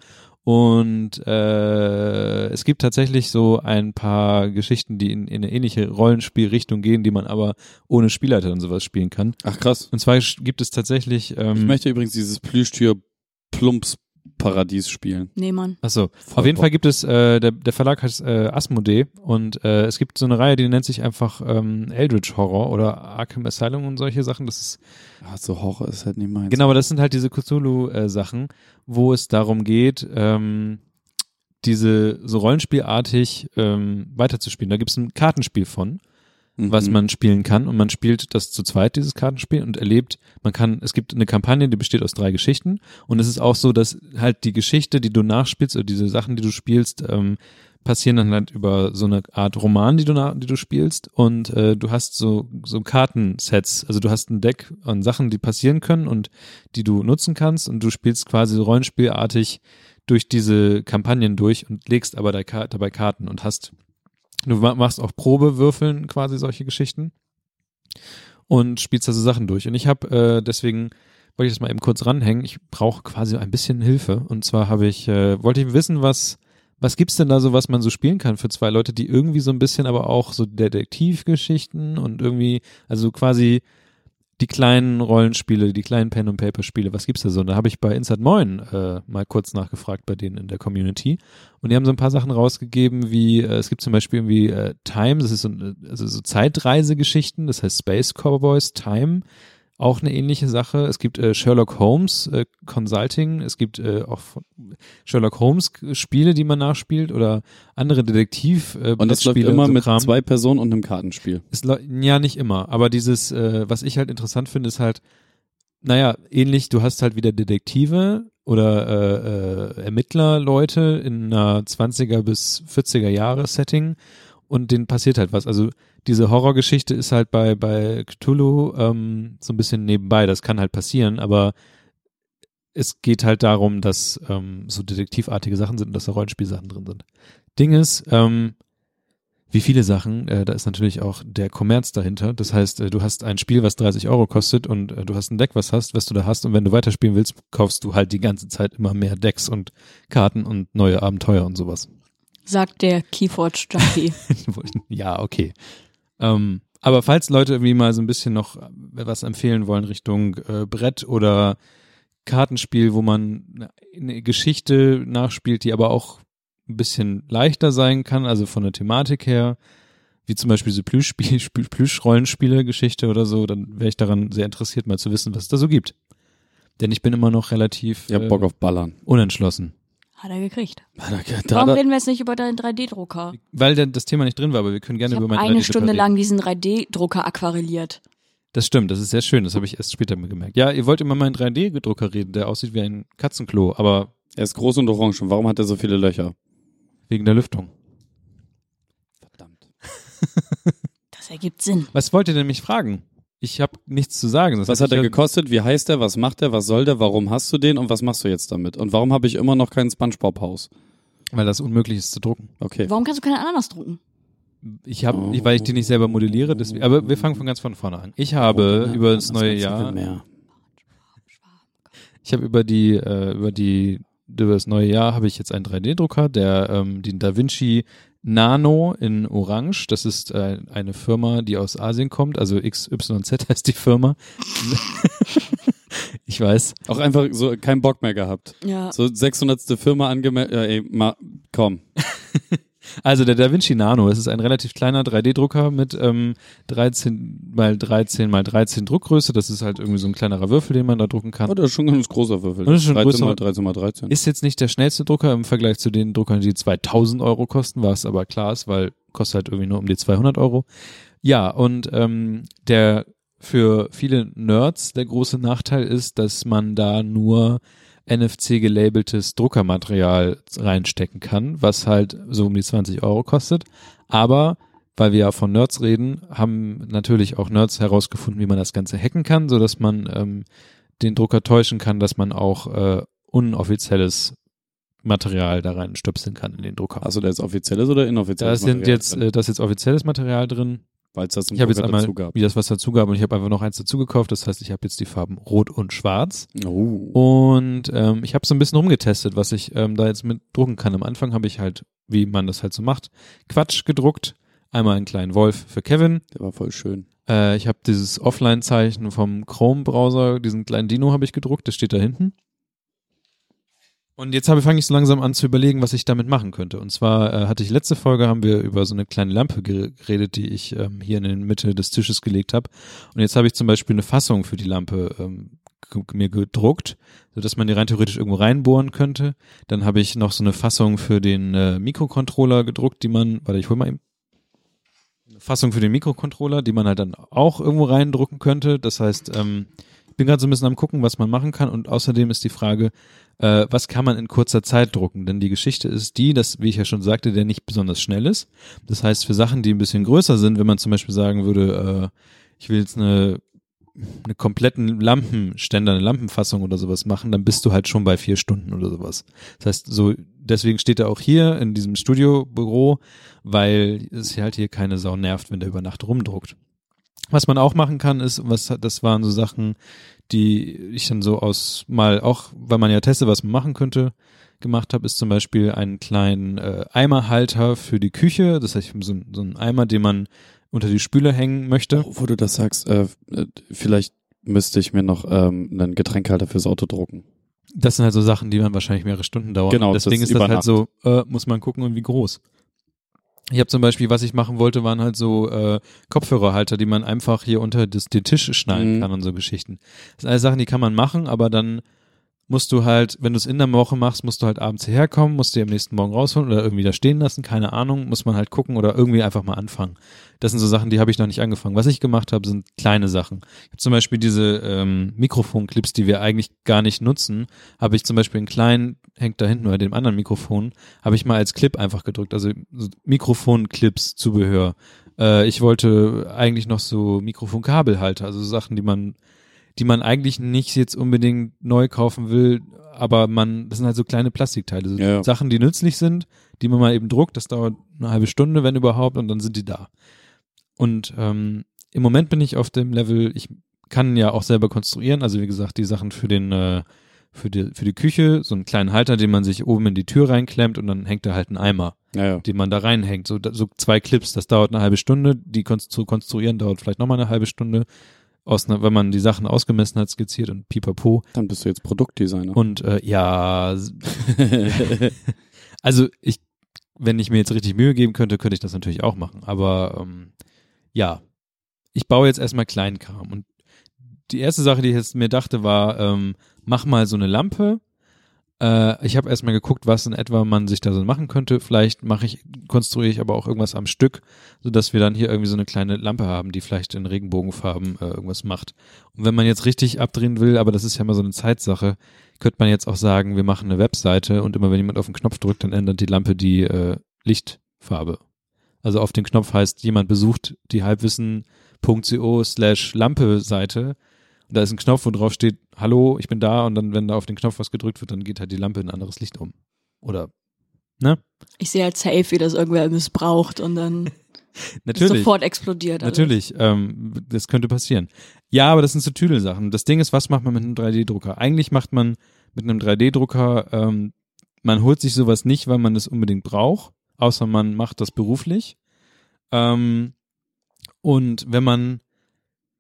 und äh, es gibt tatsächlich so ein paar Geschichten, die in, in eine ähnliche Rollenspielrichtung gehen, die man aber ohne Spielleiter und sowas spielen kann. Ach krass. Und zwar gibt es tatsächlich, ähm, Ich möchte übrigens dieses Plüschtür Plumps Paradies spielen. Nee, Mann. Achso, Voll auf jeden Bock. Fall gibt es, äh, der, der Verlag heißt äh, Asmodee und äh, es gibt so eine Reihe, die nennt sich einfach ähm, Eldritch Horror oder Arkham Asylum und solche Sachen. Das ist Ah, so Horror ist halt nicht meins. Genau, aber das sind halt diese Cthulhu-Sachen, wo es darum geht, ähm, diese so rollenspielartig ähm, weiterzuspielen. Da gibt es ein Kartenspiel von, Mhm. was man spielen kann. Und man spielt das zu zweit, dieses Kartenspiel und erlebt, man kann, es gibt eine Kampagne, die besteht aus drei Geschichten. Und es ist auch so, dass halt die Geschichte, die du nachspielst oder diese Sachen, die du spielst, ähm, passieren dann halt über so eine Art Roman, die du nach, die du spielst. Und äh, du hast so so Kartensets, also du hast ein Deck an Sachen, die passieren können und die du nutzen kannst. Und du spielst quasi rollenspielartig durch diese Kampagnen durch und legst aber dabei Karten und hast du ma- machst auch Probewürfeln quasi solche Geschichten und spielst also Sachen durch und ich habe äh, deswegen wollte ich das mal eben kurz ranhängen. Ich brauche quasi ein bisschen Hilfe und zwar habe ich äh, wollte ich wissen, was was gibt's denn da so, was man so spielen kann für zwei Leute, die irgendwie so ein bisschen aber auch so Detektivgeschichten und irgendwie, also quasi die kleinen Rollenspiele, die kleinen Pen and Paper Spiele, was gibt's da so? Und da habe ich bei Insert Moin äh, mal kurz nachgefragt bei denen in der Community und die haben so ein paar Sachen rausgegeben, wie äh, es gibt zum Beispiel irgendwie äh, Time, das ist so, ein- also so Zeitreisegeschichten, das heißt Space Cowboys Time, auch eine ähnliche Sache. Es gibt äh, Sherlock Holmes äh, Consulting, es gibt äh, auch Sherlock Holmes Spiele, die man nachspielt oder andere Detektiv äh, Und das läuft immer so mit Kram. zwei Personen und einem Kartenspiel. Es ja, nicht immer. Aber dieses, äh, was ich halt interessant finde, ist halt, naja, ähnlich, du hast halt wieder Detektive oder äh, äh, Ermittlerleute in einer 20er bis 40er Jahre Setting und denen passiert halt was. Also diese Horrorgeschichte ist halt bei, bei Cthulhu ähm, so ein bisschen nebenbei. Das kann halt passieren, aber es geht halt darum, dass ähm, so detektivartige Sachen sind und dass da Rollenspielsachen drin sind. Ding ist, ähm, wie viele Sachen, äh, da ist natürlich auch der Kommerz dahinter. Das heißt, äh, du hast ein Spiel, was 30 Euro kostet und äh, du hast ein Deck, was hast, was du da hast und wenn du weiterspielen willst, kaufst du halt die ganze Zeit immer mehr Decks und Karten und neue Abenteuer und sowas. Sagt der Keyforge Junkie. (laughs) ja, okay. Ähm, Aber falls Leute irgendwie mal so ein bisschen noch was empfehlen wollen Richtung äh, Brett oder Kartenspiel, wo man eine Geschichte nachspielt, die aber auch ein bisschen leichter sein kann, also von der Thematik her, wie zum Beispiel diese Plüschspiel, (laughs) Plüschrollenspiele-Geschichte oder so, dann wäre ich daran sehr interessiert, mal zu wissen, was es da so gibt. Denn ich bin immer noch relativ hab äh, Bock auf Ballern. unentschlossen. Hat er gekriegt. Da, da, Warum da, reden wir jetzt nicht über deinen 3D-Drucker? Weil denn das Thema nicht drin war, aber wir können gerne Ich über habe mein eine 3D Stunde reden. lang diesen 3D-Drucker aquarelliert. Das stimmt, das ist sehr schön, das habe ich erst später mir gemerkt. Ja, ihr wollt immer meinen 3D-Drucker reden, der aussieht wie ein Katzenklo, aber er ist groß und orange. Und warum hat er so viele Löcher? wegen der Lüftung. Verdammt. (laughs) Das ergibt Sinn. Was wollt ihr denn mich fragen? Ich habe nichts zu sagen. Das Was hat er gekostet? Wie heißt er? Was macht er? Was soll der? Warum hast du den? Und was machst du jetzt damit? Und warum habe ich immer noch kein Spongebob-Haus? Weil das unmöglich ist zu drucken. Okay. Warum kannst du keine Ananas drucken? Ich habe, Oh. weil ich die nicht selber modelliere, deswegen, aber wir fangen von ganz von vorne an. Ich habe über das neue Jahr, Mehr. ich habe über die, äh, über die, über das neue Jahr habe ich jetzt einen 3D-Drucker, der ähm, den Da Vinci Nano in Orange. Das ist äh, eine Firma, die aus Asien kommt, also XYZ (laughs) heißt die Firma. (laughs) ich weiß. Auch einfach so keinen Bock mehr gehabt. Ja. So 600. Firma angemeldet. Ja, ey, ma, komm. (laughs) Also der Da Vinci Nano, es ist ein relativ kleiner 3D-Drucker mit ähm, 13 mal 13 mal 13 Druckgröße. Das ist halt irgendwie so ein kleinerer Würfel, den man da drucken kann. Oh, das ist schon ein ganz großer Würfel. Das ist schon 13 größer. mal 13 mal 13. Ist jetzt nicht der schnellste Drucker im Vergleich zu den Druckern, die 2000 Euro kosten, was aber klar ist, weil kostet halt irgendwie nur um die 200 Euro. Ja, und ähm, der für viele Nerds der große Nachteil ist, dass man da nur NFC gelabeltes Druckermaterial reinstecken kann, was halt so um die 20 Euro kostet. Aber weil wir ja von Nerds reden, haben natürlich auch Nerds herausgefunden, wie man das Ganze hacken kann, so dass man ähm, den Drucker täuschen kann, dass man auch äh, unoffizielles Material da reinstöpseln kann in den Drucker. Du da jetzt offizielles oder da inoffizielles sind Material jetzt, drin? äh, da ist jetzt offizielles Material drin. Weil es das im Ich habe jetzt einmal dazu gab. wie das was dazu gab und ich habe einfach noch eins dazu gekauft. Das heißt, ich habe jetzt die Farben Rot und Schwarz. Oh. Und ähm, ich habe so ein bisschen rumgetestet, was ich ähm, da jetzt mit drucken kann. Am Anfang habe ich halt, wie man das halt so macht, Quatsch gedruckt. Einmal einen kleinen Wolf für Kevin. Der war voll schön. Äh, ich habe dieses Offline-Zeichen vom Chrome-Browser, diesen kleinen Dino habe ich gedruckt, das steht da hinten. Und jetzt habe fange ich so langsam an zu überlegen, was ich damit machen könnte. Und zwar äh, hatte ich letzte Folge haben wir über so eine kleine Lampe ge- geredet, die ich ähm, hier in die Mitte des Tisches gelegt habe. Und jetzt habe ich zum Beispiel eine Fassung für die Lampe ähm, mir gedruckt, so dass man die rein theoretisch irgendwo reinbohren könnte. Dann habe ich noch so eine Fassung für den äh, Mikrocontroller gedruckt, die man, warte, ich hol mal eben. Eine Fassung für den Mikrocontroller, die man halt dann auch irgendwo reindrucken könnte. Das heißt, ähm, ich bin gerade so ein bisschen am gucken, was man machen kann. Und außerdem ist die Frage, äh, was kann man in kurzer Zeit drucken? Denn die Geschichte ist die, dass, wie ich ja schon sagte, der nicht besonders schnell ist. Das heißt, für Sachen, die ein bisschen größer sind, wenn man zum Beispiel sagen würde, äh, ich will jetzt eine, eine kompletten Lampenständer, eine Lampenfassung oder sowas machen, dann bist du halt schon bei vier Stunden oder sowas. Das heißt, so, deswegen steht er auch hier in diesem Studiobüro, weil es halt hier keine Sau nervt, wenn der über Nacht rumdruckt. Was man auch machen kann, ist, was das waren so Sachen, die ich dann so aus mal auch, weil man ja testet, was man machen könnte, gemacht habe, ist zum Beispiel einen kleinen äh, Eimerhalter für die Küche. Das heißt, so, ein- so ein Eimer, den man unter die Spüle hängen möchte. Oh, wo du das sagst, äh, vielleicht müsste ich mir noch ähm, einen Getränkhalter fürs Auto drucken. Das sind halt so Sachen, die man wahrscheinlich mehrere Stunden dauern. Genau, Ding ist das halt so, äh, muss man gucken und wie groß. Ich habe zum Beispiel, was ich machen wollte, waren halt so äh, Kopfhörerhalter, die man einfach hier unter das, den Tisch schnallen Mhm. kann und so Geschichten. Das sind alles Sachen, die kann man machen, aber dann musst du halt, wenn du es in der Woche machst, musst du halt abends hierher kommen, musst dir am nächsten Morgen rausholen oder irgendwie da stehen lassen, keine Ahnung, muss man halt gucken oder irgendwie einfach mal anfangen. Das sind so Sachen, die habe ich noch nicht angefangen. Was ich gemacht habe, sind kleine Sachen. Ich habe zum Beispiel diese ähm, Mikrofonclips, die wir eigentlich gar nicht nutzen, habe ich zum Beispiel einen kleinen, hängt da hinten bei dem anderen Mikrofon, habe ich mal als Clip einfach gedrückt. Also so Mikrofonclips, Zubehör. Äh, ich wollte eigentlich noch so Mikrofonkabelhalter, also so Sachen, die man die man eigentlich nicht jetzt unbedingt neu kaufen will, aber man, das sind halt so kleine Plastikteile, so Ja. Sachen, die nützlich sind, die man mal eben druckt, das dauert eine halbe Stunde, wenn überhaupt, und dann sind die da. Und ähm, im Moment bin ich auf dem Level, ich kann ja auch selber konstruieren, also wie gesagt, die Sachen für den, äh, für die, für die Küche so einen kleinen Halter, den man sich oben in die Tür reinklemmt und dann hängt da halt ein Eimer, Ja, ja. den man da reinhängt. So, so zwei Clips, das dauert eine halbe Stunde, die zu konstruieren dauert vielleicht nochmal eine halbe Stunde, aus, einer- wenn man die Sachen ausgemessen hat, skizziert und pipapo. Dann bist du jetzt Produktdesigner. Und äh, ja, (laughs) also ich, wenn ich mir jetzt richtig Mühe geben könnte, könnte ich das natürlich auch machen. Aber ähm, ja, ich baue jetzt erstmal Kleinkram. Und die erste Sache, die ich jetzt mir dachte, war, ähm, mach mal so eine Lampe. Äh, ich habe erstmal geguckt, was in etwa man sich da so machen könnte. Vielleicht mache ich, konstruiere ich aber auch irgendwas am Stück, sodass wir dann hier irgendwie so eine kleine Lampe haben, die vielleicht in Regenbogenfarben äh, irgendwas macht. Und wenn man jetzt richtig abdrehen will, aber das ist ja immer so eine Zeitsache, könnte man jetzt auch sagen, wir machen eine Webseite und immer wenn jemand auf den Knopf drückt, dann ändert die Lampe die äh, Lichtfarbe. Also auf den Knopf heißt, jemand besucht die halbwissen.co slash Lampe-Seite und da ist ein Knopf, wo drauf steht, hallo, ich bin da und dann, wenn da auf den Knopf was gedrückt wird, dann geht halt die Lampe in ein anderes Licht um. Oder, ne? Ich sehe halt safe, wie das irgendwer missbraucht und dann (laughs) Natürlich. sofort explodiert. alles. Natürlich, ähm, das könnte passieren. Ja, aber das sind so Tüdelsachen. Das Ding ist, was macht man mit einem 3D-Drucker? Eigentlich macht man mit einem 3D-Drucker, ähm, man holt sich sowas nicht, weil man es unbedingt braucht, außer man macht das beruflich. Ähm, und wenn man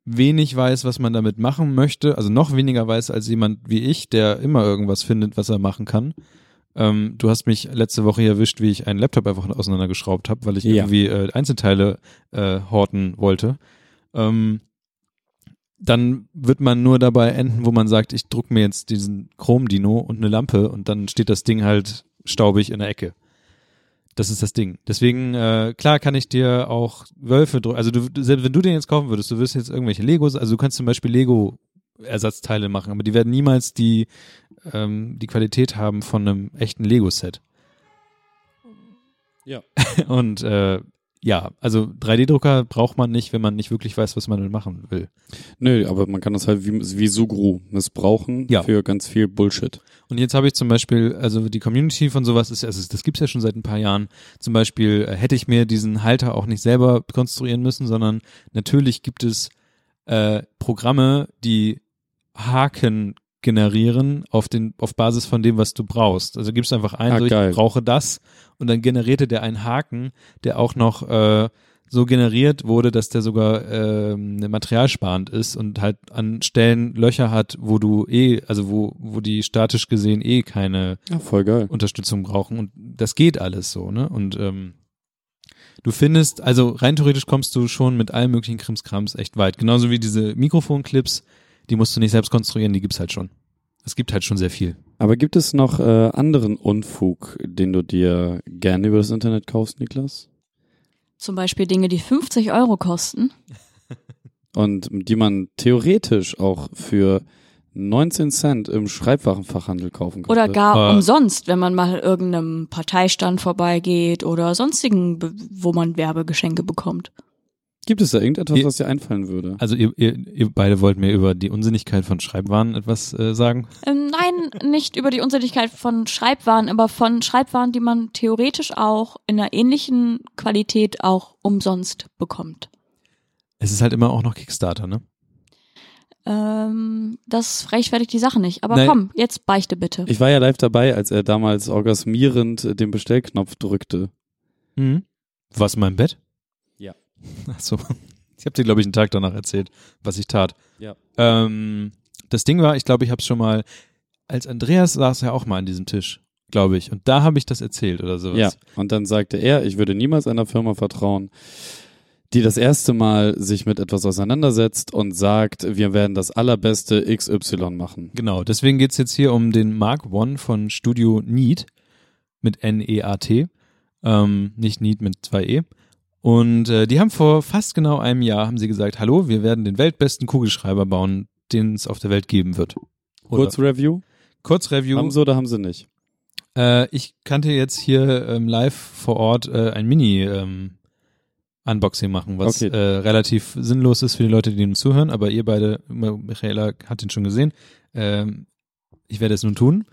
wenig weiß, was man damit machen möchte, also noch weniger weiß als jemand wie ich, der immer irgendwas findet, was er machen kann. Ähm, du hast mich letzte Woche erwischt, wie ich einen Laptop einfach auseinandergeschraubt habe, weil ich Ja. irgendwie äh, Einzelteile äh, horten wollte. Ähm, dann wird man nur dabei enden, wo man sagt, ich druck mir jetzt diesen Chrom-Dino und eine Lampe und dann steht das Ding halt staubig in der Ecke. Das ist das Ding. Deswegen, äh, klar kann ich dir auch Wölfe. Also du, selbst wenn du den jetzt kaufen würdest, du wirst jetzt irgendwelche Legos, also du kannst zum Beispiel Lego-Ersatzteile machen, aber die werden niemals die, ähm, die Qualität haben von einem echten Lego-Set. Ja. (laughs) Und äh, ja, also 3D-Drucker braucht man nicht, wenn man nicht wirklich weiß, was man damit machen will. Nö, aber man kann das halt wie, wie Sugru missbrauchen Ja. für ganz viel Bullshit. Und jetzt habe ich zum Beispiel, also die Community von sowas ist, also das gibt's ja schon seit ein paar Jahren. Zum Beispiel äh, hätte ich mir diesen Halter auch nicht selber konstruieren müssen, sondern natürlich gibt es äh, Programme, die Haken generieren auf den auf Basis von dem, was du brauchst. Also gibst einfach ein, Ah, so, ich geil. brauche das und dann generierte der einen Haken, der auch noch äh, so generiert wurde, dass der sogar ähm, materialsparend ist und halt an Stellen Löcher hat, wo du eh, also wo, wo die statisch gesehen eh keine Ja, voll geil. Unterstützung brauchen und das geht alles so, ne? Und ähm, du findest, also rein theoretisch kommst du schon mit allen möglichen Krimskrams echt weit. Genauso wie diese Mikrofonclips, die musst du nicht selbst konstruieren, die gibt's halt schon. Es gibt halt schon sehr viel. Aber gibt es noch äh, anderen Unfug, den du dir gerne über das Internet kaufst, Niklas? Zum Beispiel Dinge, die 50 Euro kosten. (laughs) Und die man theoretisch auch für 19 Cent im Schreibwarenfachhandel kaufen könnte. Oder gar Aber- umsonst, wenn man mal irgendeinem Parteistand vorbeigeht oder sonstigen, wo man Werbegeschenke bekommt. Gibt es da irgendetwas, Ihr- was dir einfallen würde? Also ihr, ihr, ihr beide wollt mir über die Unsinnigkeit von Schreibwaren etwas äh, sagen? Ähm, nein, nicht über die Unsinnigkeit von Schreibwaren, aber von Schreibwaren, die man theoretisch auch in einer ähnlichen Qualität auch umsonst bekommt. Es ist halt immer auch noch Kickstarter, ne? Ähm, das rechtfertigt die Sache nicht. Aber Nein. komm, jetzt beichte bitte. Ich war ja live dabei, als er damals orgasmierend den Bestellknopf drückte. Mhm. Warst du in meinem Bett? Ja. (laughs) Ach so. Ich habe dir, glaube ich, einen Tag danach erzählt, was ich tat. Ja. Ähm, das Ding war, ich glaube, ich habe es schon mal, als Andreas saß ja auch mal an diesem Tisch, glaube ich. Und da habe ich das erzählt oder sowas. Ja. Und dann sagte er, ich würde niemals einer Firma vertrauen, die das erste Mal sich mit etwas auseinandersetzt und sagt, wir werden das allerbeste XY machen. Genau, deswegen geht's jetzt hier um den Mark One von Studio Neat mit N-E-A-T, ähm, nicht Neat mit zwei E. Und äh, die haben vor fast genau einem Jahr, haben sie gesagt, hallo, wir werden den weltbesten Kugelschreiber bauen, den es auf der Welt geben wird. Oder Kurz Review. kurz Review. Haben sie oder haben sie nicht? Äh, ich kannte jetzt hier ähm, live vor Ort äh, ein Mini ähm, Unboxing machen, was Okay. äh, relativ sinnlos ist für die Leute, die ihm zuhören, aber ihr beide, Michaela hat ihn schon gesehen. Ähm, ich werde es nun tun.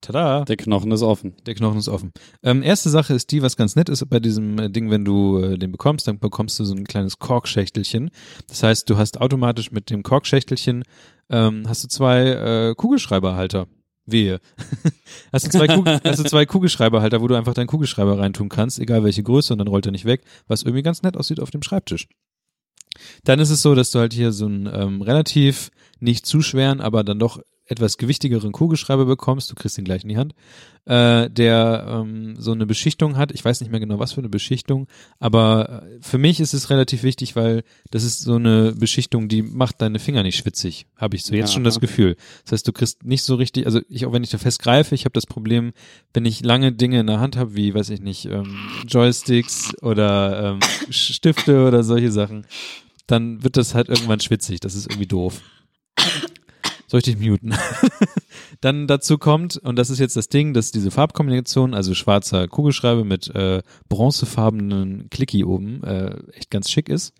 Tada! Der Knochen ist offen. Der Knochen ist offen. Ähm, erste Sache ist die, was ganz nett ist bei diesem äh, Ding, wenn du äh, den bekommst, dann bekommst du so ein kleines Korkschächtelchen. Das heißt, du hast automatisch mit dem Korkschächtelchen ähm, hast du zwei äh, Kugelschreiberhalter. Wehe. (laughs) hast, du zwei Kugel, (laughs) hast du zwei Kugelschreiberhalter, wo du einfach deinen Kugelschreiber reintun kannst, egal welche Größe, und dann rollt er nicht weg, was irgendwie ganz nett aussieht auf dem Schreibtisch. Dann ist es so, dass du halt hier so einen ähm, relativ nicht zu schweren, aber dann doch etwas gewichtigeren Kugelschreiber bekommst, du kriegst ihn gleich in die Hand, äh, der ähm, so eine Beschichtung hat. Ich weiß nicht mehr genau, was für eine Beschichtung, aber äh, für mich ist es relativ wichtig, weil das ist so eine Beschichtung, die macht deine Finger nicht schwitzig, habe ich so jetzt Ja, schon das okay. Gefühl. Das heißt, du kriegst nicht so richtig, also ich auch wenn ich da festgreife, ich habe das Problem, wenn ich lange Dinge in der Hand habe, wie weiß ich nicht, ähm, Joysticks oder ähm, Stifte oder solche Sachen, dann wird das halt irgendwann schwitzig. Das ist irgendwie doof. Soll ich dich muten? (laughs) Dann dazu kommt, und das ist jetzt das Ding, dass diese Farbkombination, also schwarzer Kugelschreiber mit äh, bronzefarbenen Clicky oben, äh, echt ganz schick ist.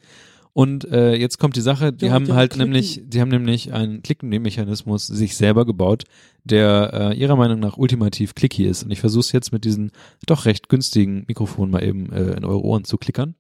Und äh, jetzt kommt die Sache, die Ja, haben halt Clicky. nämlich, die haben nämlich einen Klickmechanismus sich selber gebaut, der äh, ihrer Meinung nach ultimativ clicky ist. Und ich versuche es jetzt mit diesen doch recht günstigen Mikrofonen mal eben äh, in eure Ohren zu klickern.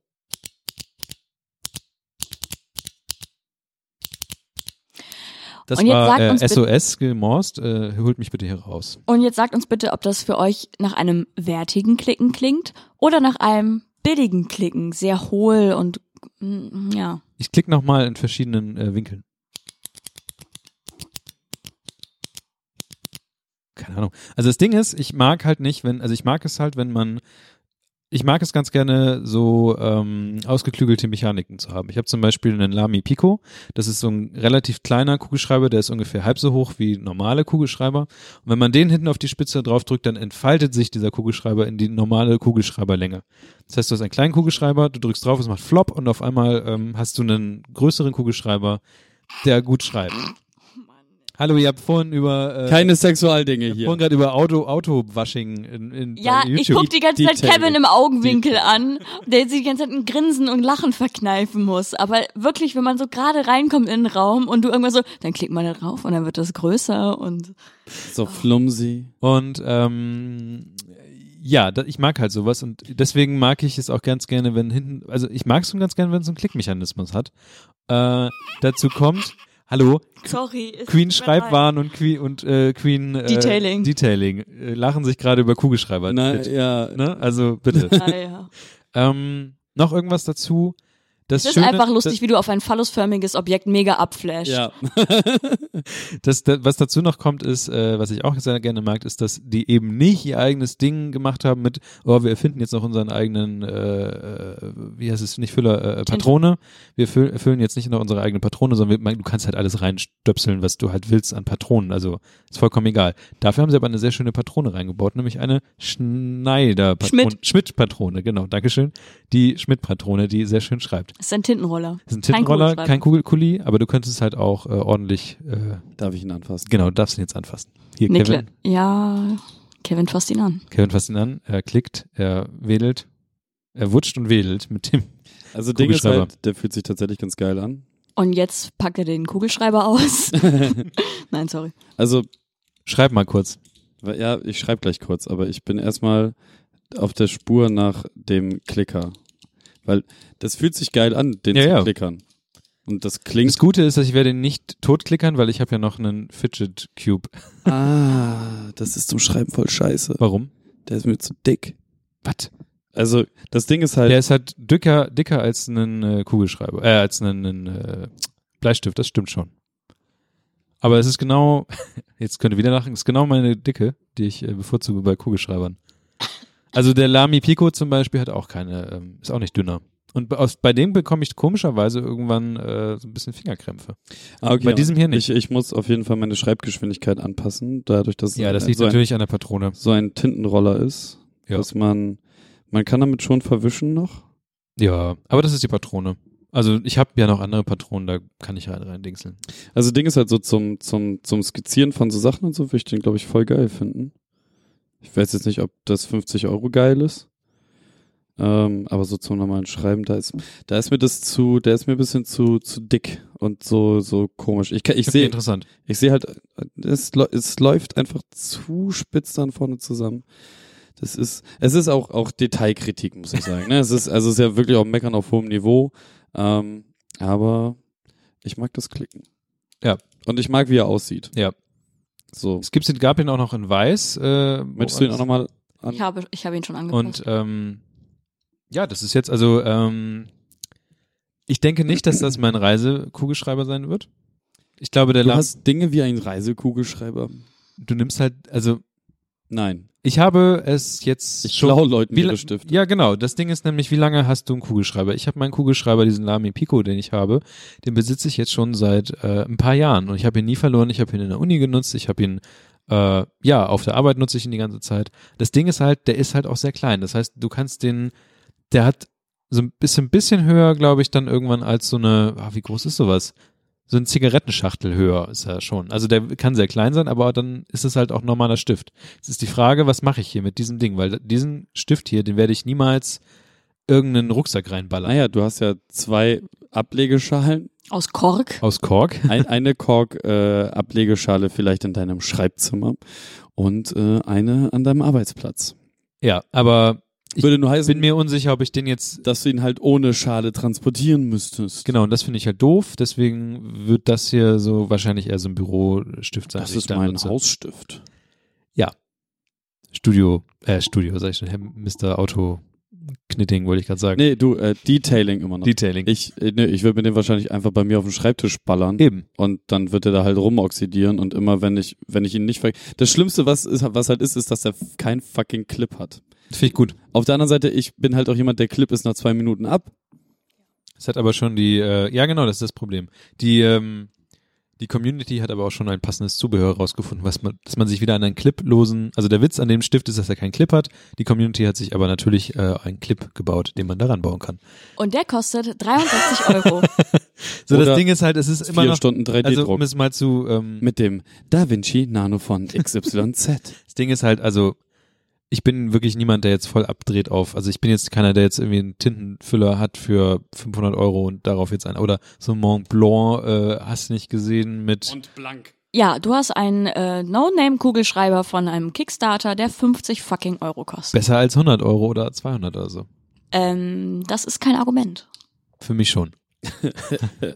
Das war äh, SOS gemorst. Äh, holt mich bitte hier raus. Und jetzt sagt uns bitte, ob das für euch nach einem wertigen Klicken klingt oder nach einem billigen Klicken, sehr hohl und mm, ja. Ich klicke nochmal in verschiedenen äh, Winkeln. Keine Ahnung. Also das Ding ist, ich mag halt nicht, wenn, also ich mag es halt, wenn man, ich mag es ganz gerne, so ähm, ausgeklügelte Mechaniken zu haben. Ich habe zum Beispiel einen Lamy Pico. Das ist so ein relativ kleiner Kugelschreiber, der ist ungefähr halb so hoch wie normale Kugelschreiber. Und wenn man den hinten auf die Spitze draufdrückt, dann entfaltet sich dieser Kugelschreiber in die normale Kugelschreiberlänge. Das heißt, du hast einen kleinen Kugelschreiber, du drückst drauf, es macht Flop und auf einmal ähm, hast du einen größeren Kugelschreiber, der gut schreibt. Hallo, ihr habt vorhin über äh, Keine Sexualdinge ihr habt hier. vorhin gerade über Auto Autowashing in, in Ja, bei ich YouTube. guck die ganze Zeit Detailing. Kevin im Augenwinkel an, der sich die ganze Zeit ein Grinsen und Lachen verkneifen muss. Aber wirklich, wenn man so gerade reinkommt in den Raum und du irgendwann so, dann klickt man da drauf und dann wird das größer und So flumsy. Und ähm, ja, da, ich mag halt sowas und deswegen mag ich es auch ganz gerne, wenn hinten, also ich mag es schon ganz gerne, wenn es einen Klickmechanismus hat. Äh, dazu kommt, hallo, sorry. Queen. Schreibwaren und Queen und äh, Queen äh, Detailing. Detailing äh, lachen sich gerade über Kugelschreiber. Na, Bitte. ja. Ne? Also bitte. Ja, ja. (laughs) ähm, noch irgendwas dazu? Das Es ist Schöne- einfach lustig, wie du auf ein phallusförmiges Objekt mega abflasht. Ja. (laughs) Das, das, was dazu noch kommt, ist, äh, was ich auch sehr gerne mag, ist, dass die eben nicht ihr eigenes Ding gemacht haben mit, oh, wir erfinden jetzt noch unseren eigenen, äh, äh, wie heißt es, nicht Füller, äh, Patrone. Wir fü erfüllen jetzt nicht noch unsere eigene Patrone, sondern wir, du kannst halt alles reinstöpseln, was du halt willst an Patronen. Also ist vollkommen egal. Dafür haben sie aber eine sehr schöne Patrone reingebaut, nämlich eine Schneider-Patrone. Schmidt. Schmidt-Patrone, genau, Dankeschön. Die Schmidt-Patrone, die sehr schön schreibt. Das ist ein Tintenroller. Das ist ein Kein Tintenroller, Kugelschreiber. kein Kugelkuli, aber du könntest es halt auch äh, ordentlich äh, Darf ich ihn anfassen? Genau, darfst ihn jetzt anfassen. Hier, Nikla Kevin. ja, Kevin fasst ihn an. Kevin fasst ihn an, er klickt, er wedelt, er wutscht und wedelt mit dem. Also Ding ist Kugelschreiber. halt, der fühlt sich tatsächlich ganz geil an. Und jetzt packt er den Kugelschreiber aus. (laughs) Nein, sorry. Also, Schreib mal kurz. ja, ich schreibe gleich kurz, aber ich bin erstmal auf der Spur nach dem Klicker. Weil das fühlt sich geil an, den Ja, zu ja. klickern. Und das klingt. Das Gute ist, dass ich werde ihn nicht totklickern, weil ich habe ja noch einen Fidget Cube. Ah, das ist zum Schreiben voll scheiße. Warum? Der ist mir zu dick. Was? Also, das Ding ist halt. Der ist halt dicker, dicker als ein äh, Kugelschreiber, äh, als ein, äh, Bleistift, das stimmt schon. Aber es ist genau, (laughs) jetzt könnt ihr wieder lachen, es ist genau meine Dicke, die ich äh, bevorzuge bei Kugelschreibern. Also der Lamy Pico zum Beispiel hat auch keine, ähm, ist auch nicht dünner. Und bei- aus, bei dem bekomme ich komischerweise irgendwann äh, so ein bisschen Fingerkrämpfe. ah, okay, bei diesem hier nicht. Ich, ich muss auf jeden Fall meine Schreibgeschwindigkeit anpassen, dadurch, dass Ja, das äh, liegt so, ein, natürlich an der Patrone. so ein Tintenroller ist. Ja. Dass man, man kann damit schon verwischen noch. Ja, aber das ist die Patrone. Also ich habe ja noch andere Patronen, da kann ich rein, rein dingseln. Also Ding ist halt so zum, zum, zum Skizzieren von so Sachen und so, würde ich den, glaube ich, voll geil finden. Ich weiß jetzt nicht, ob das 50 Euro geil ist. Ähm, aber so zum normalen Schreiben, da ist, da ist mir das zu, der ist mir ein bisschen zu, zu dick und so, so komisch. Ich, ich sehe, interessant. ich sehe halt, es, es läuft einfach zu spitz dann vorne zusammen. Das ist, es ist auch, auch Detailkritik, muss ich sagen. Ne? Es ist, also es ist ja wirklich auch Meckern auf hohem Niveau. Ähm, aber ich mag das Klicken. Ja. Und ich mag, wie er aussieht. Ja. So. Es gibt, gab ihn auch noch in weiß. Äh, Möchtest du ihn auch nochmal an? Ich habe, ich habe ihn schon angepasst. Und ähm, ja, das ist jetzt also, ähm, ich denke nicht, dass das mein Reisekugelschreiber sein wird. Ich glaube, der Du Lam hast Dinge wie ein Reisekugelschreiber. du nimmst halt, also Nein. Ich habe es jetzt Ich schon. klau Leuten Wie ihre la- Stift. Ja, genau. Das Ding ist nämlich, wie lange hast du einen Kugelschreiber? Ich habe meinen Kugelschreiber, diesen Lamy Pico, den ich habe, den besitze ich jetzt schon seit äh, ein paar Jahren und ich habe ihn nie verloren. Ich habe ihn in der Uni genutzt. Ich habe ihn äh, ja auf der Arbeit nutze ich ihn die ganze Zeit. Das Ding ist halt, der ist halt auch sehr klein. Das heißt, du kannst den, der hat so ein bisschen, bisschen höher, glaube ich, dann irgendwann als so eine, ah, wie groß ist sowas? So ein Zigarettenschachtel höher ist er schon. Also der kann sehr klein sein, aber dann ist es halt auch normaler Stift. Jetzt ist die Frage, was mache ich hier mit diesem Ding? Weil diesen Stift hier, den werde ich niemals irgendeinen Rucksack reinballern. Naja, du hast ja zwei Ablegeschalen. Aus Kork. Aus Kork. (laughs) Ein, eine Kork-Ablegeschale vielleicht in deinem Schreibzimmer und äh, eine an deinem Arbeitsplatz. Ja, aber ich Würde nur heißen, bin mir unsicher, ob ich den jetzt dass du ihn halt ohne Schale transportieren müsstest. Genau, und das finde ich halt doof. Deswegen wird das hier so wahrscheinlich eher so ein Bürostift sein. Das ist mein nutze. Hausstift. Studio, äh, Studio, sag ich schon, Herr Mr. Auto Knitting, wollte ich gerade sagen. Nee, du, äh, Detailing immer noch. Detailing. ich, äh, nee, ich würde mir den wahrscheinlich einfach bei mir auf den Schreibtisch ballern. Eben. Und dann wird er da halt rumoxidieren und immer, wenn ich, wenn ich ihn nicht ver Das Schlimmste, was ist, was halt ist, ist, dass er kein fucking Clip hat. Finde ich gut. Auf der anderen Seite, ich bin halt auch jemand, der Clip ist nach zwei Minuten ab. Es hat aber schon die, äh, ja genau, das ist das Problem. Die, ähm, die Community hat aber auch schon ein passendes Zubehör rausgefunden, was man, dass man sich wieder an einen Clip-losen, also der Witz an dem Stift ist, dass er keinen Clip hat. Die Community hat sich aber natürlich äh, einen Clip gebaut, den man daran bauen kann. Und der kostet 63 Euro. (laughs) So, Oder das Ding ist halt, es ist immer Vier noch, Stunden 3D-Druck. also um es mal zu, ähm, mit dem Da Vinci Nano von XYZ. (laughs) Das Ding ist halt, also ich bin wirklich niemand, der jetzt voll abdreht auf, also ich bin jetzt keiner, der jetzt irgendwie einen Tintenfüller hat für 500 Euro und darauf jetzt ein, oder so ein Mont Blanc, äh, hast du nicht gesehen mit, Und blank. Ja, du hast einen äh, No-Name-Kugelschreiber von einem Kickstarter, der 50 fucking Euro kostet. besser als 100 Euro oder 200 oder so. Ähm, das ist kein Argument. Für mich schon. (laughs)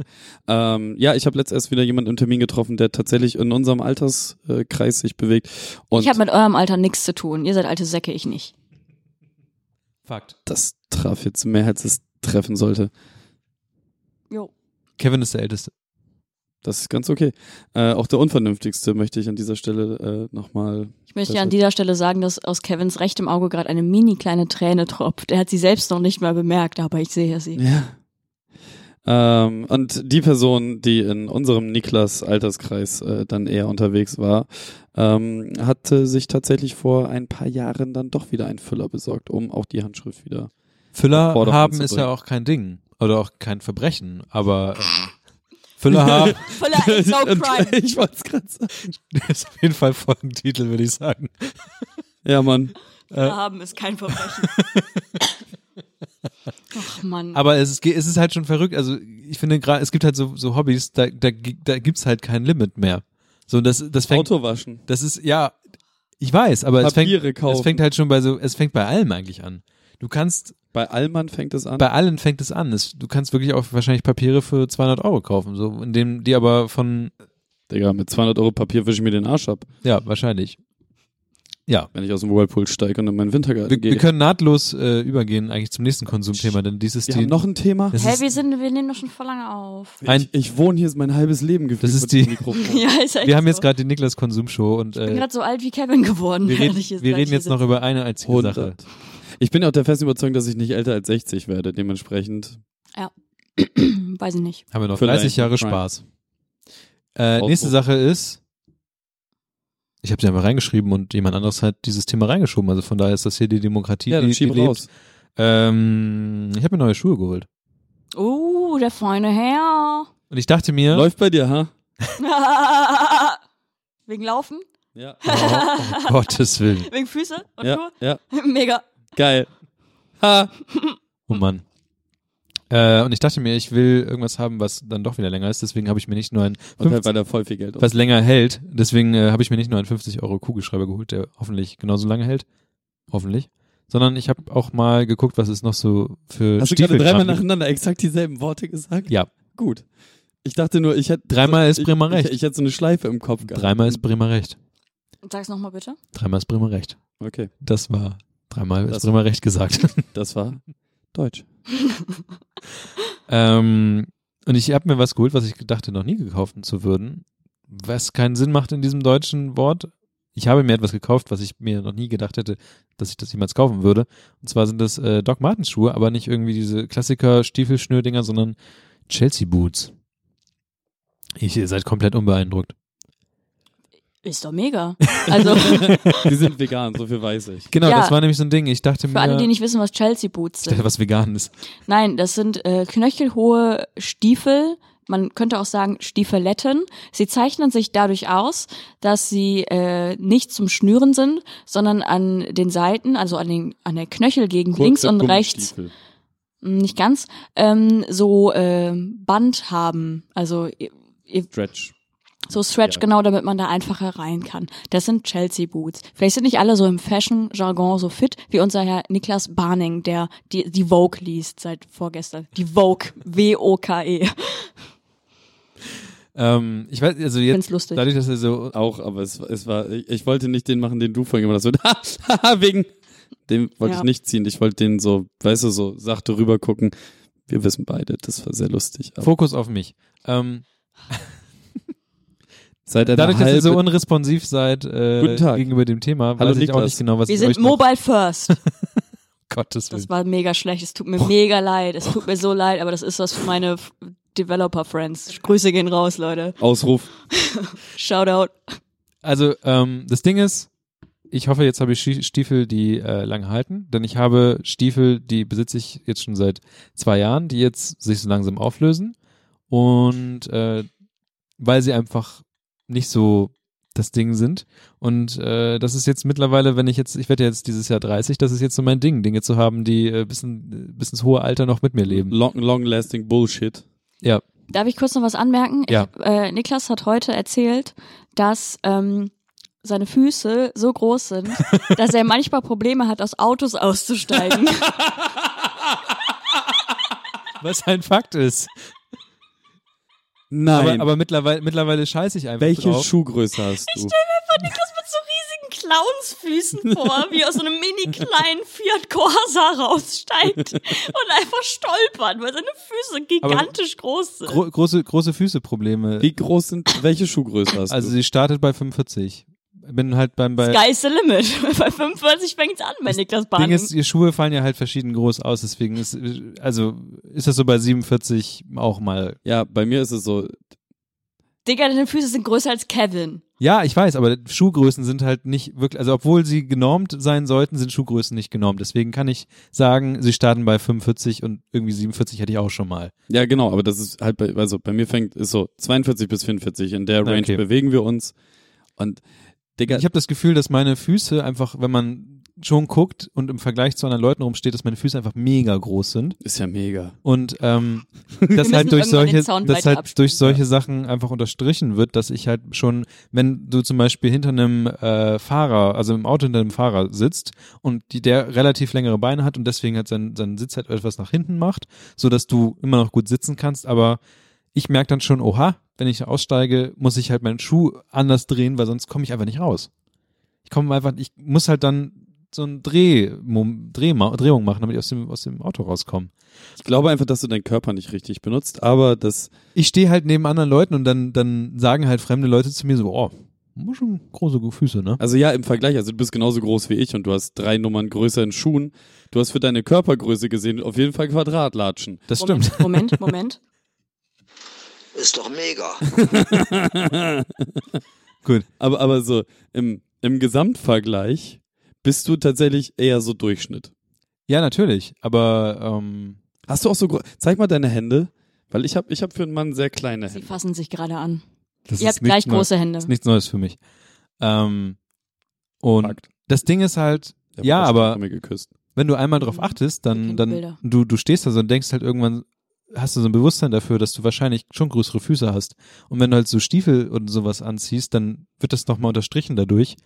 Ähm, ja, ich habe letzt erst wieder jemanden im Termin getroffen, der tatsächlich in unserem Alterskreis sich bewegt. Und ich habe mit eurem Alter nichts zu tun. Ihr seid alte Säcke, ich nicht. Fakt. das traf jetzt mehr, als es treffen sollte. Jo. Kevin ist der Älteste. Das ist ganz okay. Äh, auch der Unvernünftigste möchte ich an dieser Stelle äh, nochmal. Ich möchte Das an dieser Stelle sagen, dass aus Kevins rechtem Auge gerade eine mini kleine Träne tropft. Er hat sie selbst noch nicht mal bemerkt, aber ich sehe sie. Ja. Ähm, und die Person, die in unserem Niklas Alterskreis äh, dann eher unterwegs war, ähm, hatte sich tatsächlich vor ein paar Jahren dann doch wieder einen Füller besorgt, um auch die Handschrift wieder. Füller haben ist ja auch kein Ding. Oder auch kein Verbrechen, aber ähm, (laughs) Füller haben (laughs) Voller is no (laughs) crime. ich wollte es gerade sagen. ist auf jeden Fall Folgentitel, würde ich sagen. Ja, Mann. Füller haben ist kein Verbrechen. Ach Mann. Aber es ist, es ist halt schon verrückt. Also ich finde gerade, es gibt halt so, so Hobbys, da, da, da gibt's halt kein Limit mehr. So, und das, das fängt, Auto waschen. das ist, ja, ich weiß, aber es fängt, kaufen. es fängt halt schon bei so, es fängt bei allem eigentlich an. Du kannst, Bei Allmann fängt es an. bei allen fängt es an. Es, du kannst wirklich auch wahrscheinlich Papiere für 200 Euro kaufen, so, in dem, die aber von, Digga, mit 200 Euro Papier wische ich mir den Arsch ab, ja, wahrscheinlich. Ja. wenn ich aus dem Whirlpool steige und in meinen Wintergarten Wir, gehe. wir können nahtlos äh, übergehen eigentlich zum nächsten Konsumthema, denn dieses wir haben noch ein Thema. Hä, ist, wir sind, wir nehmen doch schon voll lange auf. ein- ich, ich wohne hier mein halbes Leben gefühlt Das ist die- Mikrofon. (laughs) Ja, ist wir haben so. jetzt gerade die Niklas Konsumshow und Ich bin äh, gerade so alt wie Kevin geworden. wir hier- wir reden jetzt hier noch über eine einzige Sache. 100. Ich bin ja auch der festen Überzeugung, dass ich nicht älter als 60 werde. Dementsprechend sitze. (clears throat) Weiß ich nicht. Haben wir noch Vielleicht 30 Jahre. Spaß. Äh, nächste Sache ist, ich habe sie einfach reingeschrieben und jemand anderes hat dieses Thema reingeschoben. Also von daher ist das hier die Demokratie, ja, dann die, die schieb lebt. raus. Ähm, ich habe mir neue Schuhe geholt. Oh, der feine Herr. Und ich dachte mir, Läuft bei dir, ha? (laughs) Wegen Laufen? Ja. oh, um Gottes Willen. (laughs) Wegen Füße und Ja, Schuhe? ja. (laughs) Mega. Geil. Ha. Oh Mann. Äh, und ich dachte mir, ich will irgendwas haben, was dann doch wieder länger ist. Deswegen habe ich mir nicht nur ein Und halt, 50, weil da voll viel Geld was länger hält. Deswegen äh, habe ich mir nicht nur einen 50 Euro Kugelschreiber geholt, der hoffentlich genauso lange hält. Hoffentlich. Sondern ich habe auch mal geguckt, was es noch so für Hast du gerade dreimal nacheinander exakt dieselben Worte gesagt? Ja, Gut. Ich dachte nur, ich hätte. Dreimal ist Bremer ich, recht. Ich, ich hätte so eine Schleife im Kopf gehabt. dreimal ist Bremer recht. Sag's nochmal bitte. Dreimal ist Bremer recht. Okay, Das war dreimal ist Das- Bremer recht gesagt. das war (laughs) Deutsch. (laughs) ähm, und ich habe mir was geholt, was ich dachte, noch nie gekauft zu würden. Was keinen Sinn macht in diesem deutschen Wort. Ich habe mir etwas gekauft, was ich mir noch nie gedacht hätte, dass ich das jemals kaufen würde. Und zwar sind das äh, Doc Martens Schuhe, aber nicht irgendwie diese Klassiker Stiefelschnürdinger, sondern Chelsea Boots. Ich, ihr seid komplett unbeeindruckt. Ist doch mega. Also (laughs) (laughs) Die sind vegan, so viel weiß ich. Genau, Ja. das war nämlich so ein Ding. Ich dachte für mir, alle, die nicht wissen, was Chelsea Boots ich dachte, sind. was vegan ist. Nein, das sind äh, knöchelhohe Stiefel. Man könnte auch sagen Stiefeletten. Sie zeichnen sich dadurch aus, dass sie äh, nicht zum Schnüren sind, sondern an den Seiten, also an, den, an der Knöchelgegend links Kurze und rechts, mh, nicht ganz, ähm, so ähm, Band haben. Also ihr, ihr Stretch. So Stretch, Ja. genau, damit man da einfacher rein kann. Das sind Chelsea Boots. Vielleicht sind nicht alle so im Fashion-Jargon so fit wie unser Herr Niklas Barning, der die, die Vogue liest seit vorgestern. Die Vogue. W-O-K-E. Ähm, ich weiß, also Ich jetzt, find's lustig. dadurch, dass er so Auch, aber es, es war, ich, ich wollte nicht den machen, den du vorhin gemacht hast. So, (laughs) haha, wegen, den wollte Ja. ich nicht ziehen. Ich wollte den so, weißt du, so sachte rüber gucken. Wir wissen beide, das war sehr lustig. Aber Fokus auf mich. Ähm, (laughs) seit einer dadurch, dass ihr so unresponsiv seid äh, Guten Tag. gegenüber dem Thema, Hallo weiß ich auch Niklas. nicht genau, was Wir ich sind euch noch- mobile first. (laughs) Gottes Willen. Das war mega schlecht. Es tut mir mega leid. Es tut mir so leid, aber das ist was für meine Developer-Friends. Grüße gehen raus, Leute. Ausruf. (laughs) Shoutout. Also, ähm, das Ding ist, ich hoffe, jetzt habe ich Stiefel, die äh, lange halten, denn ich habe Stiefel, die besitze ich jetzt schon seit zwei Jahren, die jetzt sich so langsam auflösen und äh, weil sie einfach nicht so das Ding sind und äh, das ist jetzt mittlerweile, wenn ich jetzt, ich werde ja jetzt dieses Jahr 30, das ist jetzt so mein Ding, Dinge zu haben, die äh, bis, in, bis ins hohe Alter noch mit mir leben. Long, long lasting Bullshit. Ja, Darf ich kurz noch was anmerken? Ja. Ich, äh, Niklas hat heute erzählt, dass ähm, seine Füße so groß sind, (laughs) dass er manchmal Probleme hat, aus Autos auszusteigen. (laughs) was ein Fakt ist. Nein. Aber, aber mittlerweile, mittlerweile scheiße ich einfach welche drauf. Schuhgröße hast du? Niklas mit so riesigen Clownsfüßen vor, wie aus so einem mini kleinen Fiat Corsa raussteigt und einfach stolpert, weil seine Füße gigantisch groß sind. Gro große, große Füße Probleme. Wie groß sind, welche Schuhgröße hast Also du? sie startet bei 45. Bin halt beim bei Sky's the limit. (laughs) Bei 45 fängt's an bei Niklas Ding Bahn. ist, die Schuhe fallen ja halt verschieden groß aus, deswegen ist also ist das so bei 47 auch mal. Ja, bei mir ist es so, Digga, deine Füße sind größer als Kevin. Ja, ich weiß, aber Schuhgrößen sind halt nicht wirklich, also obwohl sie genormt sein sollten, sind Schuhgrößen nicht genormt. Deswegen kann ich sagen, sie starten bei 45 und irgendwie 47 hätte ich auch schon mal. ja genau, aber das ist halt bei, also bei mir fängt, ist so 42 bis 44, in der Range Okay. bewegen wir uns und Digga, Ich habe das Gefühl, dass meine Füße einfach, wenn man schon guckt und im Vergleich zu anderen Leuten rumsteht, dass meine Füße einfach mega groß sind. ist ja mega. Und ähm, (laughs) müssen das halt durch solche, das halt abspielen. durch solche Sachen einfach unterstrichen wird, dass ich halt schon, wenn du zum Beispiel hinter einem äh, Fahrer, also im Auto hinter einem Fahrer sitzt und die, der relativ längere Beine hat und deswegen halt seinen, seinen Sitz halt etwas nach hinten macht, so dass du immer noch gut sitzen kannst, aber ich merke dann schon, oha, wenn ich aussteige, muss ich halt meinen Schuh anders drehen, weil sonst komme ich einfach nicht raus. Ich komme einfach, ich muss halt dann so ein Dreh, Dreh, Drehung machen, damit ich aus dem, aus dem Auto rauskomme. Ich glaube einfach, dass du deinen Körper nicht richtig benutzt, aber das, ich stehe halt neben anderen Leuten und dann, dann sagen halt fremde Leute zu mir so, oh, muss schon große Füße, ne? also ja, im Vergleich, also du bist genauso groß wie ich und du hast drei Nummern größer in Schuhen. Du hast für deine Körpergröße gesehen auf jeden Fall Quadratlatschen. Das stimmt. Moment, Moment, Moment. Ist doch mega. (laughs) Gut. Aber, aber so im, im Gesamtvergleich bist du tatsächlich eher so Durchschnitt. Ja, natürlich. Aber ähm, Hast du auch so, zeig mal deine Hände, weil ich habe ich hab für einen Mann sehr kleine Sie Hände. fassen sich gerade an. das Ihr ist habt gleich große Hände. Das ist nichts Neues für mich. Ähm, und Fakt. das Ding ist halt, ja, hat aber wenn du einmal drauf Mhm. achtest, dann, dann Bilder. du, du stehst da so und denkst halt irgendwann, hast du so ein Bewusstsein dafür, dass du wahrscheinlich schon größere Füße hast. Und wenn du halt so Stiefel und sowas anziehst, dann wird das nochmal unterstrichen dadurch.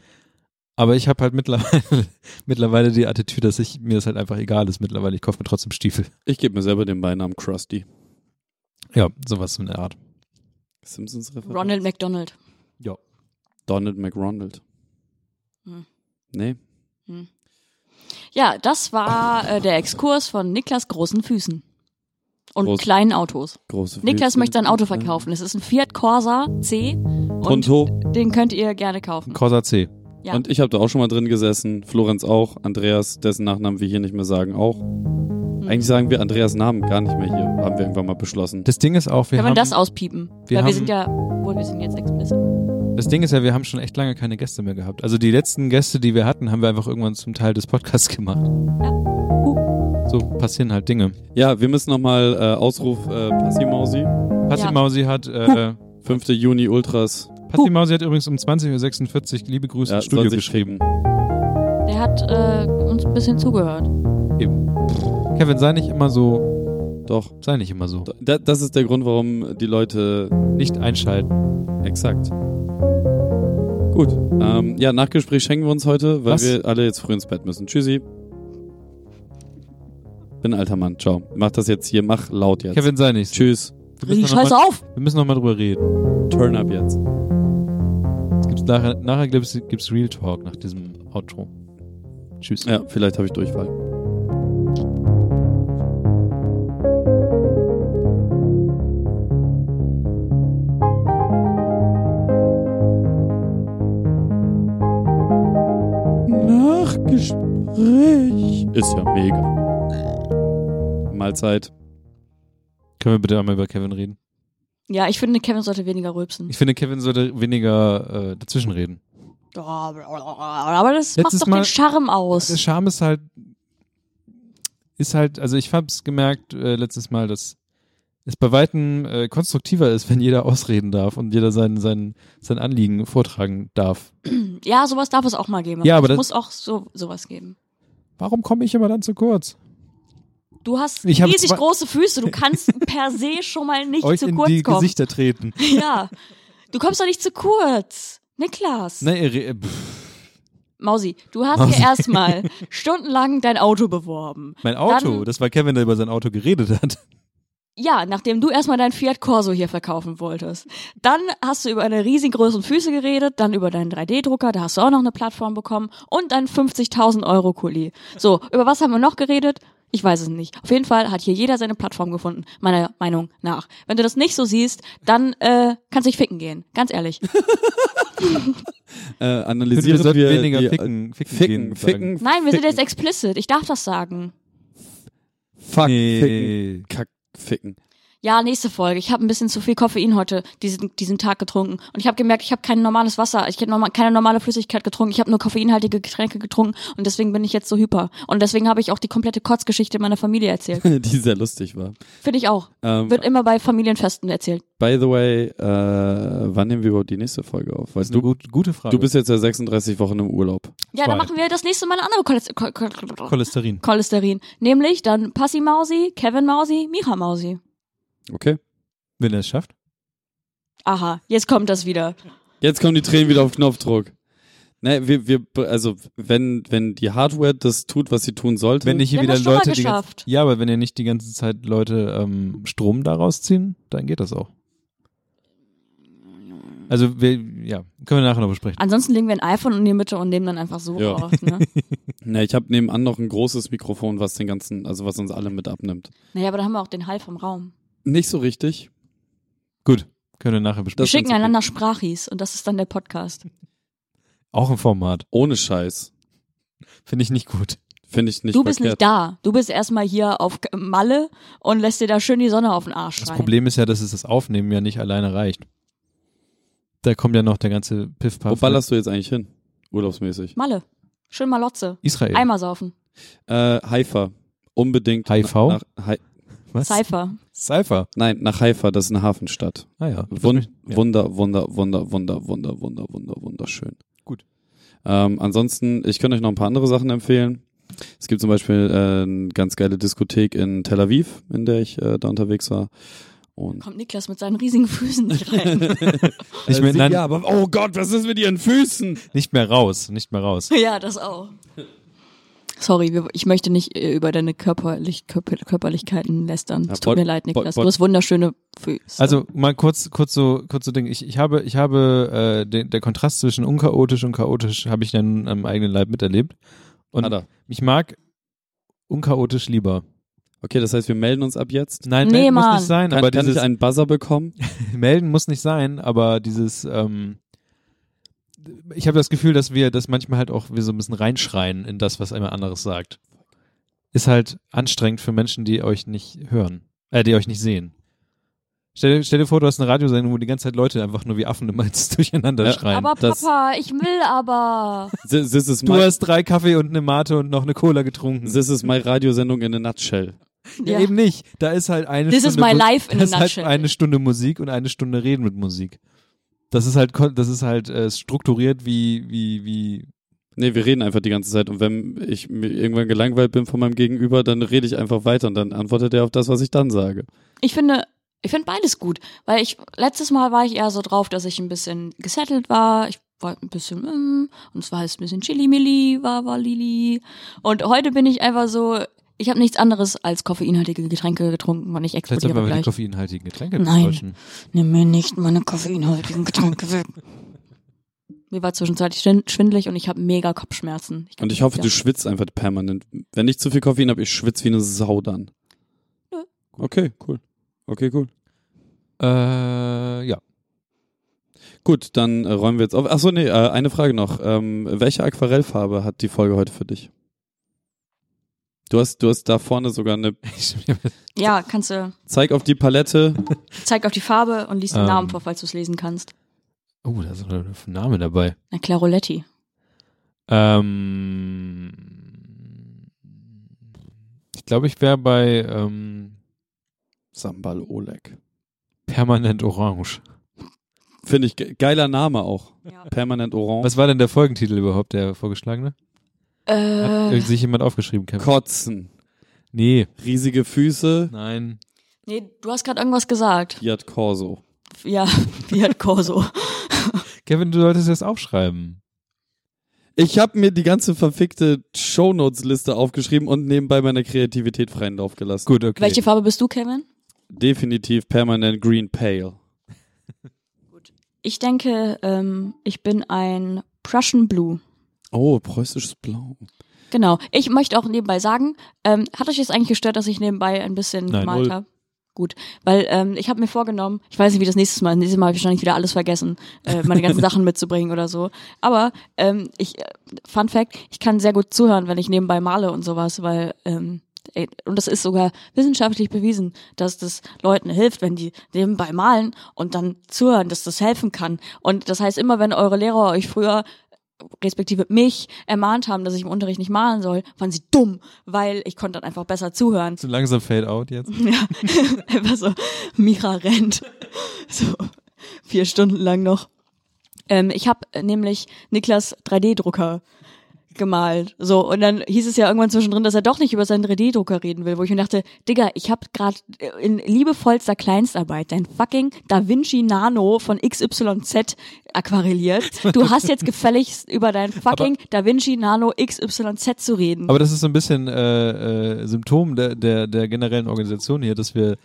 Aber ich habe halt mittlerweile, (laughs) mittlerweile die Attitüde, dass ich mir das halt einfach egal ist mittlerweile. Ich kaufe mir trotzdem Stiefel. Ich gebe mir selber den Beinamen Krusty. Ja, sowas in der Art. Simpsons Referenz. Ronald McDonald. Ja. Donald McRonald. Hm. Nee. Ja, das war äh, der Exkurs von Niklas großen Füßen. Und Groß- kleinen Autos. Große Niklas möchte ein Auto verkaufen. Es ist ein Fiat Corsa C und Pronto. den könnt ihr gerne kaufen. Corsa C. Ja. Und ich habe da auch schon mal drin gesessen. Florenz auch. Andreas, dessen Nachnamen wir hier nicht mehr sagen, auch. Hm. Eigentlich sagen wir Andreas Namen gar nicht mehr hier. Haben wir irgendwann mal beschlossen. Das Ding ist auch, wir Können haben, wir das auspiepen? wir Weil haben- wir sind ja, wohl, wir sind jetzt explicit. das Ding ist ja, wir haben schon echt lange keine Gäste mehr gehabt. Also die letzten Gäste, die wir hatten, haben wir einfach irgendwann zum Teil des Podcasts gemacht. So passieren halt Dinge. Ja, wir müssen nochmal äh, Ausruf äh, Passimausi. Passimausi hat, äh, 5. Juni Ultras. Passimausi hat übrigens um 20.46 Uhr liebe Grüße Ja, ins Studio geschrieben. Der hat äh, uns ein bisschen zugehört. Eben. Kevin, sei nicht immer so, Doch. sei nicht immer so. Da, das ist der Grund, warum die Leute Nicht einschalten. exakt. Gut. Ähm, ja, Nachgespräch schenken wir uns heute, weil Was? wir alle jetzt früh ins Bett müssen. Tschüssi. Bin ein alter Mann. Ciao. Mach das jetzt hier. Mach laut jetzt. Kevin, sei nicht. Tschüss. Wir Riech müssen, noch scheiß mal, auf! wir müssen noch mal drüber reden. Turn up jetzt. Es gibt's nachher nachher gibt's, gibt's Real Talk nach diesem Outro. Tschüss. Ja, vielleicht habe ich Durchfall. Nachgespräch. Ist ja mega. Mahlzeit. Können wir bitte einmal über Kevin reden? Ja, ich finde, Kevin sollte weniger rülpsen. Ich finde, Kevin sollte weniger äh, dazwischen reden. Aber das Letztes macht doch Mal- den Charme aus. Der Charme ist halt, ist halt, also ich hab's gemerkt äh, letztes Mal, dass es bei Weitem äh, konstruktiver ist, wenn jeder ausreden darf und jeder sein, sein, sein Anliegen vortragen darf. Ja, sowas darf es auch mal geben. Ja, aber es muss auch so sowas geben. Warum komme ich immer dann zu kurz? Du hast Ich riesig große Füße. Du kannst (laughs) per se schon mal nicht Euch zu in kurz die kommen. Gesichter treten. (laughs) Ja. Du kommst doch nicht zu kurz. Niklas. Ne, ihr re- pff, Mausi, du hast Mausi. ja erstmal (laughs) stundenlang dein Auto beworben. mein Auto, Dann- das war Kevin, der über sein Auto geredet hat. Ja, nachdem du erstmal dein Fiat Corso hier verkaufen wolltest. Dann hast du über deine riesengroßen Füße geredet, dann über deinen 3D-Drucker, da hast du auch noch eine Plattform bekommen und deinen 50.000 Euro Kuli. So, über was haben wir noch geredet? Ich weiß es nicht. Auf jeden Fall hat hier jeder seine Plattform gefunden, meiner Meinung nach. Wenn du das nicht so siehst, dann äh, kannst du dich ficken gehen, ganz ehrlich. (laughs) Äh, Wir analysieren sollten wir weniger die, ficken, ficken, Ficken, gehen, ficken, Nein, wir sind ficken, jetzt explicit. Ich darf das sagen. Fuck, Nee. ficken, kack, ficken. Ja, nächste Folge. Ich habe ein bisschen zu viel Koffein heute diesen, diesen Tag getrunken. Und ich habe gemerkt, ich habe kein normales Wasser, ich habe normal, keine normale Flüssigkeit getrunken. Ich habe nur koffeinhaltige Getränke getrunken und deswegen bin ich jetzt so hyper. Und deswegen habe ich auch die komplette Kotzgeschichte meiner Familie erzählt. (laughs) die sehr lustig war. Finde ich auch. Ähm, Wird immer bei Familienfesten erzählt. by the way, äh, wann nehmen wir überhaupt die nächste Folge auf? Weißt du, gut, gute Frage. du bist jetzt ja 36 Wochen im Urlaub. Ja, dann zwei. machen wir das nächste Mal eine andere Cholest Chol Chol Cholesterin. Cholesterin. Nämlich dann Passi Mausi, Kevin Mausi, Micha Mausi. Okay? Wenn er es schafft. Aha, jetzt kommt das wieder. Jetzt kommen die Tränen wieder auf Knopfdruck. Ne, wir, wir, also wenn, wenn die Hardware das tut, was sie tun sollte, Wenn nicht hier wieder Leute die ganze. Ja, aber wenn ihr nicht die ganze Zeit Leute ähm, Strom daraus ziehen, dann geht das auch. Also wir, ja, können wir nachher noch besprechen. Ansonsten legen wir ein iPhone in die Mitte und nehmen dann einfach so Ja. auf. Ne? (laughs) ne, ich habe nebenan noch ein großes Mikrofon, was den ganzen, also was uns alle mit abnimmt. Naja, aber da haben wir auch den Hall vom Raum. Nicht so richtig. Gut, können wir nachher Wir besprechen. Das schicken einander Sprachis und das ist dann der Podcast. Auch ein Format. Ohne Scheiß. Finde ich nicht gut. Finde ich nicht du bist verkehrt. nicht da. Du bist erstmal hier auf Malle und lässt dir da schön die Sonne auf den Arsch Das rein. Problem ist ja, dass es das Aufnehmen ja nicht alleine reicht. Da kommt ja noch der ganze Piff-Paff. Wo ballerst du jetzt eigentlich hin? Urlaubsmäßig. Malle. Schön Malotze. Israel. Eimer saufen. Äh, Haifa. Unbedingt. HIV? Nach, nach, Was? Cypher. Cypher. nein, nach Haifa, das ist eine Hafenstadt. Ah ja. Wun Ja. Wunder, Wunder, Wunder, Wunder, Wunder, Wunder, Wunder, wunderschön. Gut. Ähm, ansonsten, ich könnte euch noch ein paar andere Sachen empfehlen. Es gibt zum Beispiel äh, eine ganz geile Diskothek in Tel Aviv, in der ich äh, da unterwegs war. Und Kommt Niklas mit seinen riesigen Füßen nicht rein. (laughs) (laughs) Nicht mehr, nein, ja, aber oh Gott, was ist mit ihren Füßen? nicht mehr raus. Nicht mehr raus. ja, das auch. Sorry, wir- ich möchte nicht äh, über deine Körperlich, Körper, Körperlichkeiten lästern. Ja, Es tut mir leid, Niklas. Du hast wunderschöne Füße. Also mal kurz, kurz so, kurz so Ding. Ich, ich habe, ich habe äh, den, der Kontrast zwischen unchaotisch und chaotisch habe ich dann am eigenen Leib miterlebt. Und Hat er. ich mag unchaotisch lieber. Okay, das heißt, wir melden uns ab jetzt. Nein, Nee, melden muss Mann. nicht sein, Kann, aber kann dieses ich einen Buzzer bekommen? (laughs) melden muss nicht sein, aber dieses ähm, ich habe das Gefühl, dass wir das manchmal halt auch wir so ein bisschen reinschreien in das, was jemand anderes sagt. Ist halt anstrengend für Menschen, die euch nicht hören, äh, die euch nicht sehen. Stell, dir- stell dir vor, du hast eine Radiosendung, wo die ganze Zeit Leute einfach nur wie Affen immer (laughs) durcheinander Ja, schreien. aber das- Papa, ich will aber. This, this is du my, hast drei Kaffee und eine Mate und noch eine Cola getrunken. this is my Radiosendung in a nutshell. ja, eben nicht. Da ist halt eine This is Stunde my life in da a ist halt nutshell. eine Stunde Musik und eine Stunde Reden mit Musik. Das ist halt, kon- das ist halt äh, strukturiert wie, wie, wie Nee, wir reden einfach die ganze Zeit und wenn ich mir irgendwann gelangweilt bin von meinem Gegenüber, dann rede ich einfach weiter und dann antwortet er auf das, was ich dann sage. Ich finde, ich finde beides gut, weil ich letztes Mal war ich eher so drauf, dass ich ein bisschen gesettelt war. Ich war ein bisschen mm, und es war jetzt ein bisschen Chili-Milli, war war Lili und heute bin ich einfach so, ich habe nichts anderes als koffeinhaltige Getränke getrunken und ich Vielleicht sollten wir explodiere mal die gleich. koffeinhaltigen Getränke Nein. Nimm mir nicht meine koffeinhaltigen Getränke weg. Mir war zwischenzeitlich schwin- schwindelig und ich habe mega Kopfschmerzen. Und ich hoffe, ja. du schwitzt einfach permanent. Wenn ich zu viel Koffein habe, ich schwitze wie eine Sau dann. Nö. Okay, cool. Okay, cool. Äh, ja. Gut, dann äh, räumen wir jetzt auf. Achso, nee, äh, eine Frage noch. Ähm, welche Aquarellfarbe hat die Folge heute für dich? Du hast, du hast da vorne sogar eine. (laughs) (laughs) Ja, kannst du. Zeig auf die Palette. Zeig auf die Farbe und lies den Ähm. Namen vor, falls du es lesen kannst. oh, da ist noch ein Name dabei. Na, Claroletti. Ähm, ich glaube, ich wäre bei ähm, Sambal Oleg. permanent orange. Finde ich ge geiler Name auch. Ja. Permanent Orange. Was war denn der Folgentitel überhaupt, der vorgeschlagene? Hat Äh, sich jemand aufgeschrieben, Kevin? Kotzen. Nee, Riesige Füße. nein. nee, du hast gerade irgendwas gesagt. Fiat Corso. Ja, (laughs) Fiat Corso. Kevin, du solltest das aufschreiben. Ich habe mir die ganze verfickte Shownotes-Liste aufgeschrieben und nebenbei meiner Kreativität freien Lauf gelassen. Gut, okay. Welche Farbe bist du, Kevin? Definitiv permanent Green Pale. Ich denke, ähm, ich bin ein Prussian Blue. Oh, preußisches Blau. Genau. Ich möchte auch nebenbei sagen, ähm, hat euch jetzt eigentlich gestört, dass ich nebenbei ein bisschen Nein, gemalt habe? Gut, weil ähm, ich habe mir vorgenommen, ich weiß nicht, wie das nächstes Mal, nächstes Mal habe ich wahrscheinlich wieder alles vergessen, äh, meine ganzen (laughs) Sachen mitzubringen oder so. Aber ähm, ich, äh, Fun Fact, ich kann sehr gut zuhören, wenn ich nebenbei male und sowas, weil ähm, ey, und das ist sogar wissenschaftlich bewiesen, dass das Leuten hilft, wenn die nebenbei malen und dann zuhören, dass das helfen kann. Und das heißt, immer wenn eure Lehrer euch früher respektive mich ermahnt haben, dass ich im Unterricht nicht malen soll, waren sie dumm, weil ich konnte dann einfach besser zuhören. Zu langsam Fade out jetzt. (laughs) Ja, (laughs) einfach so, Mira rennt. So, vier Stunden lang noch. Ähm, ich habe nämlich Niklas 3D-Drucker gemalt. So, und dann hieß es ja irgendwann zwischendrin, dass er doch nicht über seinen 3D-Drucker reden will, wo ich mir dachte, Digga, ich habe gerade in liebevollster Kleinstarbeit dein fucking Da Vinci Nano von XYZ aquarelliert. Du hast jetzt (laughs) gefälligst über dein fucking Da Vinci Nano XYZ zu reden. Aber das ist so ein bisschen äh, äh, Symptom der, der, der generellen Organisation hier, dass wir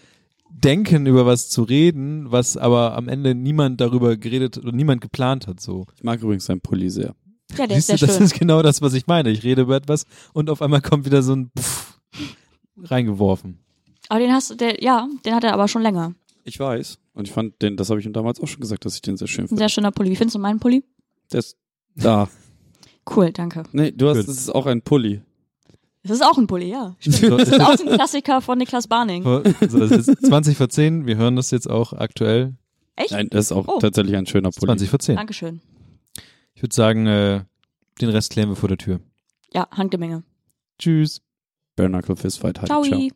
denken, über was zu reden, was aber am Ende niemand darüber geredet oder niemand geplant hat. So. Ich mag übrigens seinen Pulli sehr. Ja, der ist Siehst sehr du, das schön. ist genau das, was ich meine. Ich rede über etwas und auf einmal kommt wieder so ein Pff reingeworfen. Aber den hast du, der, ja, den hat er aber schon länger. Ich weiß. Und ich fand den, das habe ich ihm damals auch schon gesagt, dass ich den sehr schön Ein finde. sehr schöner Pulli. Wie findest du meinen Pulli? Der ist da. Cool, danke. Nee, du hast, Gut. das ist auch ein Pulli. Das ist auch ein Pulli, ja. (laughs) So, Das ist auch ein Klassiker von Niklas Barning. so, es ist 20 vor 10, wir hören das jetzt auch aktuell. Echt? Nein, das ist auch Oh. tatsächlich ein schöner Pulli. 20 vor 10. Dankeschön. Ich würde sagen, äh, den Rest klären wir vor der Tür. Ja, Handgemenge. Tschüss. Bare Knuckle Fist Fight. Halt. Ciao. Ciao.